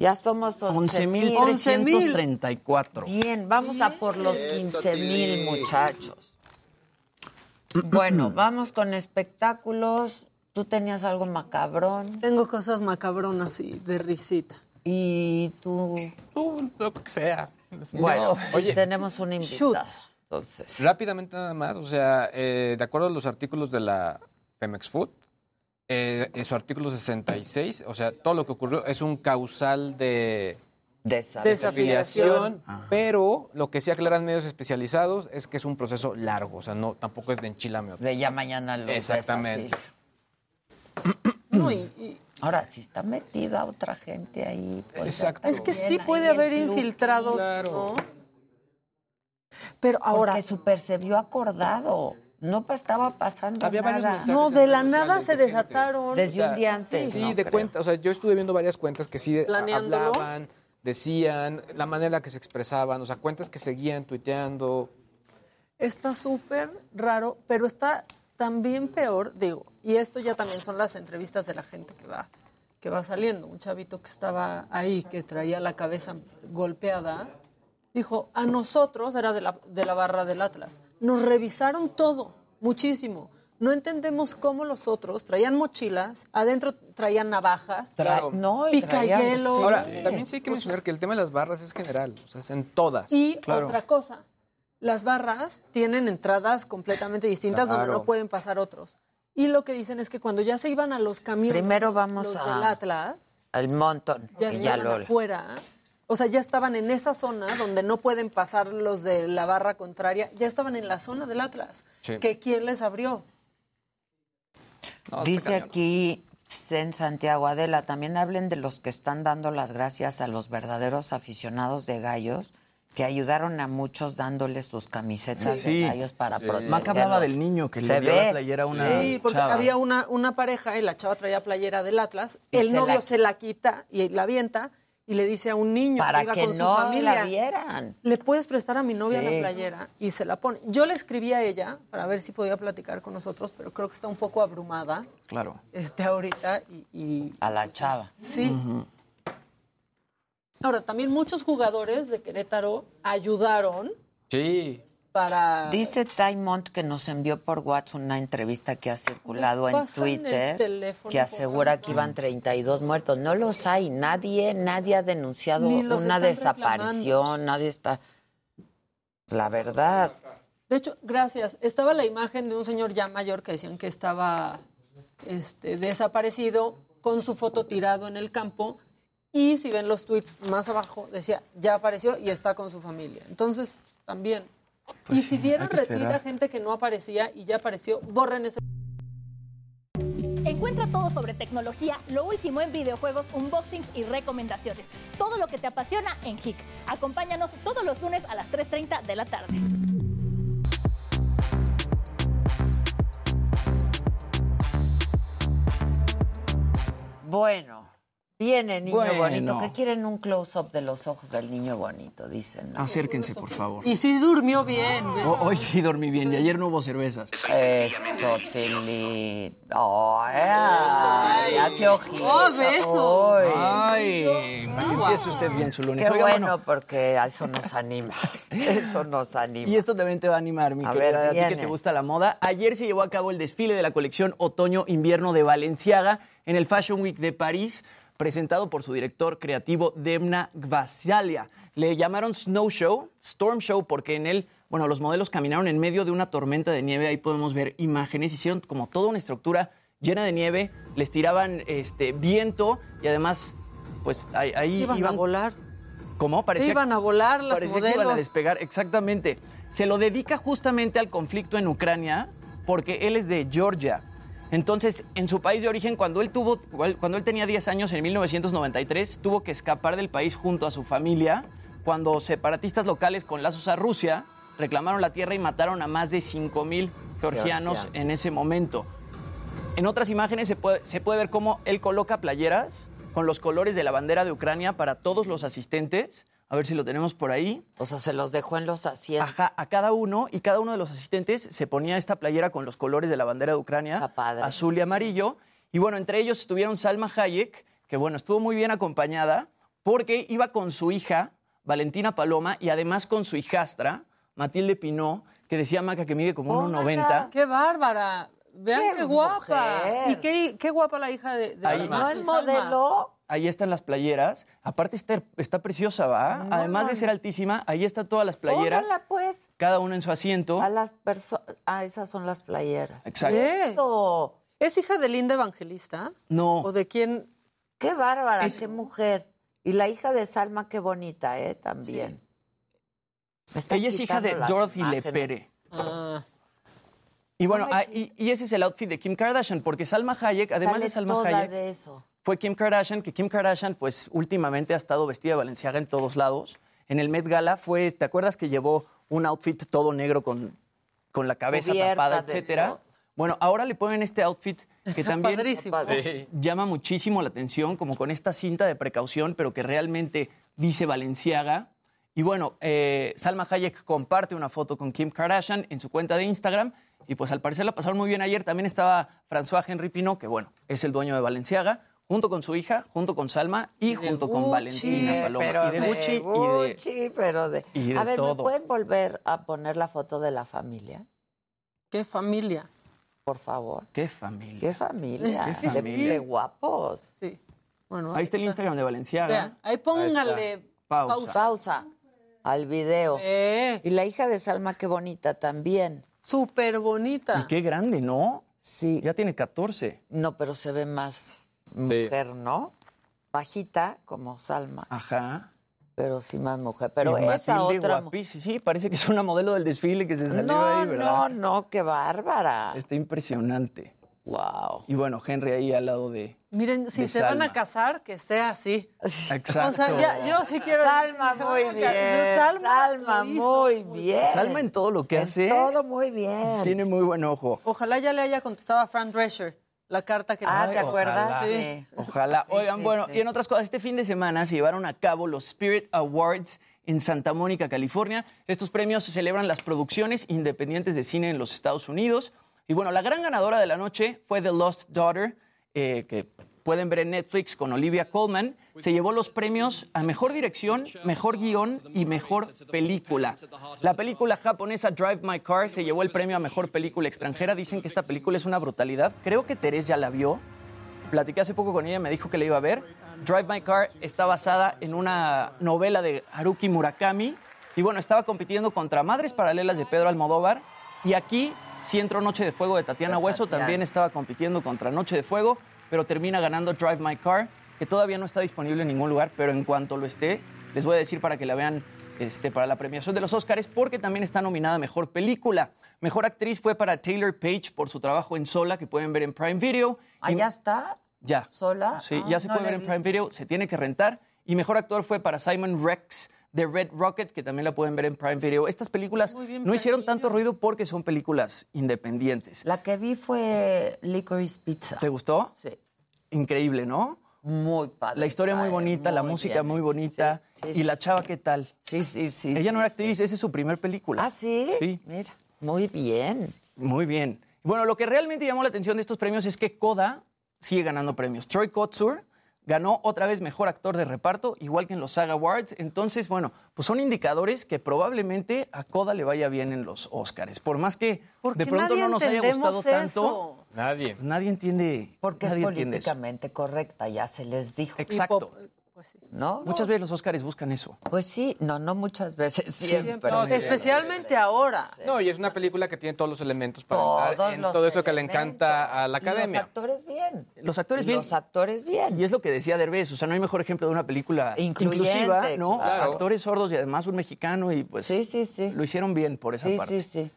Ya somos 11,000. 11.334. Bien, vamos a por los 15 mil, muchachos. Bueno, vamos con espectáculos. Tú tenías algo macabrón. Tengo cosas macabronas y de risita. Y tú. lo que sea. Bueno, oye, tenemos un invitado. Entonces. Rápidamente nada más, o sea, eh, de acuerdo a los artículos de la Pemex Food, eh, en su artículo 66, o sea, todo lo que ocurrió es un causal de desafiliación, pero lo que sí aclaran medios especializados es que es un proceso largo, o sea, no tampoco es de enchilame. De ya mañana los Exactamente. No, y- y- Ahora, si está metida otra gente ahí. Pues Exacto. Es que sí puede haber infiltrados, Claro. ¿no? Pero ahora. Porque su percibió acordado. No estaba pasando Había varios nada. mensajes No, de la nada se desataron. Desde un día antes. Sí, no de creo. cuenta, o sea, yo estuve viendo varias cuentas que sí Planeándolo. hablaban, decían, la manera en la que se expresaban, o sea, cuentas que seguían tuiteando. Está súper raro, pero está también peor, digo, y esto ya también son las entrevistas de la gente que va, que va saliendo. Un chavito que estaba ahí, que traía la cabeza golpeada, dijo, a nosotros, era de la, de la barra del Atlas, nos revisaron todo, muchísimo. No entendemos cómo los otros traían mochilas, adentro traían navajas, Claro. No, y traían- picahielo. Ahora, también sí hay que mencionar que el tema de las barras es general, o sea, es en todas. Y Claro. otra cosa, las barras tienen entradas completamente distintas donde Claro. no pueden pasar otros. Y lo que dicen es que cuando ya se iban a los camiones, Primero vamos los a- del Atlas, El montón. ya y estaban ya lo- afuera, o sea, ya estaban en esa zona donde no pueden pasar los de la barra contraria, ya estaban en la zona del Atlas. Sí. ¿Que quién les abrió? Dice aquí en Santiago Adela, también hablen de los que están dando las gracias a los verdaderos aficionados de gallos que ayudaron a muchos dándoles sus camisetas Sí. de gallos para Sí. protegerlos. Maca hablaba del niño que le dio la playera a una Sí, porque chava. había una, una pareja y la chava traía playera del Atlas, Y el se novio la- se la quita y la avienta y le dice a un niño Para que iba que con su no familia, la vieran. le puedes prestar a mi novia Sí. la playera y se la pone. Yo le escribí a ella para ver si podía platicar con nosotros, pero creo que está un poco abrumada Claro. este ahorita y, y- A la chava. sí. Ahora también muchos jugadores de Querétaro ayudaron Sí. Para Dice Taimont que nos envió por WhatsApp una entrevista que ha circulado en pasan el Twitter que asegura que iban 32 muertos. No los hay. Nadie, nadie ha denunciado una desaparición. Nadie está. La verdad. De hecho, gracias. Estaba la imagen de un señor ya mayor que decían que estaba este, desaparecido con su foto tirado en el campo. Y si ven los tweets más abajo, decía, ya apareció y está con su familia. Entonces, también. Y si dieron Pues retiro a gente que no aparecía y ya apareció, borren ese. En Encuentra todo sobre tecnología, lo último en videojuegos, unboxings y recomendaciones. Todo lo que te apasiona en HIC. Acompáñanos todos los lunes a las 3.30 de la tarde. Bueno, viene niño Bueno. bonito. ¿Qué quieren un close-up de los ojos del niño bonito? Dicen. ¿no? Acérquense, por favor. Y sí durmió bien. Ho- Hoy sí dormí bien y ayer no hubo cervezas. Eso, Tilly. Oh, ay, hace ojitos. Oh, beso. Ay, empiece usted bien su lunes. Qué Oiga, bueno, porque eso nos anima. Eso nos anima. Y esto también te va a animar, mi A querida, ver, a ti que te gusta la moda. Ayer se llevó a cabo el desfile de la colección Otoño-Invierno de Valenciaga en el Fashion Week de París, presentado por su director creativo Demna Gvasalia. Le llamaron Snow Show, Storm Show, porque en él, bueno, los modelos caminaron en medio de una tormenta de nieve. Ahí podemos ver imágenes. Hicieron como toda una estructura llena de nieve, les tiraban este, viento y además, pues ahí, ahí Iban a volar. ¿Cómo? Se iban a volar las parecía que iban a modelos. despegar, exactamente. Se lo dedica justamente al conflicto en Ucrania porque él es de Georgia. Entonces, en su país de origen, cuando él tuvo, cuando él tenía 10 años en 1993, tuvo que escapar del país junto a su familia cuando separatistas locales con lazos a Rusia reclamaron la tierra y mataron a más de 5.000 georgianos Georgianos. en ese momento. En otras imágenes se puede, se puede ver cómo él coloca playeras con los colores de la bandera de Ucrania para todos los asistentes. A ver si lo tenemos por ahí. O sea, se los dejó en los asientos. Ajá, a cada uno y cada uno de los asistentes se ponía esta playera con los colores de la bandera de Ucrania, azul y amarillo. Y bueno, entre ellos estuvieron Salma Hayek, que bueno, estuvo muy bien acompañada porque iba con su hija, Valentina Paloma, y además con su hijastra, Matilde Pinó, que decía Maca que mide como 1,90. ¡Qué bárbara! Vean qué, ¡Qué guapa. mujer! Y qué, qué guapa la hija de, de Ahí- ¿No el Salma. modelo? Ahí están las playeras. Aparte está, está preciosa, ¿va? Además de ser altísima, ahí están todas las playeras, Póngala, pues. cada uno en su asiento. A las personas. Ah, esas son las playeras. Exacto. Eso. ¿Es hija de Linda Evangelista? No. ¿O de quién? Qué bárbara, Es- qué mujer. Y la hija de Salma, qué bonita, ¿eh? También. Ella es hija de Dorothy imágenes. Lepere. Ah. Y bueno, No me ah, y, y ese es el outfit de Kim Kardashian, porque Salma Hayek, además Sale de Salma toda Hayek, de eso. Fue Kim Kardashian, que Kim Kardashian, pues últimamente ha estado vestida de Valenciaga en todos lados. En el Met Gala fue, ¿te acuerdas que llevó un outfit todo negro con, con la cabeza Cubierta tapada, de etcétera? Bueno, ahora le ponen este outfit que Está también padrísimo. Sí. llama muchísimo la atención, como con esta cinta de precaución, pero que realmente dice Valenciaga. Y bueno, eh, Salma Hayek comparte una foto con Kim Kardashian en su cuenta de Instagram. Y pues al parecer la pasaron muy bien ayer. También estaba François Henry Pinault, que bueno, es el dueño de Valenciaga, junto con su hija, junto con Salma y, junto con Gucci, Valentina Paloma. Pero y de Gucci y de, Gucci, pero de... y de a ver, ¿me pueden volver a poner la foto de la familia? ¿Qué familia? Por favor. ¡Qué familia! ¿Qué familia? Qué De- familia. De, guapos. Sí. Bueno, Ahí está el Instagram de Valenciaga. Vean, ahí póngale Pausa. pausa. Pausa al video. Eh, Y la hija de Salma, qué bonita también. Súper bonita. Y qué grande, ¿no? Sí. Ya tiene 14. No, pero se ve más mujer, ¿no? Bajita, como Salma, Ajá. pero sí más mujer. Pero Y esa Matilde otra... guapísima. Sí, parece que es una modelo del desfile que se salió No, ahí, no, ¿verdad? no, qué bárbara. Está impresionante. Wow. Y bueno, Henry ahí al lado de. Miren, si de se van a casar, que sea así. Exacto. O sea, ya, yo sí quiero. Salma, muy bien. Salma, muy bien. Salma en todo lo que En hace. Todo muy bien. Tiene muy buen ojo. Ojalá ya le haya contestado a Fran Drescher la carta que Ah, ¿te acuerdas? ojalá. Sí. Ojalá. Sí, Oigan, sí, bueno, y en otras cosas, este fin de semana se llevaron a cabo los Spirit Awards en Santa Mónica, California. Estos premios celebran las producciones independientes de cine en los Estados Unidos. Y bueno, la gran ganadora de la noche fue The Lost Daughter, eh, que pueden ver en Netflix con Olivia Colman. Se llevó los premios a Mejor Dirección, Mejor Guión y Mejor Película. La película japonesa Drive My Car se llevó el premio a Mejor Película Extranjera. Dicen que esta película es una brutalidad. Creo que Teresa ya la vio. Platiqué hace poco con ella, me dijo que la iba a ver. Drive My Car está basada en una novela de Haruki Murakami. Y bueno, estaba compitiendo contra Madres Paralelas de Pedro Almodóvar. Y aquí, si entró Noche de Fuego de Tatiana Hueso, también estaba compitiendo contra Noche de Fuego, pero termina ganando Drive My Car, que todavía no está disponible en ningún lugar, pero en cuanto lo esté, les voy a decir para que la vean este, para la premiación de los Oscars porque también está nominada a Mejor Película. Mejor Actriz fue para Taylor Page por su trabajo en Sola, que pueden ver en Prime Video. ¿Ah, ya está? Ya. ¿Sola? Sí, Ah, ya se no puede ver en Prime Video, se tiene que rentar. Y Mejor Actor fue para Simon Rex de Red Rocket, que también la pueden ver en Prime Video. Estas películas bien, no hicieron tanto ruido porque son películas independientes. La que vi fue Licorice Pizza. ¿Te gustó? Sí. Increíble, ¿no? Muy padre. La historia muy bonita, la música bien. muy bonita. Sí, y la chava, ¿qué tal? Sí, sí, sí. Ella no era actriz, esa es su primer película. ¿Ah, sí? Sí. Mira, muy bien. Muy bien. Bueno, lo que realmente llamó la atención de estos premios es que Coda sigue ganando premios. Troy Kotsur ganó otra vez mejor actor de reparto, igual que en los SAG Awards. Entonces, bueno, pues son indicadores que probablemente a Coda le vaya bien en los Oscars. Por más que Porque de pronto no nos haya gustado tanto. Nadie. nadie entiende. Porque es nadie políticamente correcta, ya se les dijo. Exacto. ¿No? Muchas veces los Oscars buscan eso. Pues sí, no, no muchas veces, siempre. No, sí, Especialmente ahora. No, y es una película que tiene todos los elementos para Todos entrar en los todo eso que le encanta a la Y Los academia. actores bien. Los actores bien. Los actores bien. Y es lo que decía Derbez, o sea, no hay mejor ejemplo de una película Incluyente, inclusiva, ¿no? claro. Actores sordos y además un mexicano y pues Sí, sí, sí. lo hicieron bien por esa Sí, parte. sí, sí.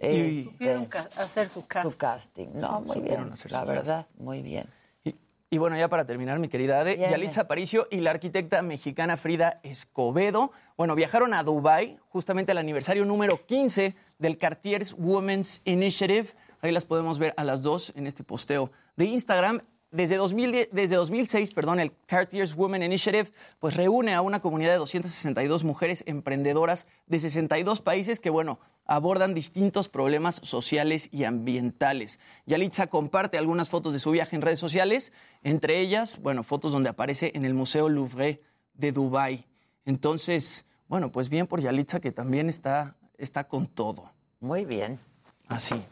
Y- Supieron ca- hacer su casa. Su casting. No, muy supieron bien. La verdad, muy bien. Y, y bueno, ya para terminar, mi querida Ade, Bien, Yalitza Aparicio y la arquitecta mexicana Frida Escobedo, bueno, viajaron a Dubai justamente al aniversario número 15 del Cartier's Women's Initiative. Ahí las podemos ver a las dos en este posteo de Instagram. Desde, 2010 desde 2006, perdón, el Cartier's Women Initiative pues reúne a una comunidad de 262 mujeres emprendedoras de 62 países que, bueno, abordan distintos problemas sociales y ambientales. Yalitza comparte algunas fotos de su viaje en redes sociales, entre ellas, bueno, fotos donde aparece en el Museo Louvre de Dubái. Entonces, bueno, pues bien por Yalitza que también está, está con todo. Muy bien. Así.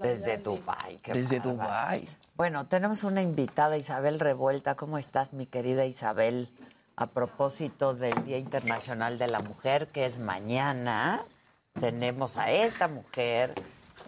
Desde Dubái. Desde. Dubái. Bueno, tenemos una invitada, Isabel Revuelta. ¿Cómo estás, mi querida Isabel? A propósito del Día Internacional de la Mujer, que es mañana, tenemos a esta mujer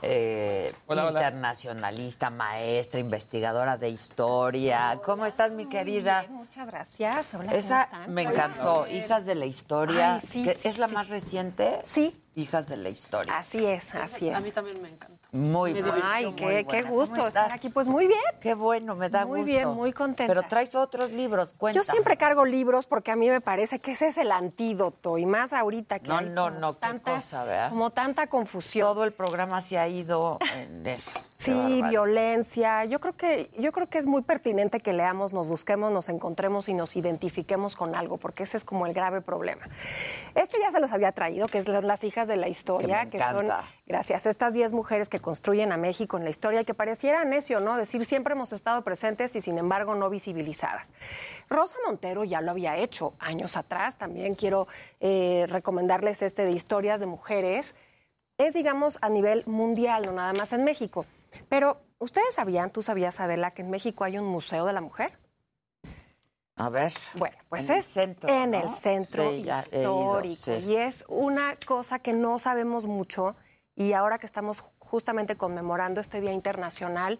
eh, Hola, hola. internacionalista, maestra, investigadora de historia. ¿Cómo estás, mi querida? Bien, muchas gracias. Hola, Esa ¿cómo están? me encantó. Hijas de la Historia. Ay, sí, que sí, ¿Es la sí. más reciente? Sí. Hijas de la Historia. Así es, así es. A mí también me encantó. Muy buena, Ay, muy qué, qué buena. ¿Cómo gusto estar estás? aquí. Pues muy bien. Qué bueno, me da Muy gusto. bien, muy contenta. Pero traes otros libros, cuenta. Yo siempre cargo libros porque a mí me parece que ese es el antídoto y más ahorita que No, hay no, no, qué cosa, ¿verdad? como tanta confusión. Todo el programa se ha ido en eso. Sí, violencia. Yo creo que yo creo que es muy pertinente que leamos, nos busquemos, nos encontremos y nos identifiquemos con algo, porque ese es como el grave problema. Este ya se los había traído, que es las, hijas de la historia, Que me son gracias estas 10 mujeres que construyen a México en la historia y que pareciera necio, ¿no? Decir siempre hemos estado presentes y sin embargo no visibilizadas. Rosa Montero ya lo había hecho años atrás. También quiero eh, recomendarles este de historias de mujeres es, digamos, a nivel mundial, no nada más en México. Pero, ¿ustedes sabían, tú sabías, Adela, que en México hay un museo de la mujer? A ver. Bueno, pues En el es centro, en ¿no? el centro Sí, ido, histórico. sí. Y es una cosa que no sabemos mucho. Y ahora que estamos justamente conmemorando este Día Internacional,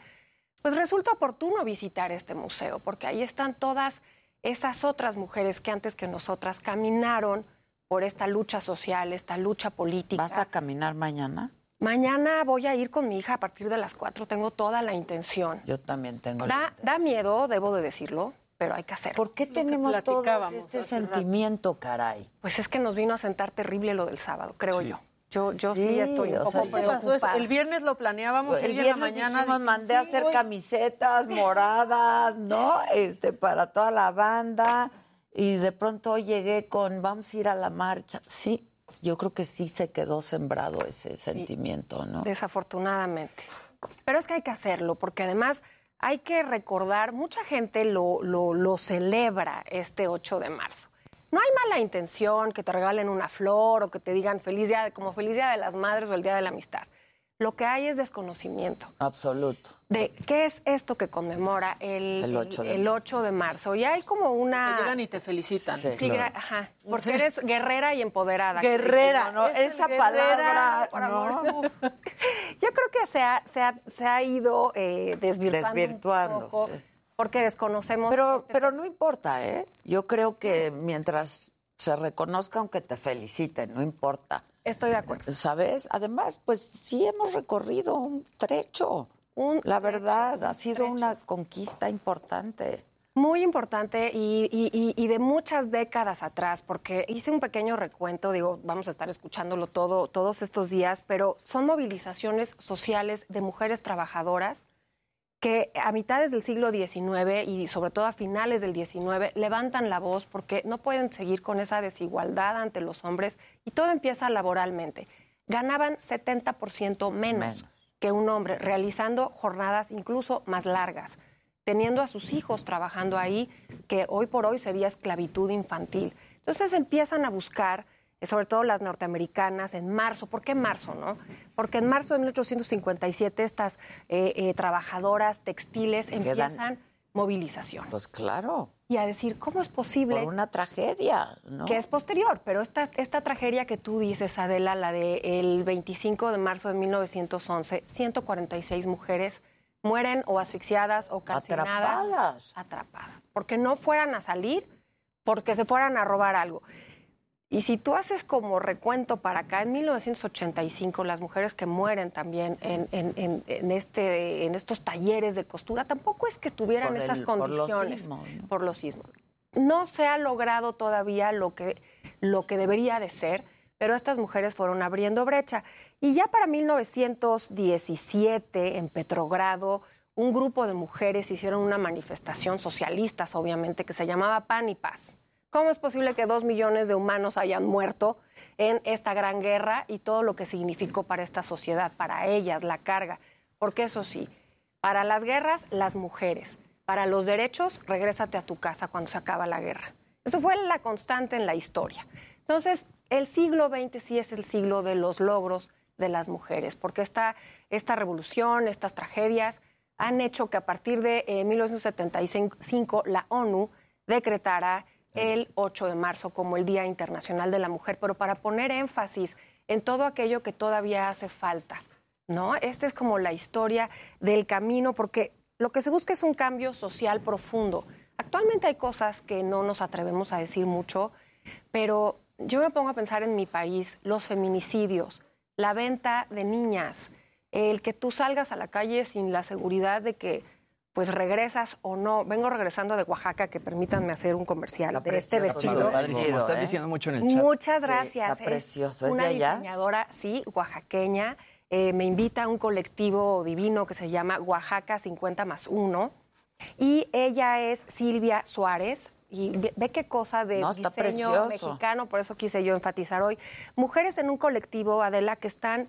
pues resulta oportuno visitar este museo, porque ahí están todas esas otras mujeres que antes que nosotras caminaron por esta lucha social, esta lucha política. ¿Vas a caminar mañana? Mañana voy a ir con mi hija a partir de las 4, tengo toda la intención. Yo también tengo. la Da, da miedo, debo de decirlo, pero hay que hacerlo. ¿Por qué tenemos todos platicábamos este rato. sentimiento, caray? Pues es que nos vino a sentar terrible lo del sábado, creo Sí. yo. Yo, yo sí, Sí, estoy un poco sea, ¿Qué pasó? El viernes lo planeábamos El y hoy en la viernes mañana dijimos, dijimos, mandé a hacer voy. camisetas moradas, ¿no? Este, para toda la banda. Y de pronto hoy llegué con, vamos a ir a la marcha. Sí, yo creo que sí se quedó sembrado ese sentimiento, ¿no? Desafortunadamente. Pero es que hay que hacerlo, porque además hay que recordar, mucha gente lo, lo, lo celebra este 8 de marzo. No hay mala intención que te regalen una flor o que te digan feliz día, como feliz día de las madres o el día de la amistad. Lo que hay es desconocimiento Absoluto. De qué es esto que conmemora el, El 8 de el 8 de marzo. Y hay como una... Te llegan y te felicitan. Sí. Sí, ajá, porque eres guerrera y empoderada. Guerrera, No, no, es esa guerrera, palabra, por no. amor. Yo creo que se ha, se ha, se ha ido eh, desvirtuando, un Desvirtuando, poco sí. porque desconocemos. Pero, este pero no importa, ¿eh? Yo creo que mientras se reconozca aunque te feliciten, no importa. Estoy de acuerdo. ¿Sabes? Además, pues sí hemos recorrido un trecho. La verdad, ha sido una conquista importante. Muy importante y, y- y- y de muchas décadas atrás, porque hice un pequeño recuento, digo, vamos a estar escuchándolo todo, todos estos días, pero son movilizaciones sociales de mujeres trabajadoras que a mitades del siglo XIX y sobre todo a finales del XIX levantan la voz porque no pueden seguir con esa desigualdad ante los hombres y todo empieza laboralmente. Ganaban 70% menos, que un hombre, realizando jornadas incluso más largas, teniendo a sus hijos trabajando ahí, que hoy por hoy sería esclavitud infantil. Entonces empiezan a buscar, eh, sobre todo las norteamericanas, en marzo. ¿Por qué marzo, no? Porque en marzo de 1857 estas eh, eh, trabajadoras textiles Quedan- empiezan movilización. Pues claro. Y a decir, ¿cómo es posible? Por una tragedia, ¿no? Que es posterior, pero esta, esta tragedia que tú dices, Adela, la del 25 de marzo de 1911, 146 mujeres mueren o asfixiadas o calcinadas. Atrapadas. Atrapadas. Porque no fueran a salir, porque se fueran a robar algo. Y si tú haces como recuento para acá, en 1985 las mujeres que mueren también en, en- en- en este, en estos talleres de costura, tampoco es que tuvieran Por el- esas por los condiciones. sismos, ¿no? Por los sismos. No se ha logrado todavía lo que, lo que debería de ser, pero estas mujeres fueron abriendo brecha. Y ya para 1917, en Petrogrado, un grupo de mujeres hicieron una manifestación socialistas, obviamente, que se llamaba Pan y Paz. ¿Cómo es posible que dos millones de humanos hayan muerto en esta gran guerra y todo lo que significó para esta sociedad, para ellas, la carga? Porque eso sí, para las guerras, las mujeres. Para los derechos, regrésate a tu casa cuando se acaba la guerra. Eso fue la constante en la historia. Entonces, el siglo XX sí es el siglo de los logros de las mujeres, porque esta, esta revolución, estas tragedias, han hecho que a partir de eh, 1975 la ONU decretara el 8 de marzo como el Día Internacional de la Mujer, pero para poner énfasis en todo aquello que todavía hace falta, ¿no? Esta es como la historia del camino, porque lo que se busca es un cambio social profundo. Actualmente hay cosas que no nos atrevemos a decir mucho, pero yo me pongo a pensar en mi país, los feminicidios, la venta de niñas, el que tú salgas a la calle sin la seguridad de que pues regresas o no. Vengo regresando de Oaxaca, que permítanme hacer un comercial de este vestido. Padrísimo, estás ¿eh? diciendo mucho en el chat. Muchas Sí, gracias. está precioso. ¿Es una de allá? diseñadora, sí, oaxaqueña. Eh, me invita a un colectivo divino que se llama Oaxaca 50 más 1. Y ella es Silvia Suárez. Y ve, ve qué cosa de No, diseño precioso. mexicano, por eso quise yo enfatizar hoy. Mujeres en un colectivo, Adela, que están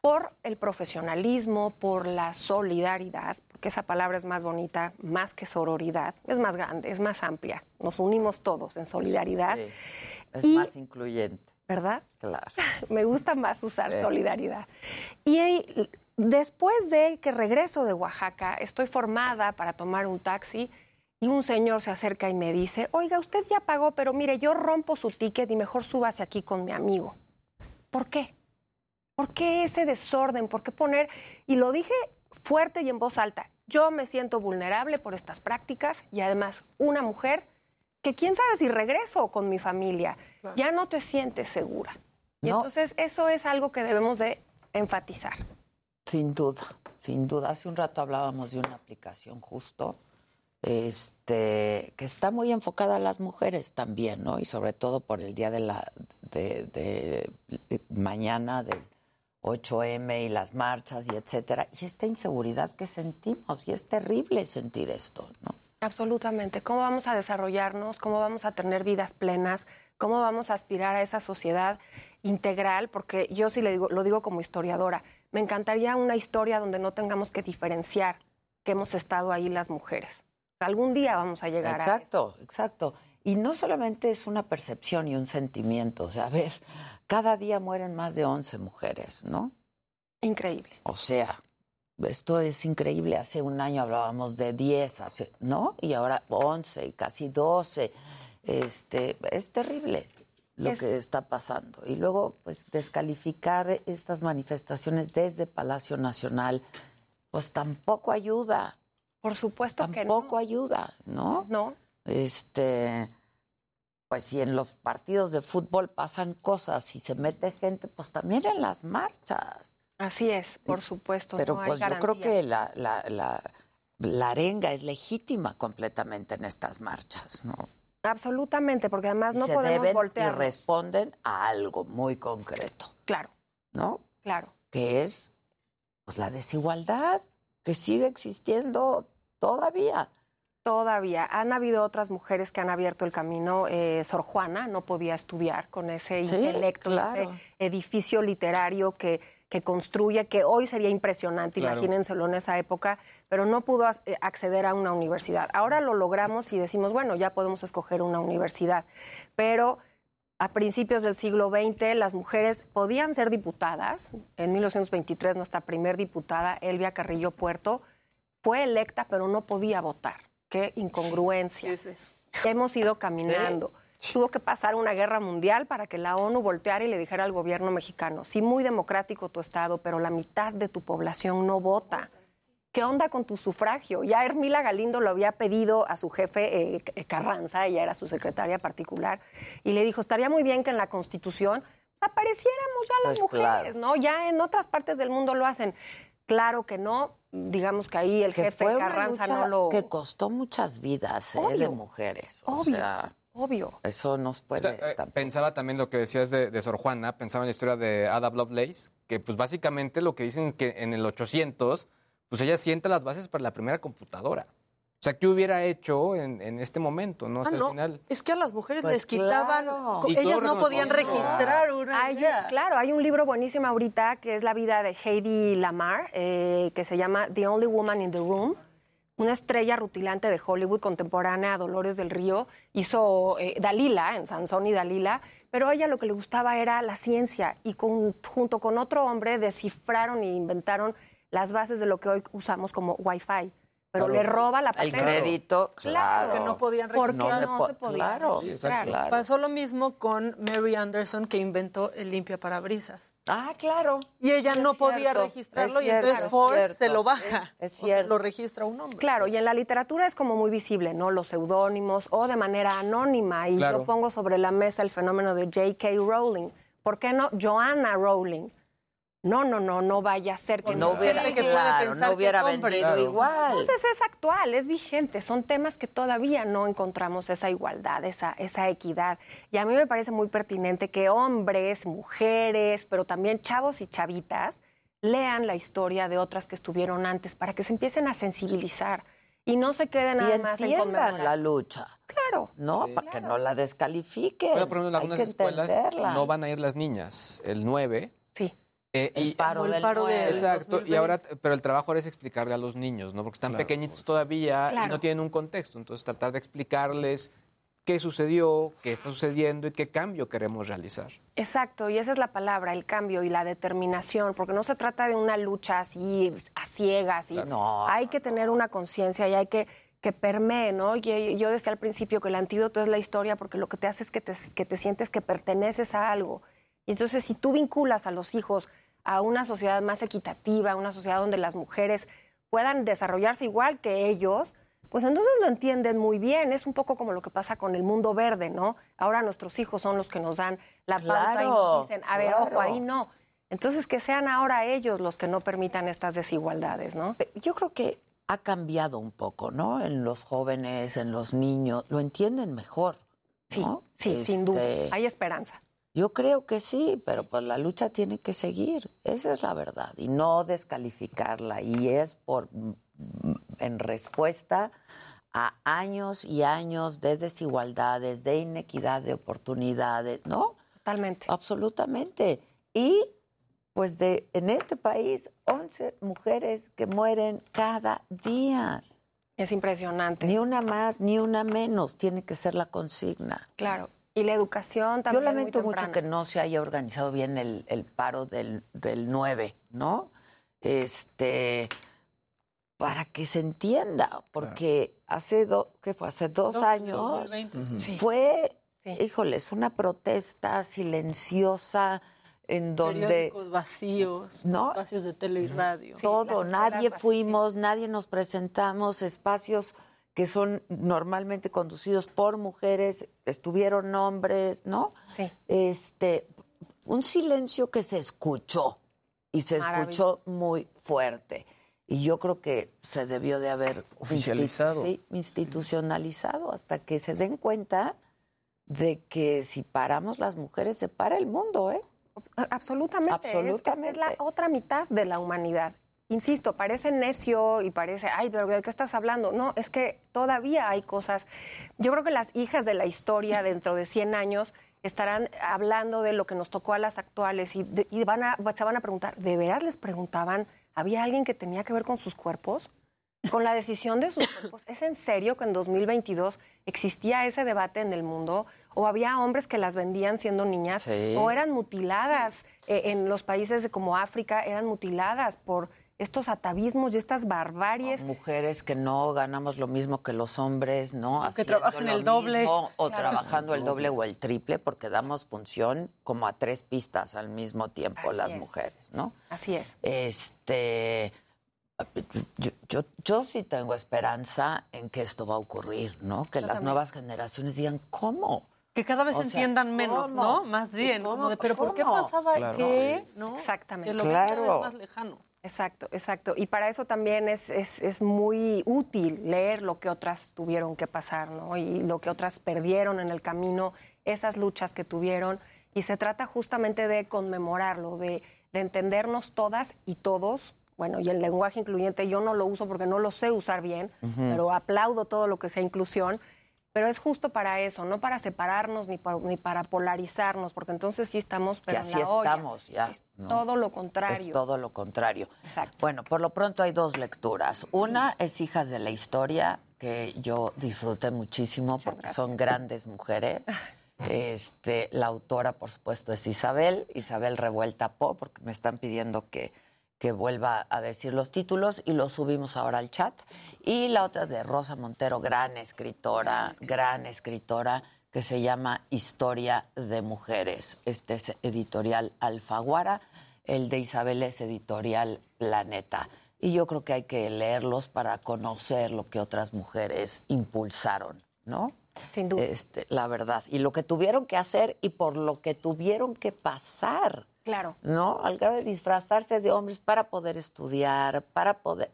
por el profesionalismo, por la solidaridad, porque esa palabra es más bonita, más que sororidad, es más grande, es más amplia. Nos unimos todos en solidaridad. Sí, es Y- más incluyente. ¿Verdad? Claro. Me gusta más usar Sí. solidaridad. Y después de que regreso de Oaxaca, estoy formada para tomar un taxi y un señor se acerca y me dice, oiga, usted ya pagó, pero mire, yo rompo su ticket y mejor súbase aquí con mi amigo. ¿Por qué? ¿Por qué ese desorden? ¿Por qué poner? Y lo dije fuerte y en voz alta. Yo me siento vulnerable por estas prácticas y además una mujer que quién sabe si regreso con mi familia, ya no te sientes segura. Y No. entonces eso es algo que debemos de enfatizar. Sin duda, sin duda. Hace un rato hablábamos de una aplicación justo, este, que está muy enfocada a las mujeres también, ¿no? Y sobre todo por el día de la de, de- de mañana del 8M y las marchas y etcétera. Y esta inseguridad que sentimos, y es terrible sentir esto, ¿no? Absolutamente. ¿Cómo vamos a desarrollarnos? ¿Cómo vamos a tener vidas plenas? ¿Cómo vamos a aspirar a esa sociedad integral? Porque yo sí le digo, lo digo como historiadora, me encantaría una historia donde no tengamos que diferenciar que hemos estado ahí las mujeres. Algún día vamos a llegar a eso. Exacto, exacto. Y no solamente es una percepción y un sentimiento, o sea, a ver, cada día mueren más de 11 mujeres, ¿no? Increíble. O sea, esto es increíble. Hace un año hablábamos de 10, hace- ¿no? Y ahora 11 y casi 12. Este, es terrible lo Es- que está pasando. Y luego, pues, descalificar estas manifestaciones desde Palacio Nacional, pues tampoco ayuda. Por supuesto que no. Tampoco ayuda, ¿no? No. Este, pues si en los partidos de fútbol pasan cosas y se mete gente, pues también en las marchas. Así es, por supuesto. Pero no hay pues yo creo que la, la, la, la arenga es legítima completamente en estas marchas, ¿no? Absolutamente, porque además Y no se podemos deben y voltear. responden a algo muy concreto. Claro. ¿No? Claro. Que es pues la desigualdad que sigue existiendo todavía. Todavía. Han habido otras mujeres que han abierto el camino. Eh, Sor Juana no podía estudiar con ese Sí, intelecto, claro. ese edificio literario que, que construye, que hoy sería impresionante, Claro. imagínenselo en esa época, pero no pudo eh, acceder a una universidad. Ahora lo logramos y decimos, bueno, ya podemos escoger una universidad. Pero a principios del siglo XX las mujeres podían ser diputadas. En 1923 nuestra primer diputada, Elvia Carrillo Puerto, fue electa pero no podía votar. Qué incongruencia. Hemos ido caminando. Tuvo que pasar una guerra mundial para que la ONU volteara y le dijera al gobierno mexicano, sí, muy democrático tu estado, pero la mitad de tu población no vota. ¿Qué onda con tu sufragio? Ya Hermila Galindo lo había pedido a su jefe eh, Carranza, ella era su secretaria particular, y le dijo, estaría muy bien que en la Constitución apareciéramos ya las Pues mujeres, claro. ¿no? Ya en otras partes del mundo lo hacen. Claro que no, digamos que ahí el Que jefe Carranza lucha no lo... Que costó muchas vidas ¿eh? de mujeres. O Obvio, sea, obvio. eso nos puede... Eh, Pensaba también lo que decías de, de Sor Juana, pensaba en la historia de Ada Lovelace, que pues básicamente lo que dicen que en el 800, pues ella sienta las bases para la primera computadora. O sea, ¿qué hubiera hecho en, en este momento? ¿no? O Ah, sea, no. al final... Es que a las mujeres Pues les quitaban, claro. ellas no podían registrar una Hay- claro, hay un libro buenísimo ahorita que es la vida de Heidi Lamar, eh, que se llama The Only Woman in the Room. Una estrella rutilante de Hollywood contemporánea, a Dolores del Río, hizo eh, Dalila, en Sansón y Dalila, pero a ella lo que le gustaba era la ciencia y con- junto con otro hombre descifraron e inventaron las bases de lo que hoy usamos como Wi-Fi. Pero Claro. le roba la El patente. crédito, claro. Que no podían Porque registrar. no, po- se podía claro, registrar. claro. Pasó lo mismo con Mary Anderson, que inventó el limpia parabrisas. Ah, claro. Y ella Es no podía registrarlo y entonces Ford se lo baja. Es O sea, cierto. lo registra un hombre. Claro, y en la literatura es como muy visible, ¿no? Los seudónimos o de manera anónima. Y Claro. yo pongo sobre la mesa el fenómeno de J.K. Rowling. ¿Por qué no Joanna Rowling? No, no, no, no vaya a ser que No hubiera, que claro, pensar no que hubiera vendido Claro. igual. Entonces es actual, es vigente. Son temas que todavía no encontramos esa igualdad, esa, esa equidad. Y a mí me parece muy pertinente que hombres, mujeres, pero también chavos y chavitas lean la historia de otras que estuvieron antes para que se empiecen a sensibilizar y no se queden nada y más en conmemorar. la lucha. Claro. No, para que no la descalifiquen. Bueno, por ejemplo, en Hay algunas que escuelas entenderla. no van a ir las niñas, el 9. Eh, El y- paro el del paro de- nueve. Exacto, y 2020. ahora, pero el trabajo ahora es explicarle a los niños, ¿no? Porque están pequeñitos todavía y no tienen un contexto. Entonces, tratar de explicarles qué sucedió, qué está sucediendo y qué cambio queremos realizar. Exacto, y esa es la palabra, el cambio y la determinación, porque no se trata de una lucha así a ciegas. Y No. Hay que tener una conciencia y hay que que permee, ¿no? Y yo decía al principio que el antídoto es la historia porque lo que te hace es que te, que te sientes que perteneces a algo. Y entonces si tú vinculas a los hijos a una sociedad más equitativa, una sociedad donde las mujeres puedan desarrollarse igual que ellos, pues entonces lo entienden muy bien. Es un poco como lo que pasa con el mundo verde, ¿no? Ahora nuestros hijos son los que nos dan la pauta y nos dicen, a ver, ojo, ahí no. Entonces que sean ahora ellos los que no permitan estas desigualdades, ¿no? Yo creo que ha cambiado un poco, ¿no? En los jóvenes, en los niños, lo entienden mejor. Sí, ¿no? sí, sin duda. Este, Hay esperanza. Yo creo que sí, pero pues la lucha tiene que seguir. Esa es la verdad. Y no descalificarla. Y es por en respuesta a años y años de desigualdades, de inequidad de oportunidades, ¿no? Totalmente. Absolutamente. Y pues de en este país 11 mujeres que mueren cada día. Es impresionante. Ni una más, ni una menos, tiene que ser la consigna. Claro. Y la educación Yo también. muy lamento mucho que no se haya organizado bien el, el paro del, del 9, ¿no? Este, para que se entienda, porque hace, do, ¿qué fue? hace dos, Dos, años 2020, sí. Sí. fue, Sí. híjoles, una protesta silenciosa en donde Periódicos vacíos, ¿No? espacios de tele y radio. todo, nadie vacías. fuimos, nadie nos presentamos, espacios que son normalmente conducidos por mujeres, estuvieron hombres, ¿no? Sí. Este, un silencio que se escuchó y se escuchó muy fuerte. Y yo creo que se debió de haber Oficializado. institu- sí, institucionalizado hasta que se den cuenta de que si paramos las mujeres se para el mundo, ¿eh? Absolutamente. es- Absolutamente. Es, la otra mitad de la humanidad. Insisto, parece necio y parece, ay, pero ¿de qué estás hablando? No, es que todavía hay cosas. Yo creo que las hijas de la historia dentro de 100 años estarán hablando de lo que nos tocó a las actuales y, de- y van a, se van a preguntar, ¿de veras les preguntaban, ¿había alguien que tenía que ver con sus cuerpos? Con la decisión de sus cuerpos. ¿Es en serio que en 2022 existía ese debate en el mundo? ¿O había hombres que las vendían siendo niñas? Sí. ¿O eran mutiladas eh, en los países de como África? Eran mutiladas por estos atavismos y estas barbaries. Mujeres que no ganamos lo mismo que los hombres, ¿no? O que trabajan el doble. mismo, o Claro. trabajando el doble o el triple, porque damos función como a tres pistas al mismo tiempo Así las es. mujeres, ¿no? Así es. Este, yo, yo, yo sí tengo esperanza en que esto va a ocurrir, ¿no? Que Yo las también. nuevas generaciones digan, ¿cómo? Que cada vez O sea, entiendan menos, ¿cómo? ¿no? Más bien, ¿Cómo? como de, pero ¿por qué pasaba Claro. qué? ¿No? Exactamente. Que lo ven cada vez Claro. más lejano. Exacto, exacto. Y para eso también es, es, es muy útil leer lo que otras tuvieron que pasar, ¿no? Y lo que otras perdieron en el camino, esas luchas que tuvieron. Y se trata justamente de conmemorarlo, de, de entendernos todas y todos. Bueno, y el lenguaje incluyente yo no lo uso porque no lo sé usar bien, pero aplaudo todo lo que sea inclusión. Pero es justo para eso, no para separarnos ni, pa- ni para polarizarnos, porque entonces sí estamos, pero que en así la olla. estamos ya. ¿no? Todo lo contrario. Es todo lo contrario. Exacto. Bueno, por lo pronto hay dos lecturas. Una es Hijas de la Historia, que yo disfruté muchísimo porque son grandes mujeres. Este, la autora, por supuesto, es Isabel, Isabel Revuelta Po, porque me están pidiendo que, que vuelva a decir los títulos y los subimos ahora al chat. Y la otra de Rosa Montero, gran escritora, gran escritora, que se llama Historia de Mujeres. Este es editorial Alfaguara, el de Isabel es editorial Planeta. Y yo creo que hay que leerlos para conocer lo que otras mujeres impulsaron, ¿no? Sin duda. Este, la verdad. Y lo que tuvieron que hacer y por lo que tuvieron que pasar. Claro. ¿no? Al grado de disfrazarse de hombres para poder estudiar, para poder...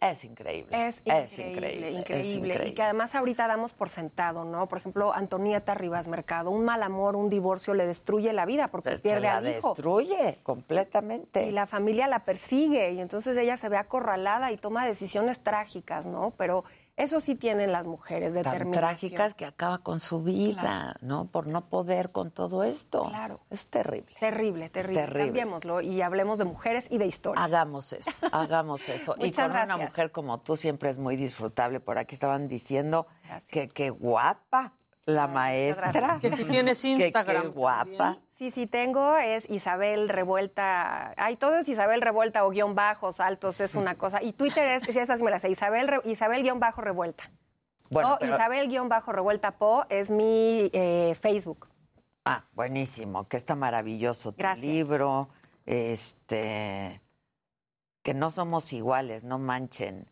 Es increíble. Es Es increíble, increíble, Y que además ahorita damos por sentado, ¿no? Por ejemplo, Antonieta Rivas Mercado, un mal amor, un divorcio le destruye la vida porque Se pierde la al hijo. destruye completamente. Y la familia la persigue y entonces ella se ve acorralada y toma decisiones trágicas, ¿no? Pero eso sí tienen las mujeres, Tan determinación. trágicas que acaba con su vida, ¿no? Por no poder con todo esto. Claro. Es terrible. Terrible, terrible. Terrible. Cambiémoslo y hablemos de mujeres y de historia. Hagamos eso, hagamos eso. y con una gracias. mujer como tú siempre es muy disfrutable. Por aquí estaban diciendo que qué guapa la maestra. Que si tienes qué Instagram guapa. Sí, sí, tengo, es Isabel Revuelta. Ay, todo es Isabel Revuelta o guion bajos, altos, es una cosa. Y Twitter es, sí, esas me las sé, Isabel, Re- Isabel guion bajo revuelta. Bueno, o pero- Isabel guion bajo revuelta Po es mi eh, Facebook. Ah, buenísimo, que está maravilloso tu Gracias. libro. Este, que no somos iguales, no manchen.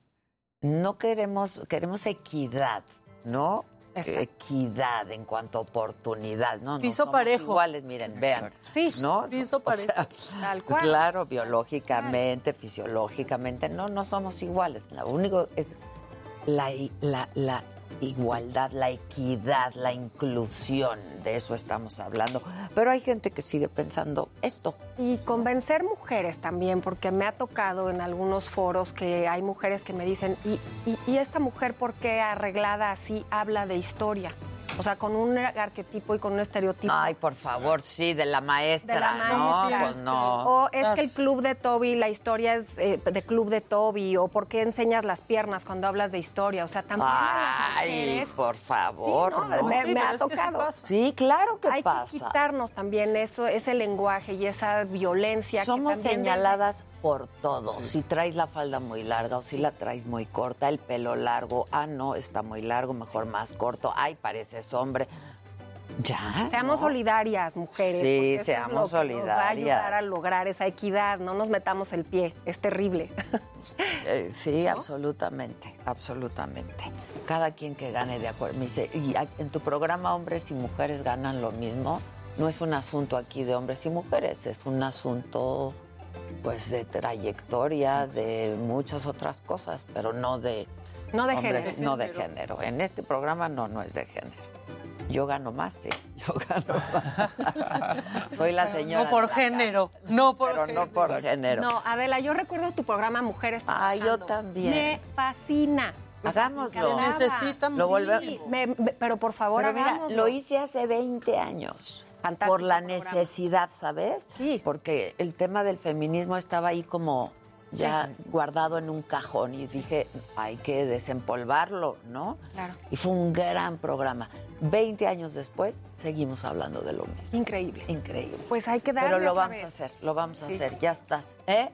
No queremos, queremos equidad, ¿no? Exacto. Equidad en cuanto a oportunidad, ¿no? No Piso somos parejo. Iguales, miren, vean. Sí, ¿no? piso O parejo. sea, Tal cual. Claro, biológicamente, fisiológicamente, no, no somos iguales. Lo único es la, la, la igualdad, la equidad, la inclusión, de eso estamos hablando. Pero hay gente que sigue pensando esto. Y convencer mujeres también, porque me ha tocado en algunos foros que hay mujeres que me dicen, ¿y, y, y esta mujer por qué arreglada así habla de historia? O sea, con un arquetipo y con un estereotipo. Ay, por favor, sí, de la maestra, de la maestra. ¿no? Pues no. O es que el club de Toby, la historia es eh, de club de Toby, o por qué enseñas las piernas cuando hablas de historia. O sea, también a las Ay, mujeres por favor. Sí, no, ¿no? me, Sí, me pero ha sí tocado. Sí, claro que Hay pasa. que quitarnos también eso, ese lenguaje y esa violencia. que Somos también señaladas por todo. Si traes la falda muy larga o si la traes muy corta, el pelo largo, ah, no, está muy largo, mejor más corto, ay, pareces hombre. Ya. Seamos ¿no? solidarias, mujeres. Sí, es seamos lo que Nos va a solidarias. ayudar a lograr esa equidad. No nos metamos el pie. Es terrible. Eh, sí, absolutamente, absolutamente. cada quien que gane de acuerdo. Me dice, ¿y en tu programa hombres y mujeres ganan lo mismo? No es un asunto aquí de hombres y mujeres, es un asunto pues de trayectoria, de muchas otras cosas, pero no de No de hombres, género. no de género. En este programa no, no es de género. Yo gano más, sí. Yo gano más. Soy la señora. No por de la género, no por pero género. no por género. No, Adela, yo recuerdo tu programa Mujeres Ah, yo también. Me fascina. Me Hagámoslo. encantaba. Se necesita Lo mucho. volvemos. Me- me- pero por favor, Pero mira, hagámoslo. lo hice hace 20 años. Fantástico por la programa. necesidad, ¿sabes? Sí. Porque el tema del feminismo estaba ahí como ya guardado en un cajón y dije, hay que desempolvarlo, ¿no? Claro. Y fue un gran programa. 20 años después, seguimos hablando de lo mismo. Increíble. Increíble. Pues hay que darle Pero lo otra vamos a hacer, lo vamos a Sí. hacer, ya estás. ¿Eh?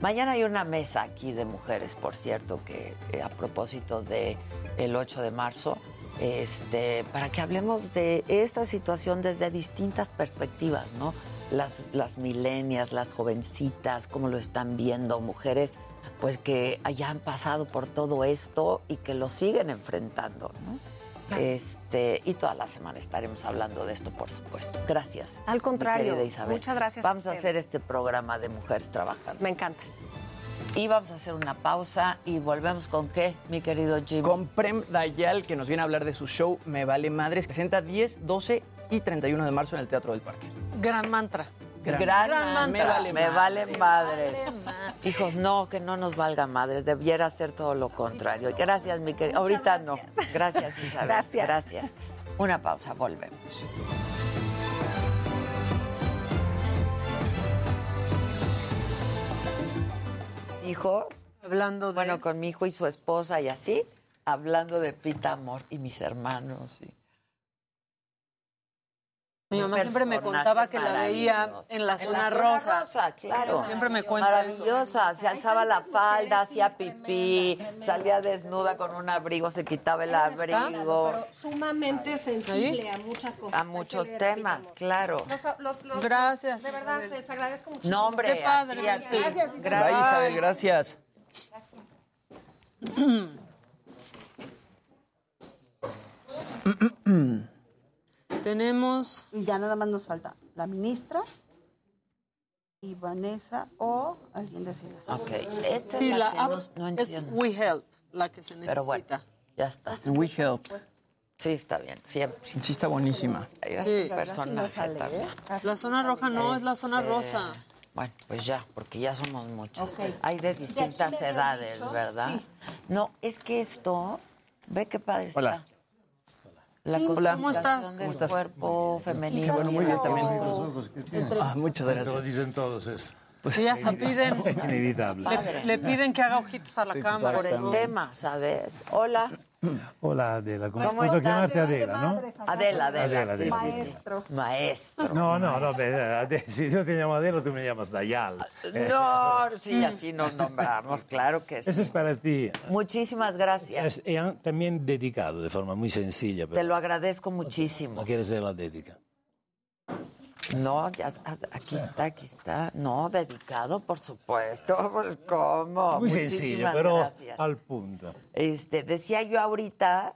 Mañana hay una mesa aquí de mujeres, por cierto, que eh, a propósito de el 8 de marzo, este, para que hablemos de esta situación desde distintas perspectivas, ¿no? Las, las milenias, las jovencitas, cómo lo están viendo, mujeres pues que hayan pasado por todo esto y que lo siguen enfrentando, ¿no? Este, y toda la semana estaremos hablando de esto, por supuesto. Gracias. Al mi contrario, querida Isabel. muchas gracias Vamos a hacer este programa de Mujeres Trabajando. Me encanta. Y vamos a hacer una pausa y volvemos con qué, mi querido Jim. Con Prem Dayal, que nos viene a hablar de su show Me Vale Madres, que presenta 10, 12 y 31 de marzo en el Teatro del Parque. Gran mantra. Gran, Gran mantra. mantra. Me vale, madres. Hijos, no, que no nos valga madres. Debiera ser todo lo contrario. Gracias, mi querido. Ahorita no. Gracias, Isabel. Gracias. Gracias. Una pausa, volvemos. Hijos. Hablando de. Bueno, con mi hijo y su esposa y así. Hablando de Pita Amor y mis hermanos. y- Mi mamá siempre me contaba que la veía en la zona rosa. claro. Siempre me cuenta eso. Maravillosa, se alzaba la falda, hacía pipí, salía desnuda con un abrigo, se quitaba el abrigo. Pero sumamente sensible a muchas cosas. A muchos temas, claro. Amor. Los- los- los- Gracias, De verdad, les agradezco mucho. No, hombre, Qué a padre. ti, a ti. Gracias, Isabel. Gracias. Isabel, gracias. Tenemos. Y ya nada más nos falta la ministra y Vanessa o alguien de Ciudad. Ok, esta Sí, es la, la que app no, no es entiendo. We Help, la que se necesita. Pero bueno, ya está. We Help. Sí, está bien, siempre. Sí, está buenísima. Es Sí. personaje también. La zona roja no, es la zona Este, rosa. Bueno, pues ya, porque ya somos muchas. Ok. Hay de distintas edades, dicho. ¿verdad? Sí. No, es que esto, ve qué padre Hola. está. La Sí, ¿cómo estás? del ¿Cómo estás? cuerpo femenino. Bueno, muy bien también. Ah, muchas Lo gracias. dicen todos esto. Sí, hasta piden. Inevitable. Le, le piden que haga ojitos a la cámara. Por el tema, ¿sabes? Hola. Hola Adela, ¿cómo, ¿Cómo ¿cómo estás? llamaste Adela, no? Adela, Adela, Adela, sí, Adela. sí, sí. Maestro. Maestro. No, no, no, ve, Ade- si yo te llamo Adela, tú me llamas Dayal. No, sí, así nos nombramos, claro que sí. Eso es para ti. Muchísimas gracias. Es, y han también dedicado de forma muy sencilla. Te Pero lo agradezco muchísimo. ¿No quieres ver la dedica? No, ya está, aquí está, aquí está. No, dedicado, por supuesto. Pues cómo. Muy Muchísimas sencillo, pero gracias. al punto. Este, decía yo ahorita,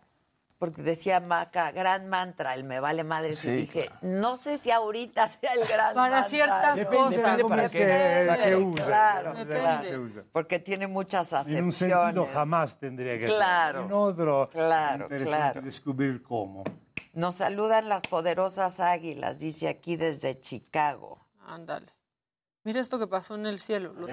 porque decía Maca, gran mantra, el me vale madre. Sí, y dije, no sé si ahorita sea el gran Para mantra. ciertas Depende cosas. de cómo para se, qué. se usa. Claro, Depende de claro. cómo se usa. Porque tiene muchas En un sentido acepciones. jamás tendría que Claro. ser. En otro, Claro, interesante claro. descubrir cómo. Nos saludan las poderosas águilas, dice aquí desde Chicago. Ándale. Mira esto que pasó en el cielo. Lo-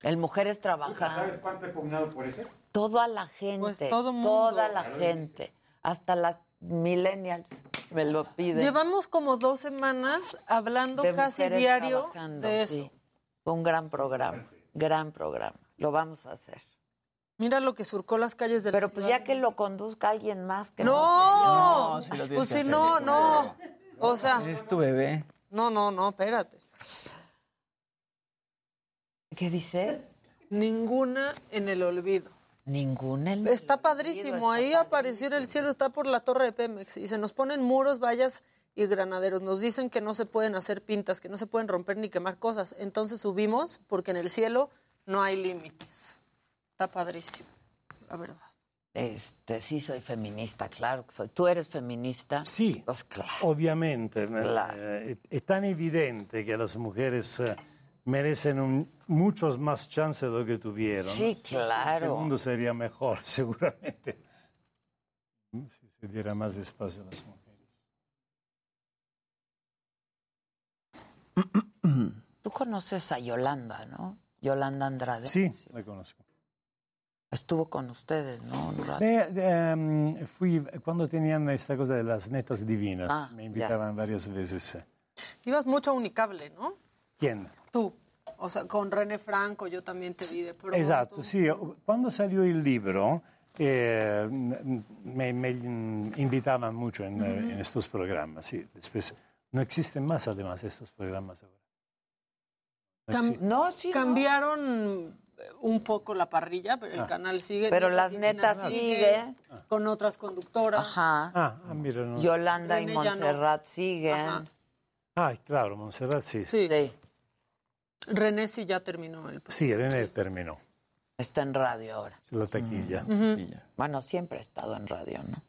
El Mujeres Trabajando. cuánto he pugnado por eso? Toda la gente, Pues todo mundo. toda la gente, hasta las millennials me lo piden. Llevamos como dos semanas hablando de casi diario trabajando, de eso. sí. Un gran programa, gran programa. Lo vamos a hacer. Mira lo que surcó las calles de la Pero pues ciudad. ya que lo conduzca alguien más. Que ¡No! No, sí lo pues si no, no. O sea, Es tu bebé. no, no, no, espérate. ¿Qué dice? Ninguna en el olvido. Ninguna. en- Está padrísimo. Ahí apareció en el cielo, está por la torre de Pemex. Y se nos ponen muros, vallas y granaderos. Nos dicen que no se pueden hacer pintas, que no se pueden romper ni quemar cosas. Entonces subimos porque en el cielo no hay límites. Está padrísimo. la verdad. Este, sí, soy feminista, claro que soy. ¿Tú eres feminista? Sí, Pues claro. obviamente. Claro. Eh, es tan evidente que las mujeres eh, merecen un- muchos más chances de lo que tuvieron. Sí, claro. El mundo sería mejor, seguramente, si se diera más espacio a las mujeres. Tú conoces a Yolanda, ¿no? Yolanda Andrade. Sí, la conozco. Estuvo con ustedes, ¿no? Un rato. Ehm, fui cuando tenían esta cosa de las netas divinas. Ah, me invitaban varias veces. Ibas mucho a Unicable, ¿no? ¿Quién? Tú. O sea, con René Franco yo también te vi de pronto. Esatto, sì. Quando salió il libro eh, me, me invitaban mucho en, eh, Ujú. en estos programas. Sí. Después, no existen más además estos programas ahora. Cam- no, sí, Cambiaron un poco la parrilla, pero el Ah. canal sigue. Pero las netas sigue. Con otras conductoras. Ajá. Ah, ah, mira, no. Yolanda y ya no. Montserrat siguen. Ah, claro, Montserrat sí. Sí. René sí ya terminó el Sí, René terminó Está en radio ahora. la taquilla. Ujú. Bueno, siempre ha estado en radio, ¿no?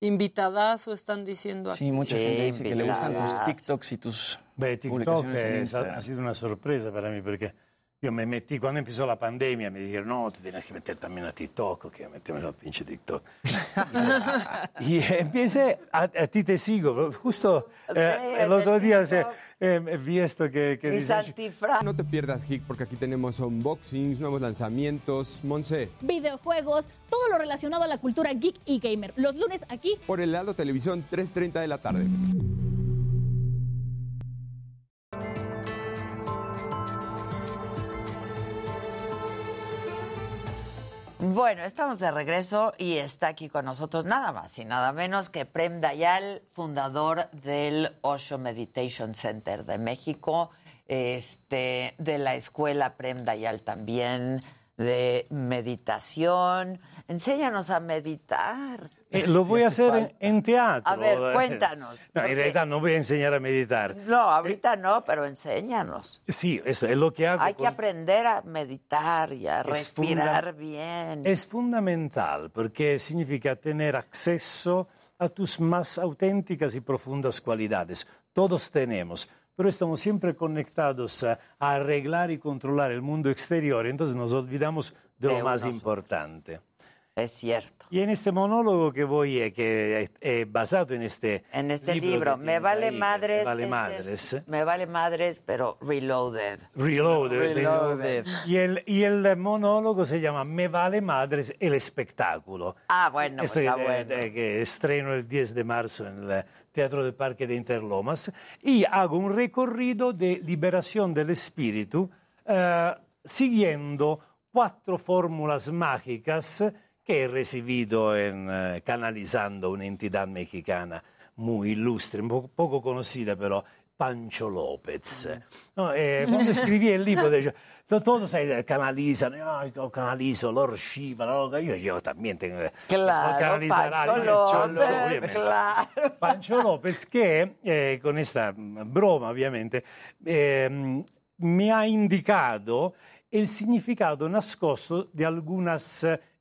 Invitadazo están diciendo aquí. Sí, mucha gente dice que le gustan tus. TikToks y tus Beh, TikTok es- ha sido una sorpresa para mí porque yo me metí, cuando empezó la pandemia, me dijeron, no, te tienes que meter también a TikTok, que meterme al pinche TikTok. y eh, empecé, a, a ti te sigo, justo eh, el otro día eh, vi esto que, que dice, antifraz. No te pierdas, Geek, porque aquí tenemos unboxings, nuevos lanzamientos. Monse, Videojuegos, todo lo relacionado a la cultura geek y gamer. Los lunes aquí por el lado Televisión, 3.30 de la tarde. Bueno, estamos de regreso y está aquí con nosotros nada más y nada menos que Prem Dayal, fundador del Osho Meditation Center de México, este, de la escuela Prem Dayal también, de meditación. Enséñanos a meditar. Eh, lo voy a hacer en, en teatro. A ver, cuéntanos. No, en realidad no voy a enseñar a meditar. No, ahorita no, pero enséñanos. Sí, eso es lo que hago. Hay que con- aprender a meditar y a Es respirar funda- bien. Es fundamental porque significa tener acceso a tus más auténticas y profundas cualidades. Todos tenemos, pero estamos siempre conectados a, arreglar y controlar el mundo exterior, entonces nos olvidamos de, De lo más importante. Es cierto. Y en este monólogo que voy, eh, que es eh, basado en este, En este libro, libro, Me vale ahí, madres. Me vale es- madres. es- me vale madres, pero reloaded. Reloaded. Reloaded. Y el, y el monólogo se llama Me vale madres el espectáculo. Ah, bueno, Esto está que, bueno. eh, que estreno el 10 de marzo en el Teatro del Parque de Interlomas y hago un recorrido de liberación del espíritu eh, siguiendo cuatro fórmulas mágicas que he recibido en, eh, canalizando una entidad mexicana muy ilustre, un poco, poco conocida, pero Pancho López. No, eh, cuando escribí el libro, de, to- todos eh, canalizan, "Ay, yo canalizo Lord Shiva, ¿no? yo, yo también tengo que Claro, canalizar a Pancho alguien, López, obviamente. claro. Pancho López che eh, con questa broma ovviamente eh, mi ha indicato il significato nascosto di alcune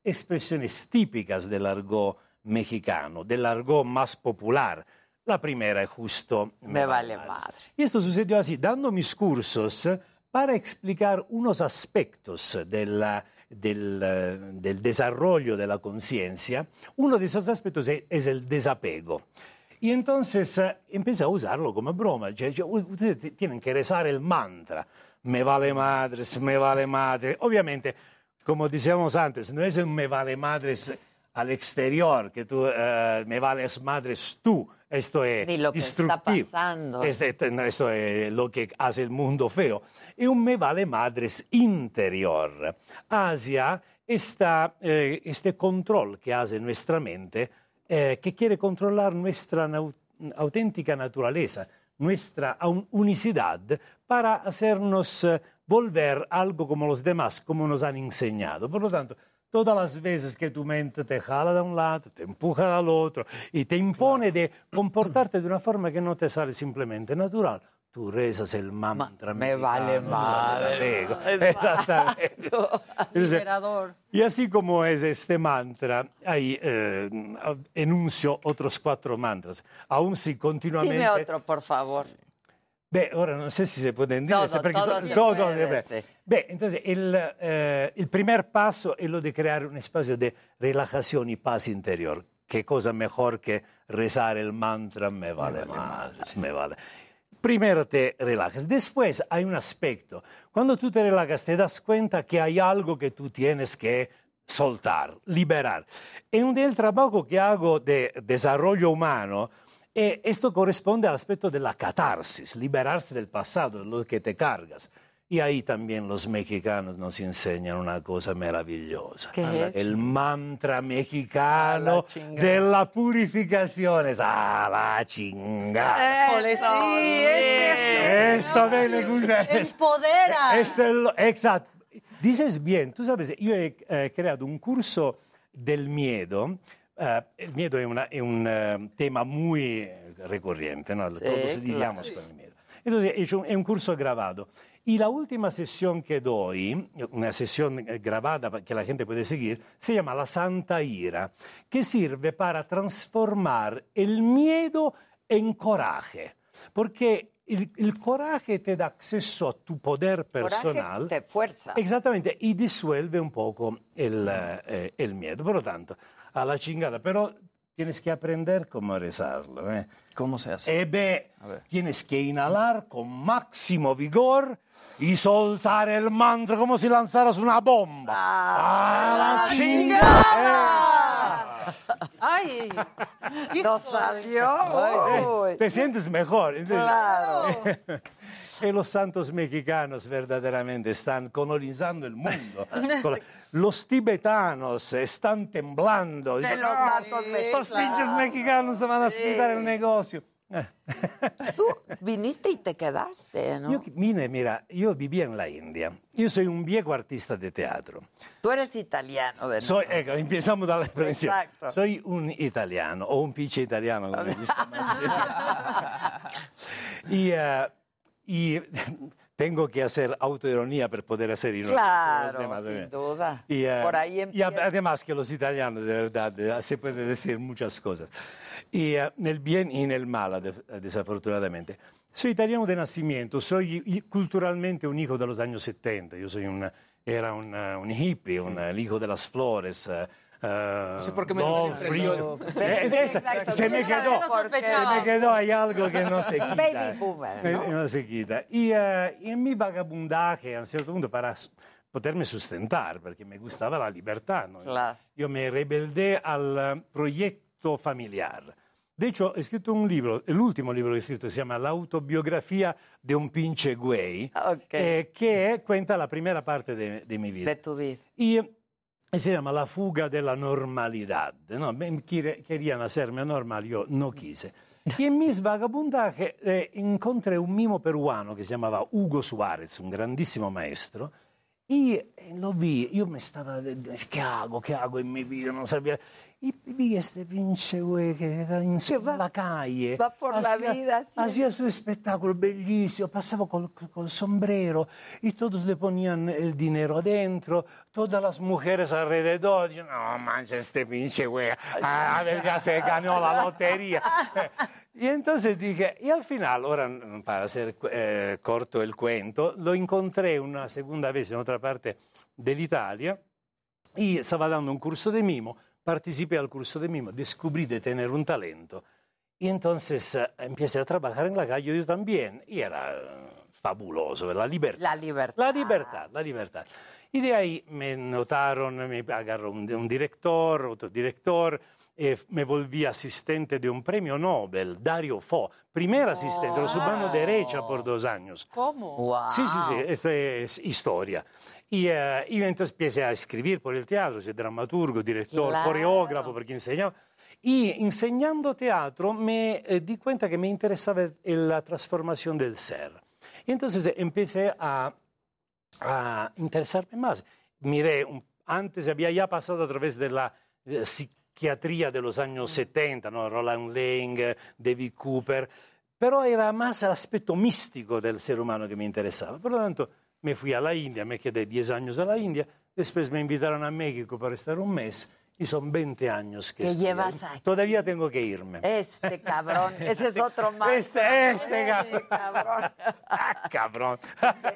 espressioni típicas del argot mexicano, del argot más popular. La primera es justo Me vale madre. y esto sucedió así, dando mis cursos para explicar unos aspectos del, del desarrollo de la conciencia. Uno de esos aspectos es, es el desapego. Y entonces eh, empecé a usarlo como broma. Ustedes tienen que rezar el mantra. Me vale madres, me vale madre. Obviamente, como decíamos antes, no es un me vale madres al exterior, que tú eh, me vales madres tú. Esto es Ni lo que está destructivo. pasando. Este- este- esto es lo que hace el mundo feo. Y un me vale madres interior hacia esta, eh, este control que hace nuestra mente, eh, que quiere controlar nuestra auténtica naturaleza, nuestra un- unicidad, para hacernos volver algo como los demás, como nos han enseñado. Por lo tanto, todas las veces que tu mente te jala de un lado, te empuja al otro y te impone de comportarte de una forma que no te sale simplemente natural, tú rezas el mantra. me vale madre. Exactamente. Liberador. y así como es este mantra, ahí eh, enuncio otros cuatro mantras. Aún si continuamente... Dime otro, por favor. Beh, ora non so se si pueden dire, Todo, perché todo so- se todo puede, deve- sí. Beh, entonces el, eh, el primer paso es lo de crear un espacio de relajación y paz interior. ¿Qué cosa mejor que rezar el mantra? Me vale, madres, me vale. Primero te relajas, después hay un aspecto. Cuando tú te relajas te das cuenta que hay algo que tú tienes que soltar, liberar. En el trabajo que hago de desarrollo humano, eh, esto corresponde al aspecto de la catarsis, liberarse del pasado, de lo que te cargas. Y ahí también los mexicanos nos enseñan una cosa maravillosa. ¿Qué es? El mantra mexicano la de la purificación es a la chingada. Sí, es Esto me le gusta. Empodera. Esto es lo- exacto. Dices bien, tú sabes, yo he eh, creado un curso del miedo. Eh, el miedo es, una- es un eh, tema muy eh, recurrente, ¿no? Todos lidiamos claro. con el miedo. Entonces hecho un, es un curso grabado. Y la última sesión que doy, una sesión eh, grabada que la gente puede seguir, se llama La Santa Ira, que sirve para transformar el miedo en coraje. Porque el, el coraje te da acceso a tu poder personal. Coraje te fuerza. Exactamente, y disuelve un poco el, eh, el miedo. Por lo tanto, a la chingada. Pero tienes que aprender cómo rezarlo. ¿eh? ¿Cómo se hace? Eh, beh, tienes que inhalar con máximo vigor y soltar el mantra como si lanzaras una bomba. ¡A la chingada! Ay, no salió. Eh, te sientes mejor. Claro. Y los santos mexicanos verdaderamente están colonizando el mundo. Col- Los tibetanos están temblando. De los "Ah, santos Los pinches mexicanos". mexicanos van a quitar el negocio. Tú viniste y te quedaste, ¿no? Yo vine, mira, yo vivía en la India. Yo soy un viejo artista de teatro. Tú eres italiano de Soy, ecco, empezamos dalla prevenzione. Exacto. Soy un italiano, o un pinche italiano, come gusta más decir. y, eh, y tengo que hacer autoironía para poder hacer ironía. Claro, demás, sin duda. Y, eh, Por ahí y empieza. a- además que los italianos, de verdad, se puede decir muchas cosas. Y eh, nel bien y en el mal, desafortunadamente. Soy italiano de nacimiento, soy i- culturalmente un hijo de los años 70. Yo soy un, era un, eh, un hippie, un, eh, el hijo de las flores. Eh, no sé por qué me da esa impresión. Eh, se me quedó, se me quedó, hay algo que no se quita. Baby boomer, Eh, ¿no? no se quita. Y, eh, y en mi vagabundaje, a un cierto punto, para poterme sustentar, porque me gustaba la libertad, ¿no? Claro. yo me rebeldé al eh, proyecto familiar. De hecho, he escrito un libro, el último libro que he escrito se llama La autobiografía de un pinche güey, eh, que cuenta la primera parte de, de mi vida. De tu vida. Y eh, se llama La fuga de la normalidad. ¿no? Me quiere- querían hacerme normal, yo no quise. Y en mis vagabundajes eh, encontré un mimo peruano que se llamaba Hugo Suárez, un grandísimo maestro, y eh, lo vi, yo me estaba, ¿qué hago? ¿Qué hago en mi vida? No sabía. Y vi este pinche güey que era in la calle. va por la vida. Hacía su espectáculo bellísimo, pasaba col, col sombrero y todos le ponían el dinero adentro, todas las mujeres alrededor. Yo, no manches, este pinche güey, a ver ya se ganó la lotería. Y entonces dije, y al final, ahora para hacer eh, corto el cuento, lo encontré una segunda vez en otra parte dell'Italia y estaba dando un curso de mimo, participé al curso de mimo, descubrí de tener un talento y entonces eh, empecé a trabajar en la calle yo también y era eh, fabuloso, la libertad. La libertad. La libertad, la libertad. Y de ahí me notaron, me agarró un, un director, otro director, eh, me volví asistente de un premio Nobel, Dario Fo, primer asistente, lo su mano derecha por dos años. ¿Cómo? Sí, sí, sí, esto es historia. Y, eh, y entonces empecé a escribir por el teatro, soy dramaturgo, director, Claro. coreógrafo, porque enseñaba. Y enseñando teatro me eh, di cuenta que me interesaba la transformación del ser. Y entonces empecé a, a interesarme más. Miré, un- antes había ya pasado a través de la eh, psiquiatría de los años 70, ¿no? Roland Lang, David Cooper, pero era más el aspecto místico del ser humano que me interesaba. Por lo tanto, me fui a la India, me quedé 10 años en la India, después me invitaron a México para estar un mes y son 20 años que, ¿Qué estoy llevas ahí. Todavía tengo que irme. Este cabrón, ese es otro más. Este, este Este cabrón. Ah, cabrón.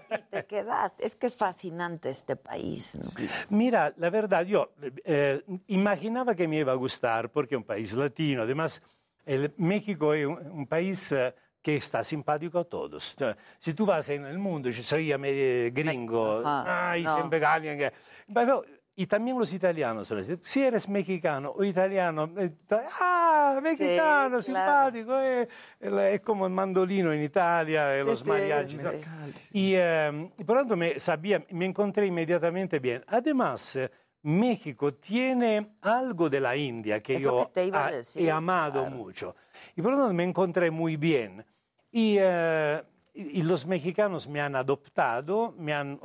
Y te quedaste. Es que es fascinante este país, ¿no? Mira, la verdad, yo eh, imaginaba que me iba a gustar porque es un país latino. Además, el México es un, un país eh, que está simpático a todos. Cioè, si tú vas en el mundo, yo soy eh, gringo, Ajá, ay, no. siempre alguien. Pero- y también los italianos, si eres mexicano o italiano, eh, ah, mexicano, Sí, claro. simpático, eh, el- es como el mandolino en Italia, eh, Sí, los sí, mariachis. Y, eh, y por lo tanto me, sabía, me encontré inmediatamente bien. Además, eh, México tiene algo de la India que Es lo yo que a ah, he amado claro. mucho. Y por lo tanto me encontré muy bien. Y, eh, y- los mexicanos me han adoptado, me han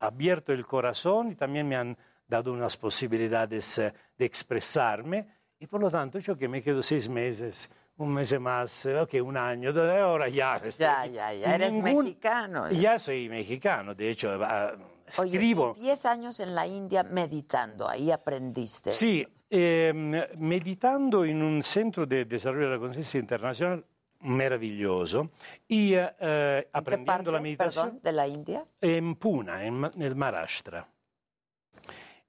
abierto el corazón y también me han dado unas posibilidades eh, de expresarme. Y por lo tanto, yo que me quedo seis meses, un mes más, eh, ok, un año, de- ahora ya. estoy Ya, ya, ya. Eres ningún- mexicano. Ya soy mexicano, de hecho, Oye, escribo. y 10 años en la India meditando, ahí aprendiste. Sí, ehm, meditando in un centro di desarrollo della conciencia internazionale meraviglioso y eh, eh, ¿En qué aprendiendo la meditazione perdón, de la India? en Pune, en nel Maharashtra.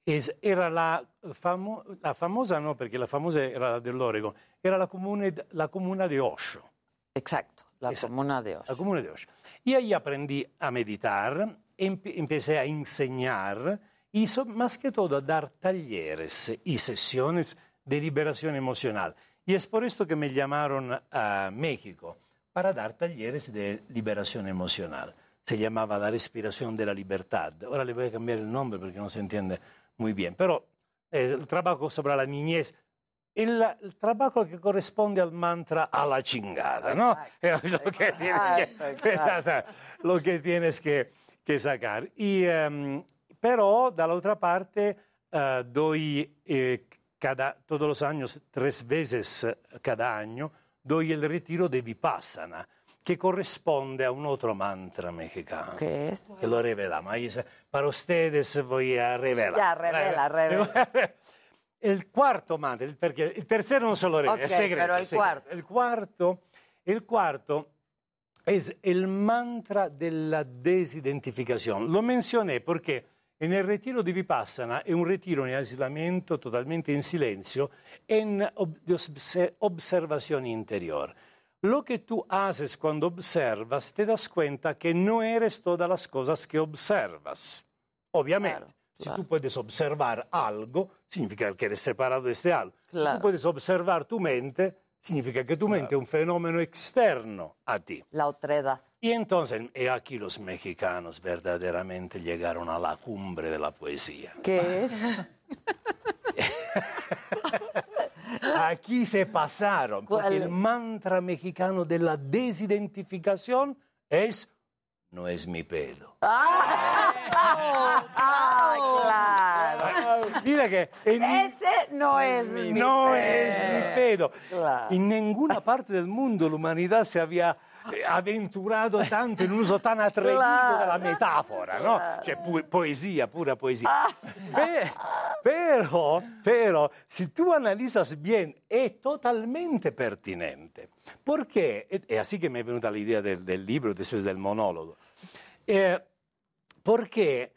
Es- era la, famo- la famosa, no, perché la famosa era la dell'Oregon, era la, comune, la comuna di Osho. Exacto, la comuna de Osho. La comuna de Osho. Y ahí aprendí a meditar, empe- empecé a enseñar y so- más que todo a dar talleres y sesiones de liberación emocional. Y es por esto que me llamaron a México, para dar talleres de liberación emocional. Se llamaba La Respiración de la Libertad. Ahora le voy a cambiar el nombre porque no se entiende muy bien. Pero eh, el trabajo sobre la niñez el, el trabajo que corresponde al mantra a la chingada, ¿no? Es lo que tienes que, Exacto, lo que, tienes que, que sacar. Y, em, pero, dall'altra parte, eh, doy eh, cada, todos los años, tres veces eh, cada año, doy el retiro de Vipassana, que corresponde a un otro mantra mexicano. ¿Qué es? Que lo revelamos. Para ustedes voy a revelar. Ya, revela, revela. El cuarto mantra, el- perché il tercero non se lo revela, Ok, es secreto. pero el es secreto. cuarto. El cuarto, el cuarto es el mantra de la desidentificación. Lo mencioné porque en el retiro di Vipassana è un retiro in aislamiento totalmente in silenzio, ob- de obse- observación interior. Lo que tú haces cuando observas, te das cuenta que no eres todas las cosas que observas. Obviamente, si tú puedes observar algo, significa que eres separado de este algo. Si Claro. tú puedes observar tu mente, significa que tu mente es un fenómeno externo a ti. La otredad. Y entonces, aquí los mexicanos verdaderamente llegaron a la cumbre de la poesía. ¿Qué es? Aquí se pasaron, porque ¿Cuál? el mantra mexicano de la desidentificación es, no es mi pedo. ¡Ah! claro! Mira que en- Ese no es mi no es mi pedo. Claro. En ninguna parte del mundo la humanidad se había eh, aventurado tanto en un uso tan atrevido Claro. della metafora, no? Cioè pu- poesia, pura poesia. Pe- pero, pero, si tú analizas bien, es totalmente pertinente. Porque, e- è así que me è venuta l'idea del, del libro después del monólogo. Eh, porque,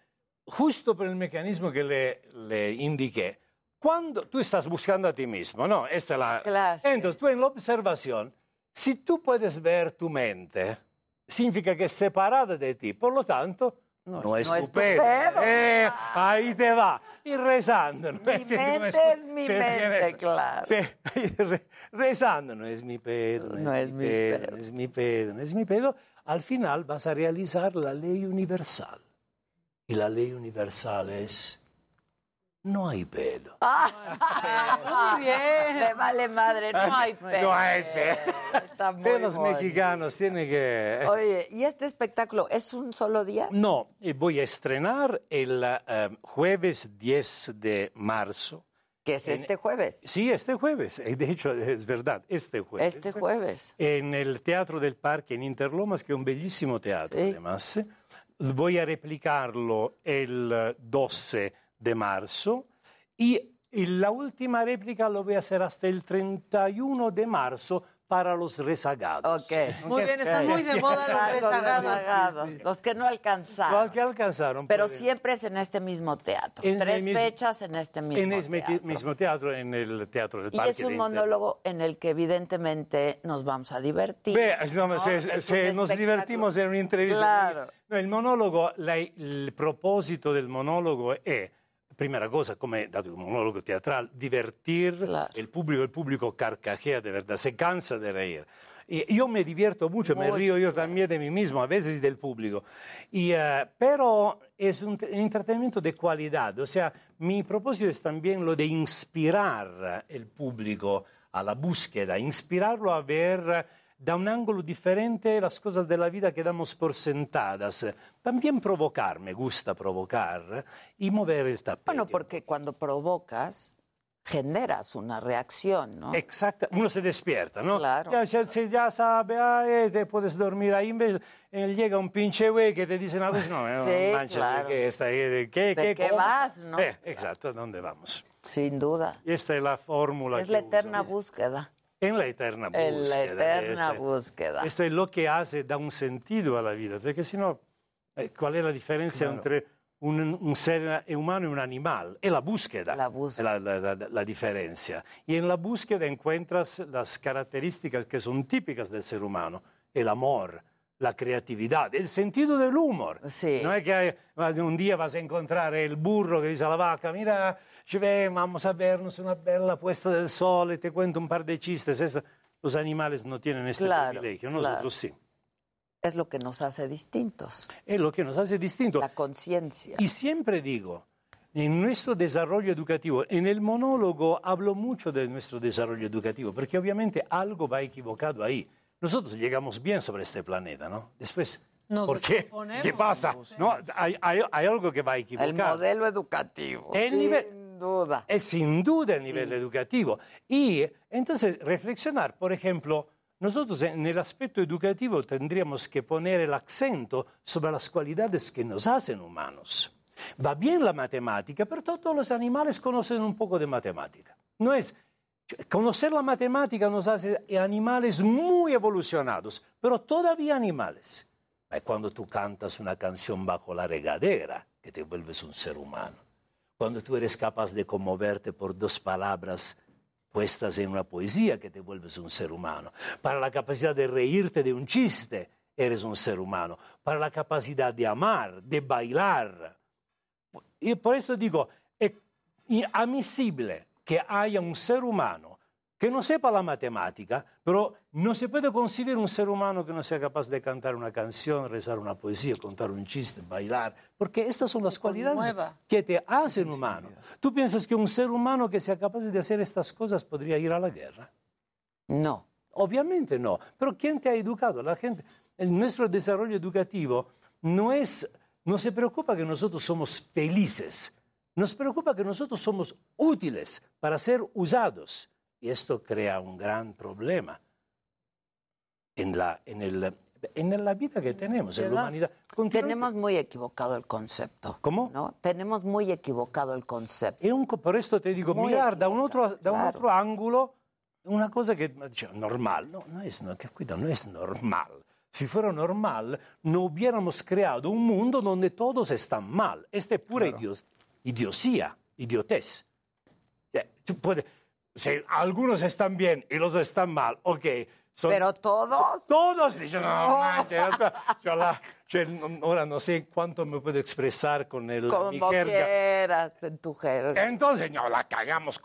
justo por el mecanismo que le, le indiqué, cuando tú estás buscando a ti mismo, ¿no? Esta es la... Claro. Entonces, tú en la observación, si tú puedes ver tu mente, significa que es separada de ti, por lo tanto, no, es, no tu es tu pedo. pedo. Eh, ahí te va. Y rezando. ¿no? Mi no mente tu- es mi mente, claro. Re- rezando, no es mi pedo, no, es, mi pedo, no es mi pedo, no es mi pedo. Al final vas a realizar la ley universal. Y la ley universal es, no hay pedo. Muy bien. Me vale madre, no hay pedo. No hay pedo. Está muy Pero los bonito. mexicanos tienen que... Oye, ¿y este espectáculo es un solo día? No, eh, voy a estrenar el eh, jueves 10 de marzo Que es en- este jueves. Sí, este jueves. Eh, De hecho, es verdad, este jueves. Este jueves. En el Teatro del Parque en Interlomas, que es un bellísimo teatro, además. Voy a replicarlo el eh, 12 de marzo y y la última réplica lo voy a hacer hasta el 31 de marzo para los rezagados. Muy bien, están muy de moda los rezagados. rezagados, los que no alcanzaron. Los que alcanzaron. Pero siempre es en este mismo teatro. En el Tres mismo- fechas en este mismo en el teatro. mismo teatro, en el Teatro del Y Parque. es de un Inter- monólogo en el que evidentemente nos vamos a divertir. Beh, no, ¿no? se, Es se nos divertimos en un'intervista. Claro. No, il monologo, la- il proposito del monologo è, primera cosa, come dato un monologo teatral, divertir el público, el público carcajea de verdad, se cansa de reír. Y yo me divierto mucho, me Mucho. río yo también de mí mismo, a veces del público. Y, eh, pero es un, un entretenimiento de calidad, o sea, mi propósito es también lo de inspirar el público a la búsqueda, inspirarlo a ver da un ángulo diferente las cosas de la vida que damos por sentadas. También provocar, me gusta provocar y mover el tapete. Bueno, porque cuando provocas, generas una reacción, ¿no? Exacto, uno se despierta, ¿no? Claro. Ya, ya, ya sabe, ah, eh, te puedes dormir ahí, en vez- eh, llega un pinche güey que te dice nada, no, eh, Sí, mancha, claro. ¿qué, está ahí? ¿De qué, ¿De qué vas, no? Eh, exacto, ¿a dónde vamos? Sin duda. Esta es la fórmula Es que la eterna búsqueda. En la eterna búsqueda. En la eterna este- búsqueda. Esto es lo que hace, da un sentido a la vida, porque si no, eh, ¿cuál es la diferencia Claro. entre un, un ser humano y un animal? Es la búsqueda. La La, la- la- la diferencia. Y en la búsqueda encuentras las características que son típicas del ser humano, el amor. La creatividad, el sentido del humor. No es que hay- un día vas a encontrar el burro que dice a la vaca, mira, ci ve, vamos a vernos una bella puesta del sol y te cuento un par de chistes. Esa- los animales no tienen este Claro, privilegio, claro. nosotros sí. Es lo que nos hace distintos. Es lo que nos hace distintos. La conciencia. Y siempre digo, en nuestro desarrollo educativo, en el monólogo hablo mucho de nuestro desarrollo educativo, porque obviamente algo va equivocado ahí. Nosotros llegamos bien sobre este planeta, ¿no? Después, Nos ¿por qué? ¿Qué pasa? No, hay, hay- hay algo que va equivocado. El modelo educativo. El sin nivel- duda. Es sin duda el nivel educativo. Y entonces reflexionar, por ejemplo, nosotros en el aspecto educativo tendríamos que poner el acento sobre las cualidades que nos hacen humanos. Va bien la matemática, pero todos los animales conocen un poco de matemática. No es conocer la matemática nos hace animales muy evolucionados, pero todavía animales. Es cuando tú cantas una canción bajo la regadera que te vuelves un ser humano. Cuando tú eres capaz de conmoverte por dos palabras puestas en una poesía que te vuelves un ser humano. Para la capacidad de reírte de un chiste, eres un ser humano. Para la capacidad de amar, de bailar. Y por eso digo, es admisible que haya un ser humano que no sepa la matemática, pero no se puede concebir un ser humano que no sea capaz de cantar una canción, rezar una poesía, contar un chiste, bailar, porque estas son las cualidades conmueva. que te hacen humano. ¿Tú piensas que un ser humano que sea capaz de hacer estas cosas podría ir a la guerra? No. Obviamente no. Pero ¿quién te ha educado? La gente, en nuestro desarrollo educativo no es, no se preocupa que nosotros somos felices. Nos preocupa que nosotros somos útiles para ser usados. Y esto crea un gran problema en la, en el, en la vida que tenemos, en la humanidad. Tenemos muy equivocado el concepto. ¿Cómo? ¿no? Tenemos muy equivocado el concepto. E un por esto te digo, Muy mirar da un otro, da un claro. otro ángulo una cosa que dice, normal, no, no es, no, que cuidado, no es normal. Si fuera normal, no hubiéramos creado un mundo donde todos están mal. Este es pura idios- idiosía, idiotez. Eh, tú si algunos están bien y los están mal, ok. son- Pero todos. son- todos dicen, no, manches, yo la- yo no- ahora no sé cuánto me puedo expresar con el, mi Como jerga. quieras, en tu jerga. Entonces, no, la cagamos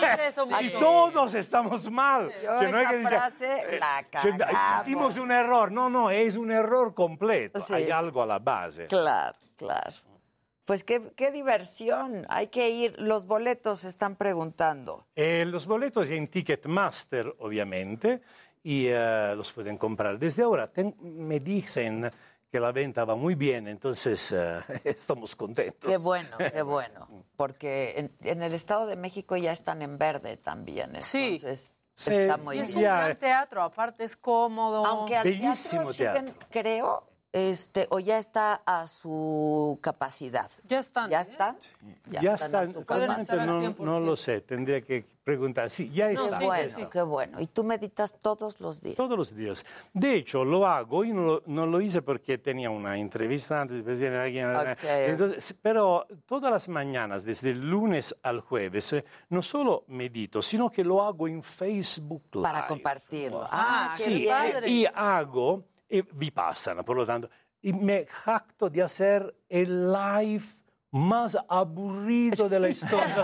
dice eso Si mucho. todos estamos mal. Yo Que no hay que decir, frase la "Che, cagamos". Hicimos un error. No, no, es un error completo. Sí, hay sí, algo a la base. Claro, claro. Pues qué, qué diversión. Hay que ir. Los boletos se están preguntando. Eh, los boletos en Ticketmaster, obviamente, y eh, los pueden comprar desde ahora. Ten- me dicen que la venta va muy bien, entonces eh, estamos contentos. Qué bueno, qué bueno. Porque en, en el Estado de México ya están en verde también. Sí. Entonces, Sí, está muy Y es bien. un gran teatro, aparte es cómodo. Aunque al Bellísimo teatro siguen, creo, este, o ya está a su capacidad. Ya están. ¿Ya está? Ya, a están, su realmente capacidad. no, no lo sé, tendría que preguntar. Sí, ya Qué está. bueno, qué bueno. Y tú meditas todos los días. Todos los días. De hecho, lo hago y no lo, no lo hice porque tenía una entrevista antes, después viene alguien. Entonces, pero todas las mañanas, desde el lunes al jueves, eh, no solo medito, sino que lo hago en Facebook Live. Para compartirlo. Ah, qué sí, eh, y hago eh, Vipassana, por lo tanto, y me jacto de hacer el live más aburrido de la historia de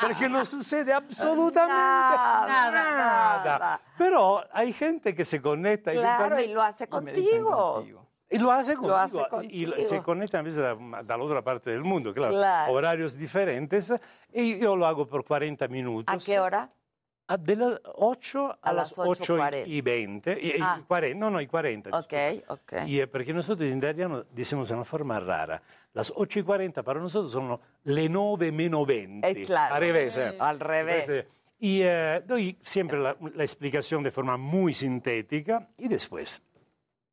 porque no sucede absolutamente Nada, nada. nada. Pero hay gente que se conecta. Claro, eventualmente- y lo hace contigo. y lo hace contigo. Lo hace Y contigo. se conecta a veces da- dall'altra parte del mundo, claro. Claro. Horarios diferentes. Y yo lo hago por 40 minutos. ¿A qué hora? A de las 8 a, A las las 8 8:40. y 20. Y, y Ah. 40, no, no, y 40. Ok, disculpa. ok. Y, eh, perché nosotros in italiano decimos una forma rara. Las 8 y 40 para nosotros son le 9 meno 20. Eh, claro. Al revés. eh. Al revés. Entonces, Y eh, doy siempre la, la explicación de forma muy sintética y después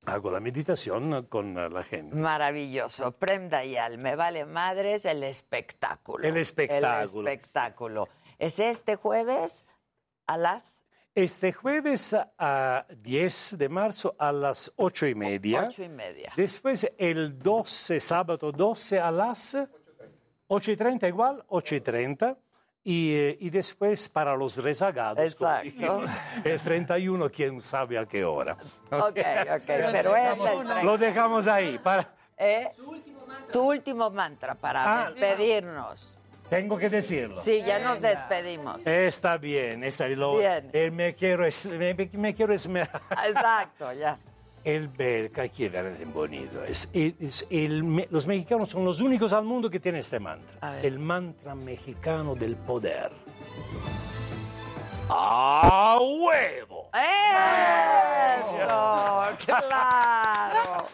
hago la meditación con eh, la gente. Maravilloso. Prem Dayal, me vale madres el espectáculo. El espectáculo. El espectáculo. Es este jueves a las Este jueves a 10 de marzo a las 8 y media. ocho y media. Después el 12, sábado 12 a las 8 y 30 igual, 8 y 30. Y, eh, y después para los rezagados. Exacto. El 31, quién sabe a qué hora. Ok, ok, pero es el. Lo dejamos ahí. Para... ¿Eh? Tu último mantra para Ah. despedirnos. Tengo que decirlo. Sí, ya nos despedimos. Está bien, está bien. Lo- Bien. eh, me, quiero, me, me quiero esmerar. Exacto, ya. El ver, aquí era tan bonito. Es, es- el los mexicanos son los únicos al mundo que tienen este mantra. El mantra mexicano del poder. ¡A huevo! ¡Eso! ¡Claro!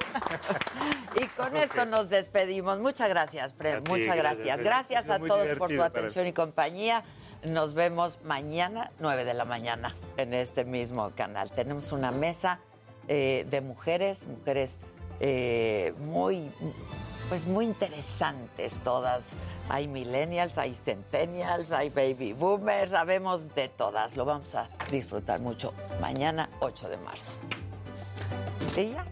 Y con esto nos despedimos. Muchas gracias, Prem. Ti, Muchas gracias. gracias. A todos por su atención y compañía. Nos vemos mañana, 9 de la mañana, en este mismo canal. Tenemos una mesa eh, de mujeres, mujeres eh, muy, pues muy interesantes todas. Hay millennials, hay centennials, hay baby boomers, sabemos de todas. Lo vamos a disfrutar mucho mañana, 8 de marzo. ¿Y ya?